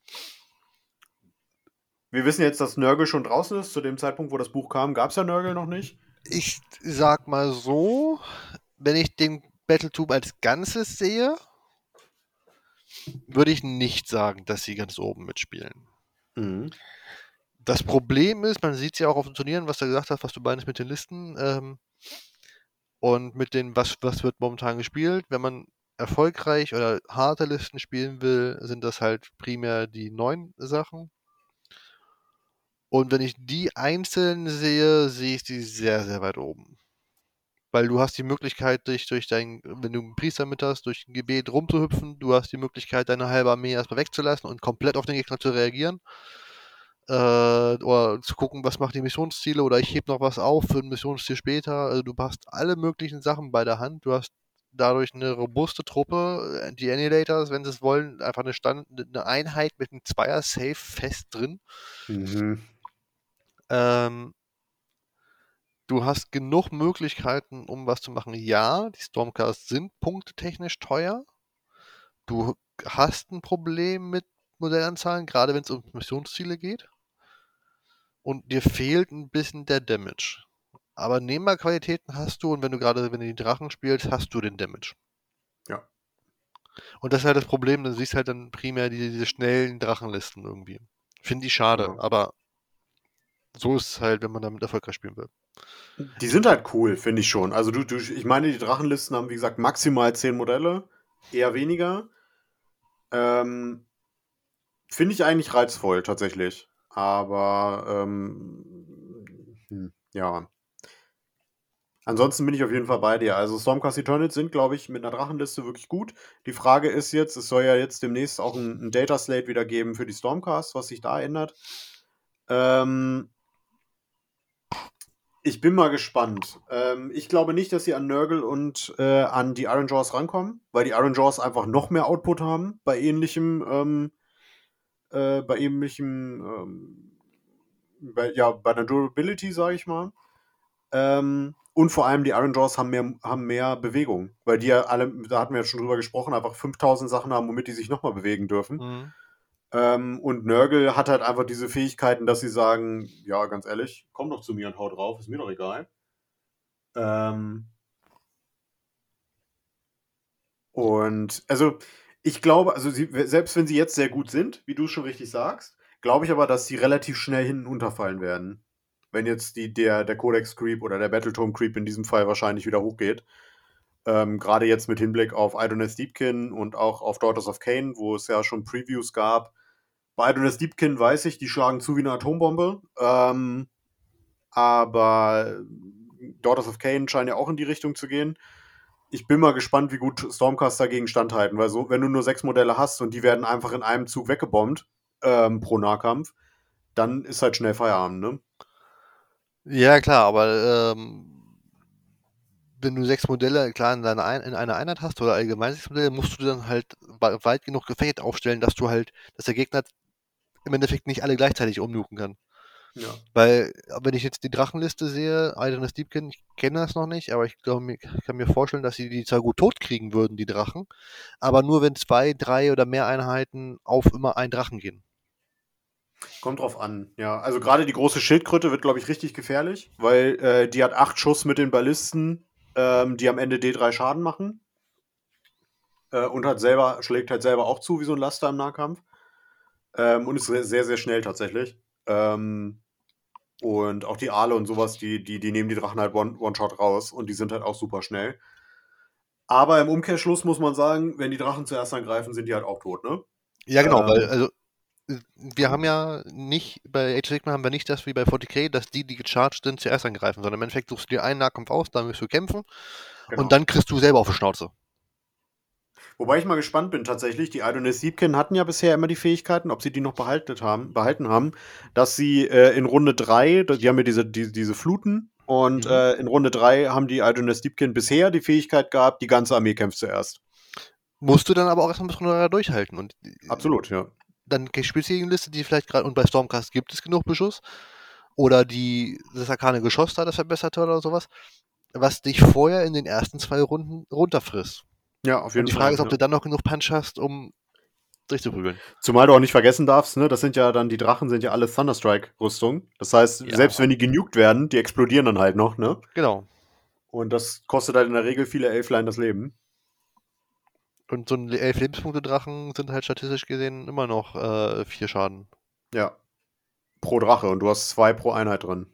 Wir wissen jetzt, dass Nörgel schon draußen ist. Zu dem Zeitpunkt, wo das Buch kam, gab es ja Nörgel noch nicht. Ich sag mal so, wenn ich den Battletube als Ganzes sehe, würde ich nicht sagen, dass sie ganz oben mitspielen. Mhm. Das Problem ist, man sieht es ja auch auf den Turnieren, was du gesagt hast, was du meinst mit den Listen ähm, und mit den, was, was wird momentan gespielt. Wenn man erfolgreich oder harte Listen spielen will, sind das halt primär die neuen Sachen. Und wenn ich die einzeln sehe, sehe ich die sehr, sehr weit oben. Weil du hast die Möglichkeit, dich durch dein, wenn du einen Priester mit hast, durch ein Gebet rumzuhüpfen, du hast die Möglichkeit, deine halbe Armee erstmal wegzulassen und komplett auf den Gegner zu reagieren. Äh, oder zu gucken, was macht die Missionsziele, oder ich heb noch was auf für ein Missionsziel später. Also du hast alle möglichen Sachen bei der Hand. Du hast dadurch eine robuste Truppe, äh, die Annihilators, wenn sie es wollen, einfach eine, Stand, eine Einheit mit einem Zweier-Safe fest drin. Mhm. Ähm, du hast genug Möglichkeiten, um was zu machen. Ja, die Stormcasts sind punktetechnisch teuer. Du hast ein Problem mit Modellanzahlen, gerade wenn es um Missionsziele geht. Und dir fehlt ein bisschen der Damage. Aber Nehmerqualitäten hast du und wenn du gerade, wenn du die Drachen spielst, hast du den Damage. Ja. Und das ist halt das Problem, du siehst halt dann primär diese, diese schnellen Drachenlisten irgendwie. Finde ich schade, ja. aber so ist es halt, wenn man damit erfolgreich spielen will. Die sind halt cool, finde ich schon. Also du, du, ich meine, die Drachenlisten haben, wie gesagt, maximal 10 Modelle, eher weniger. Ähm, finde ich eigentlich reizvoll, tatsächlich. Aber ähm, hm, ja. Ansonsten bin ich auf jeden Fall bei dir. Also Stormcast Eternals sind, glaube ich, mit einer Drachenliste wirklich gut. Die Frage ist jetzt, es soll ja jetzt demnächst auch ein, ein Data Slate wieder geben für die Stormcast, was sich da ändert. Ähm, ich bin mal gespannt. Ähm, ich glaube nicht, dass sie an Nurgle und äh, an die Iron Jaws rankommen, weil die Iron Jaws einfach noch mehr Output haben bei ähnlichem, ähm, äh, bei ähnlichem, ähm, bei, ja, bei der Durability, sage ich mal. Ähm, und vor allem die Iron Jaws haben mehr, haben mehr Bewegung, weil die ja alle, da hatten wir ja schon drüber gesprochen, einfach 5000 Sachen haben, womit die sich nochmal bewegen dürfen. Mhm. Ähm, und Nörgel hat halt einfach diese Fähigkeiten, dass sie sagen, ja, ganz ehrlich, komm doch zu mir und hau drauf, ist mir doch egal. Ähm, und also ich glaube, also sie, selbst wenn sie jetzt sehr gut sind, wie du schon richtig sagst, glaube ich aber, dass sie relativ schnell hinten unterfallen werden. Wenn jetzt die, der, der Codex Creep oder der Battletome Creep in diesem Fall wahrscheinlich wieder hochgeht. Ähm, Gerade jetzt mit Hinblick auf Idoness Deepkin und auch auf Daughters of Cain, wo es ja schon Previews gab, bei Adonis Deepkin weiß ich, die schlagen zu wie eine Atombombe. Ähm, aber Daughters of Cain scheinen ja auch in die Richtung zu gehen. Ich bin mal gespannt, wie gut Stormcast dagegen standhalten, weil so, wenn du nur sechs Modelle hast und die werden einfach in einem Zug weggebombt ähm, pro Nahkampf, dann ist halt schnell Feierabend, ne? Ja, klar, aber ähm, wenn du sechs Modelle klar in, deiner Ein in einer Einheit hast oder allgemein sechs Modelle, musst du dann halt weit genug Gefecht aufstellen, dass du halt, dass der Gegner im Endeffekt nicht alle gleichzeitig umnuken kann. Ja. Weil, wenn ich jetzt die Drachenliste sehe, Idris Deepkin, ich kenne das noch nicht, aber ich glaube, ich kann mir vorstellen, dass sie die zwar gut tot kriegen würden, die Drachen, aber nur wenn zwei, drei oder mehr Einheiten auf immer einen Drachen gehen. Kommt drauf an, ja. Also gerade die große Schildkröte wird, glaube ich, richtig gefährlich, weil äh, die hat acht Schuss mit den Ballisten, ähm, die am Ende D3 Schaden machen. Äh, und hat selber, schlägt halt selber auch zu wie so ein Laster im Nahkampf. Ähm, und ist sehr, sehr schnell tatsächlich. Ähm, und auch die Aale und sowas, die, die, die nehmen die Drachen halt One-Shot raus und die sind halt auch super schnell. Aber im Umkehrschluss muss man sagen, wenn die Drachen zuerst angreifen, sind die halt auch tot, ne? Ja, genau, ähm, weil, also, wir haben ja nicht, bei Age of haben wir nicht das wie bei 40k, dass die, die gecharged sind, zuerst angreifen, sondern im Endeffekt suchst du dir einen Nahkampf aus, dann wirst du kämpfen genau. und dann kriegst du selber auf die Schnauze. Wobei ich mal gespannt bin tatsächlich. Die Idonis Siebken hatten ja bisher immer die Fähigkeiten, ob sie die noch behalten haben, behalten haben, dass sie äh, in Runde 3, die haben ja diese, die, diese Fluten, und mhm. äh, in Runde 3 haben die Idonis Siebken bisher die Fähigkeit gehabt, die ganze Armee kämpft zuerst. Musst du dann aber auch erstmal bis Runde 3 durchhalten. Und äh, Absolut, ja. Dann spielst du gegen Liste, die vielleicht gerade, und bei Stormcast gibt es genug Beschuss, oder die das arkane Geschoss da, das verbesserte oder sowas, was dich vorher in den ersten zwei Runden runterfrisst. Ja, auf jeden Fall. Und die Frage Fall, ist, ob ja. du dann noch genug Punch hast, um durchzuprügeln. Zumal du auch nicht vergessen darfst, ne, das sind ja dann, die Drachen sind ja alle Thunderstrike-Rüstungen. Das heißt, ja. selbst wenn die genugt werden, die explodieren dann halt noch, ne? Genau. Und das kostet halt in der Regel viele Elflein das Leben. Und so ein 11 Lebenspunkte-Drachen sind halt statistisch gesehen immer noch äh, vier Schaden. Ja. Pro Drache und du hast zwei pro Einheit drin.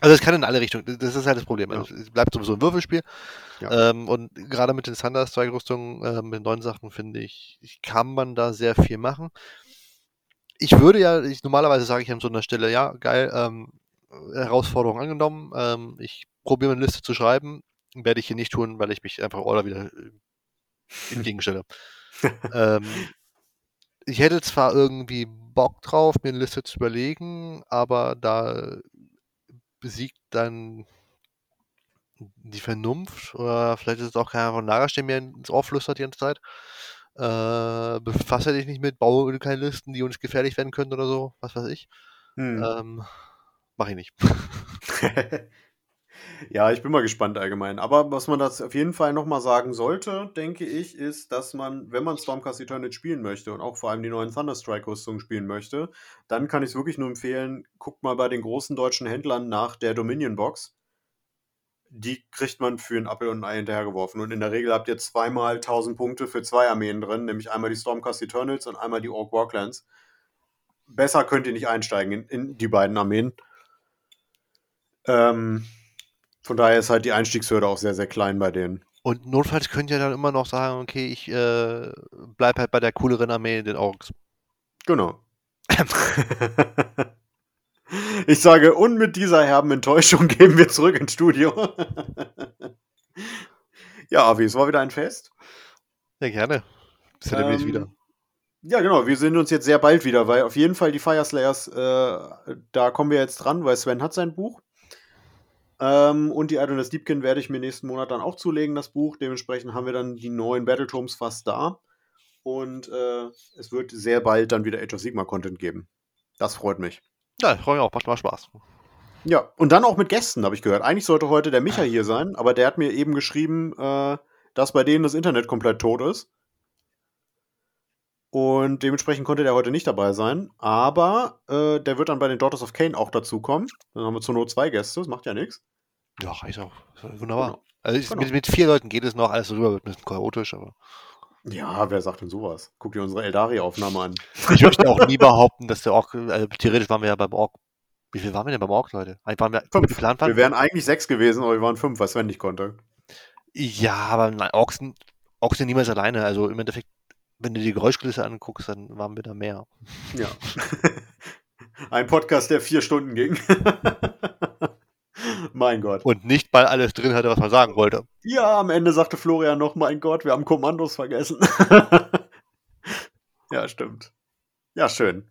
Also es kann in alle Richtungen, das ist halt das Problem. Ja. Also es bleibt sowieso ein Würfelspiel. Ja. Ähm, und gerade mit den Thunder-Strike-Rüstungen, äh, mit den neuen Sachen, finde ich, kann man da sehr viel machen. Ich würde ja, ich, normalerweise sage ich an so einer Stelle, ja, geil, ähm, Herausforderung angenommen. Ähm, ich probiere eine Liste zu schreiben. Werde ich hier nicht tun, weil ich mich einfach Order wieder äh, entgegenstelle. ähm, ich hätte zwar irgendwie Bock drauf, mir eine Liste zu überlegen, aber da besiegt dann die Vernunft oder vielleicht ist es auch keiner von der mir ins Ohr flüstert die ganze Zeit. Äh, befasse dich nicht mit, baue keine Listen, die uns gefährlich werden können oder so, was weiß ich. Hm. Ähm, mach ich nicht. ja, ich bin mal gespannt allgemein. Aber was man das auf jeden Fall nochmal sagen sollte, denke ich, ist, dass man, wenn man Stormcast Eternal spielen möchte und auch vor allem die neuen Thunderstrike-Rüstungen spielen möchte, dann kann ich es wirklich nur empfehlen, guckt mal bei den großen deutschen Händlern nach der Dominion-Box. Die kriegt man für ein Apfel und ein Ei hinterhergeworfen. Und in der Regel habt ihr zweimal 1000 Punkte für zwei Armeen drin, nämlich einmal die Stormcast Eternals und einmal die Orc Warclans. Besser könnt ihr nicht einsteigen in, in die beiden Armeen. Ähm, von daher ist halt die Einstiegshürde auch sehr, sehr klein bei denen. Und notfalls könnt ihr dann immer noch sagen, okay, ich äh, bleib halt bei der cooleren Armee, den Orks. Genau. ich sage, und mit dieser herben Enttäuschung gehen wir zurück ins Studio. ja, Avi, es war wieder ein Fest. Ja, gerne. Bis demnächst Ähm, wieder. Ja, genau. Wir sehen uns jetzt sehr bald wieder, weil auf jeden Fall die Fire Slayers, äh, da kommen wir jetzt dran, weil Sven hat sein Buch. Ähm, und die Adonis Deepkin werde ich mir nächsten Monat dann auch zulegen, das Buch. Dementsprechend haben wir dann die neuen Battletomes fast da. Und äh, es wird sehr bald dann wieder Age of Sigma Content geben. Das freut mich. Ja, ich freue mich auch. Macht mal Spaß. Ja, und dann auch mit Gästen, habe ich gehört. Eigentlich sollte heute der Micha hier sein, aber der hat mir eben geschrieben, äh, dass bei denen das Internet komplett tot ist. Und dementsprechend konnte der heute nicht dabei sein. Aber äh, der wird dann bei den Daughters of Cain auch dazukommen. Dann haben wir zur Not zwei Gäste, das macht ja nichts. Ja, reicht auch. Wunderbar. Genau. Also Genau. mit, mit vier Leuten geht es noch, alles rüber wird ein bisschen chaotisch, aber Ja, wer sagt denn sowas? Guck dir unsere Eldari-Aufnahme an. ich möchte auch nie behaupten, dass der Ork, also theoretisch waren wir ja beim Ork. Wie viel waren wir denn beim Ork, Leute? Waren wir Fünf. geplant Wir waren? wären eigentlich sechs gewesen, aber wir waren fünf, weil Sven nicht konnte. Ja, aber nein, Orks sind, Orks sind niemals alleine. Also im Endeffekt, wenn du die Geräuschkulisse anguckst, dann waren wir da mehr. Ja. Ein Podcast, der vier Stunden ging. mein Gott. Und nicht, weil alles drin hatte, was man sagen wollte. Ja, am Ende sagte Florian noch, mein Gott, wir haben Kommandos vergessen. ja, stimmt. Ja, schön.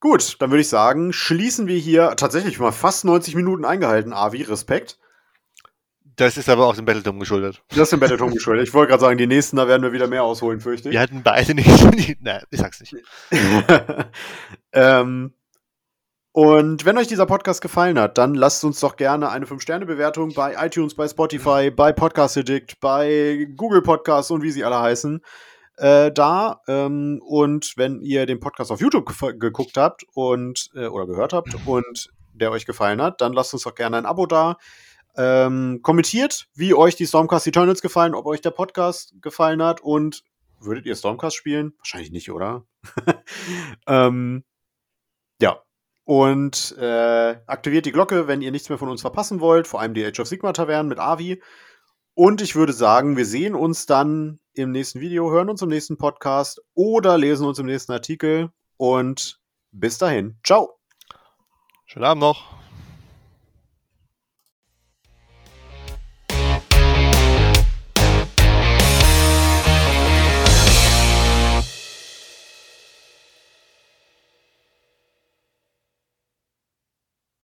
Gut, dann würde ich sagen, schließen wir hier tatsächlich mal fast 90 Minuten eingehalten, Avi, Respekt. Das ist aber auch dem Battletome geschuldet. Das ist dem Battletome geschuldet. Ich wollte gerade sagen, die nächsten, da werden wir wieder mehr ausholen, fürchte ich. Wir hatten beide nicht. Nein, ich sag's nicht. ähm, und wenn euch dieser Podcast gefallen hat, dann lasst uns doch gerne eine 5-Sterne-Bewertung bei iTunes, bei Spotify, bei Podcast Addict, bei Google Podcasts und wie sie alle heißen, äh, da. Ähm, und wenn ihr den Podcast auf YouTube gef- geguckt habt und äh, oder gehört habt und der euch gefallen hat, dann lasst uns doch gerne ein Abo da. Ähm, kommentiert, wie euch die Stormcast Eternals gefallen, ob euch der Podcast gefallen hat und würdet ihr Stormcast spielen? Wahrscheinlich nicht, oder? ähm, ja. Und äh, aktiviert die Glocke, wenn ihr nichts mehr von uns verpassen wollt, vor allem die Age of Sigma Tavernen mit Avi. Und ich würde sagen, wir sehen uns dann im nächsten Video, hören uns im nächsten Podcast oder lesen uns im nächsten Artikel. Und bis dahin. Ciao. Schönen Abend noch.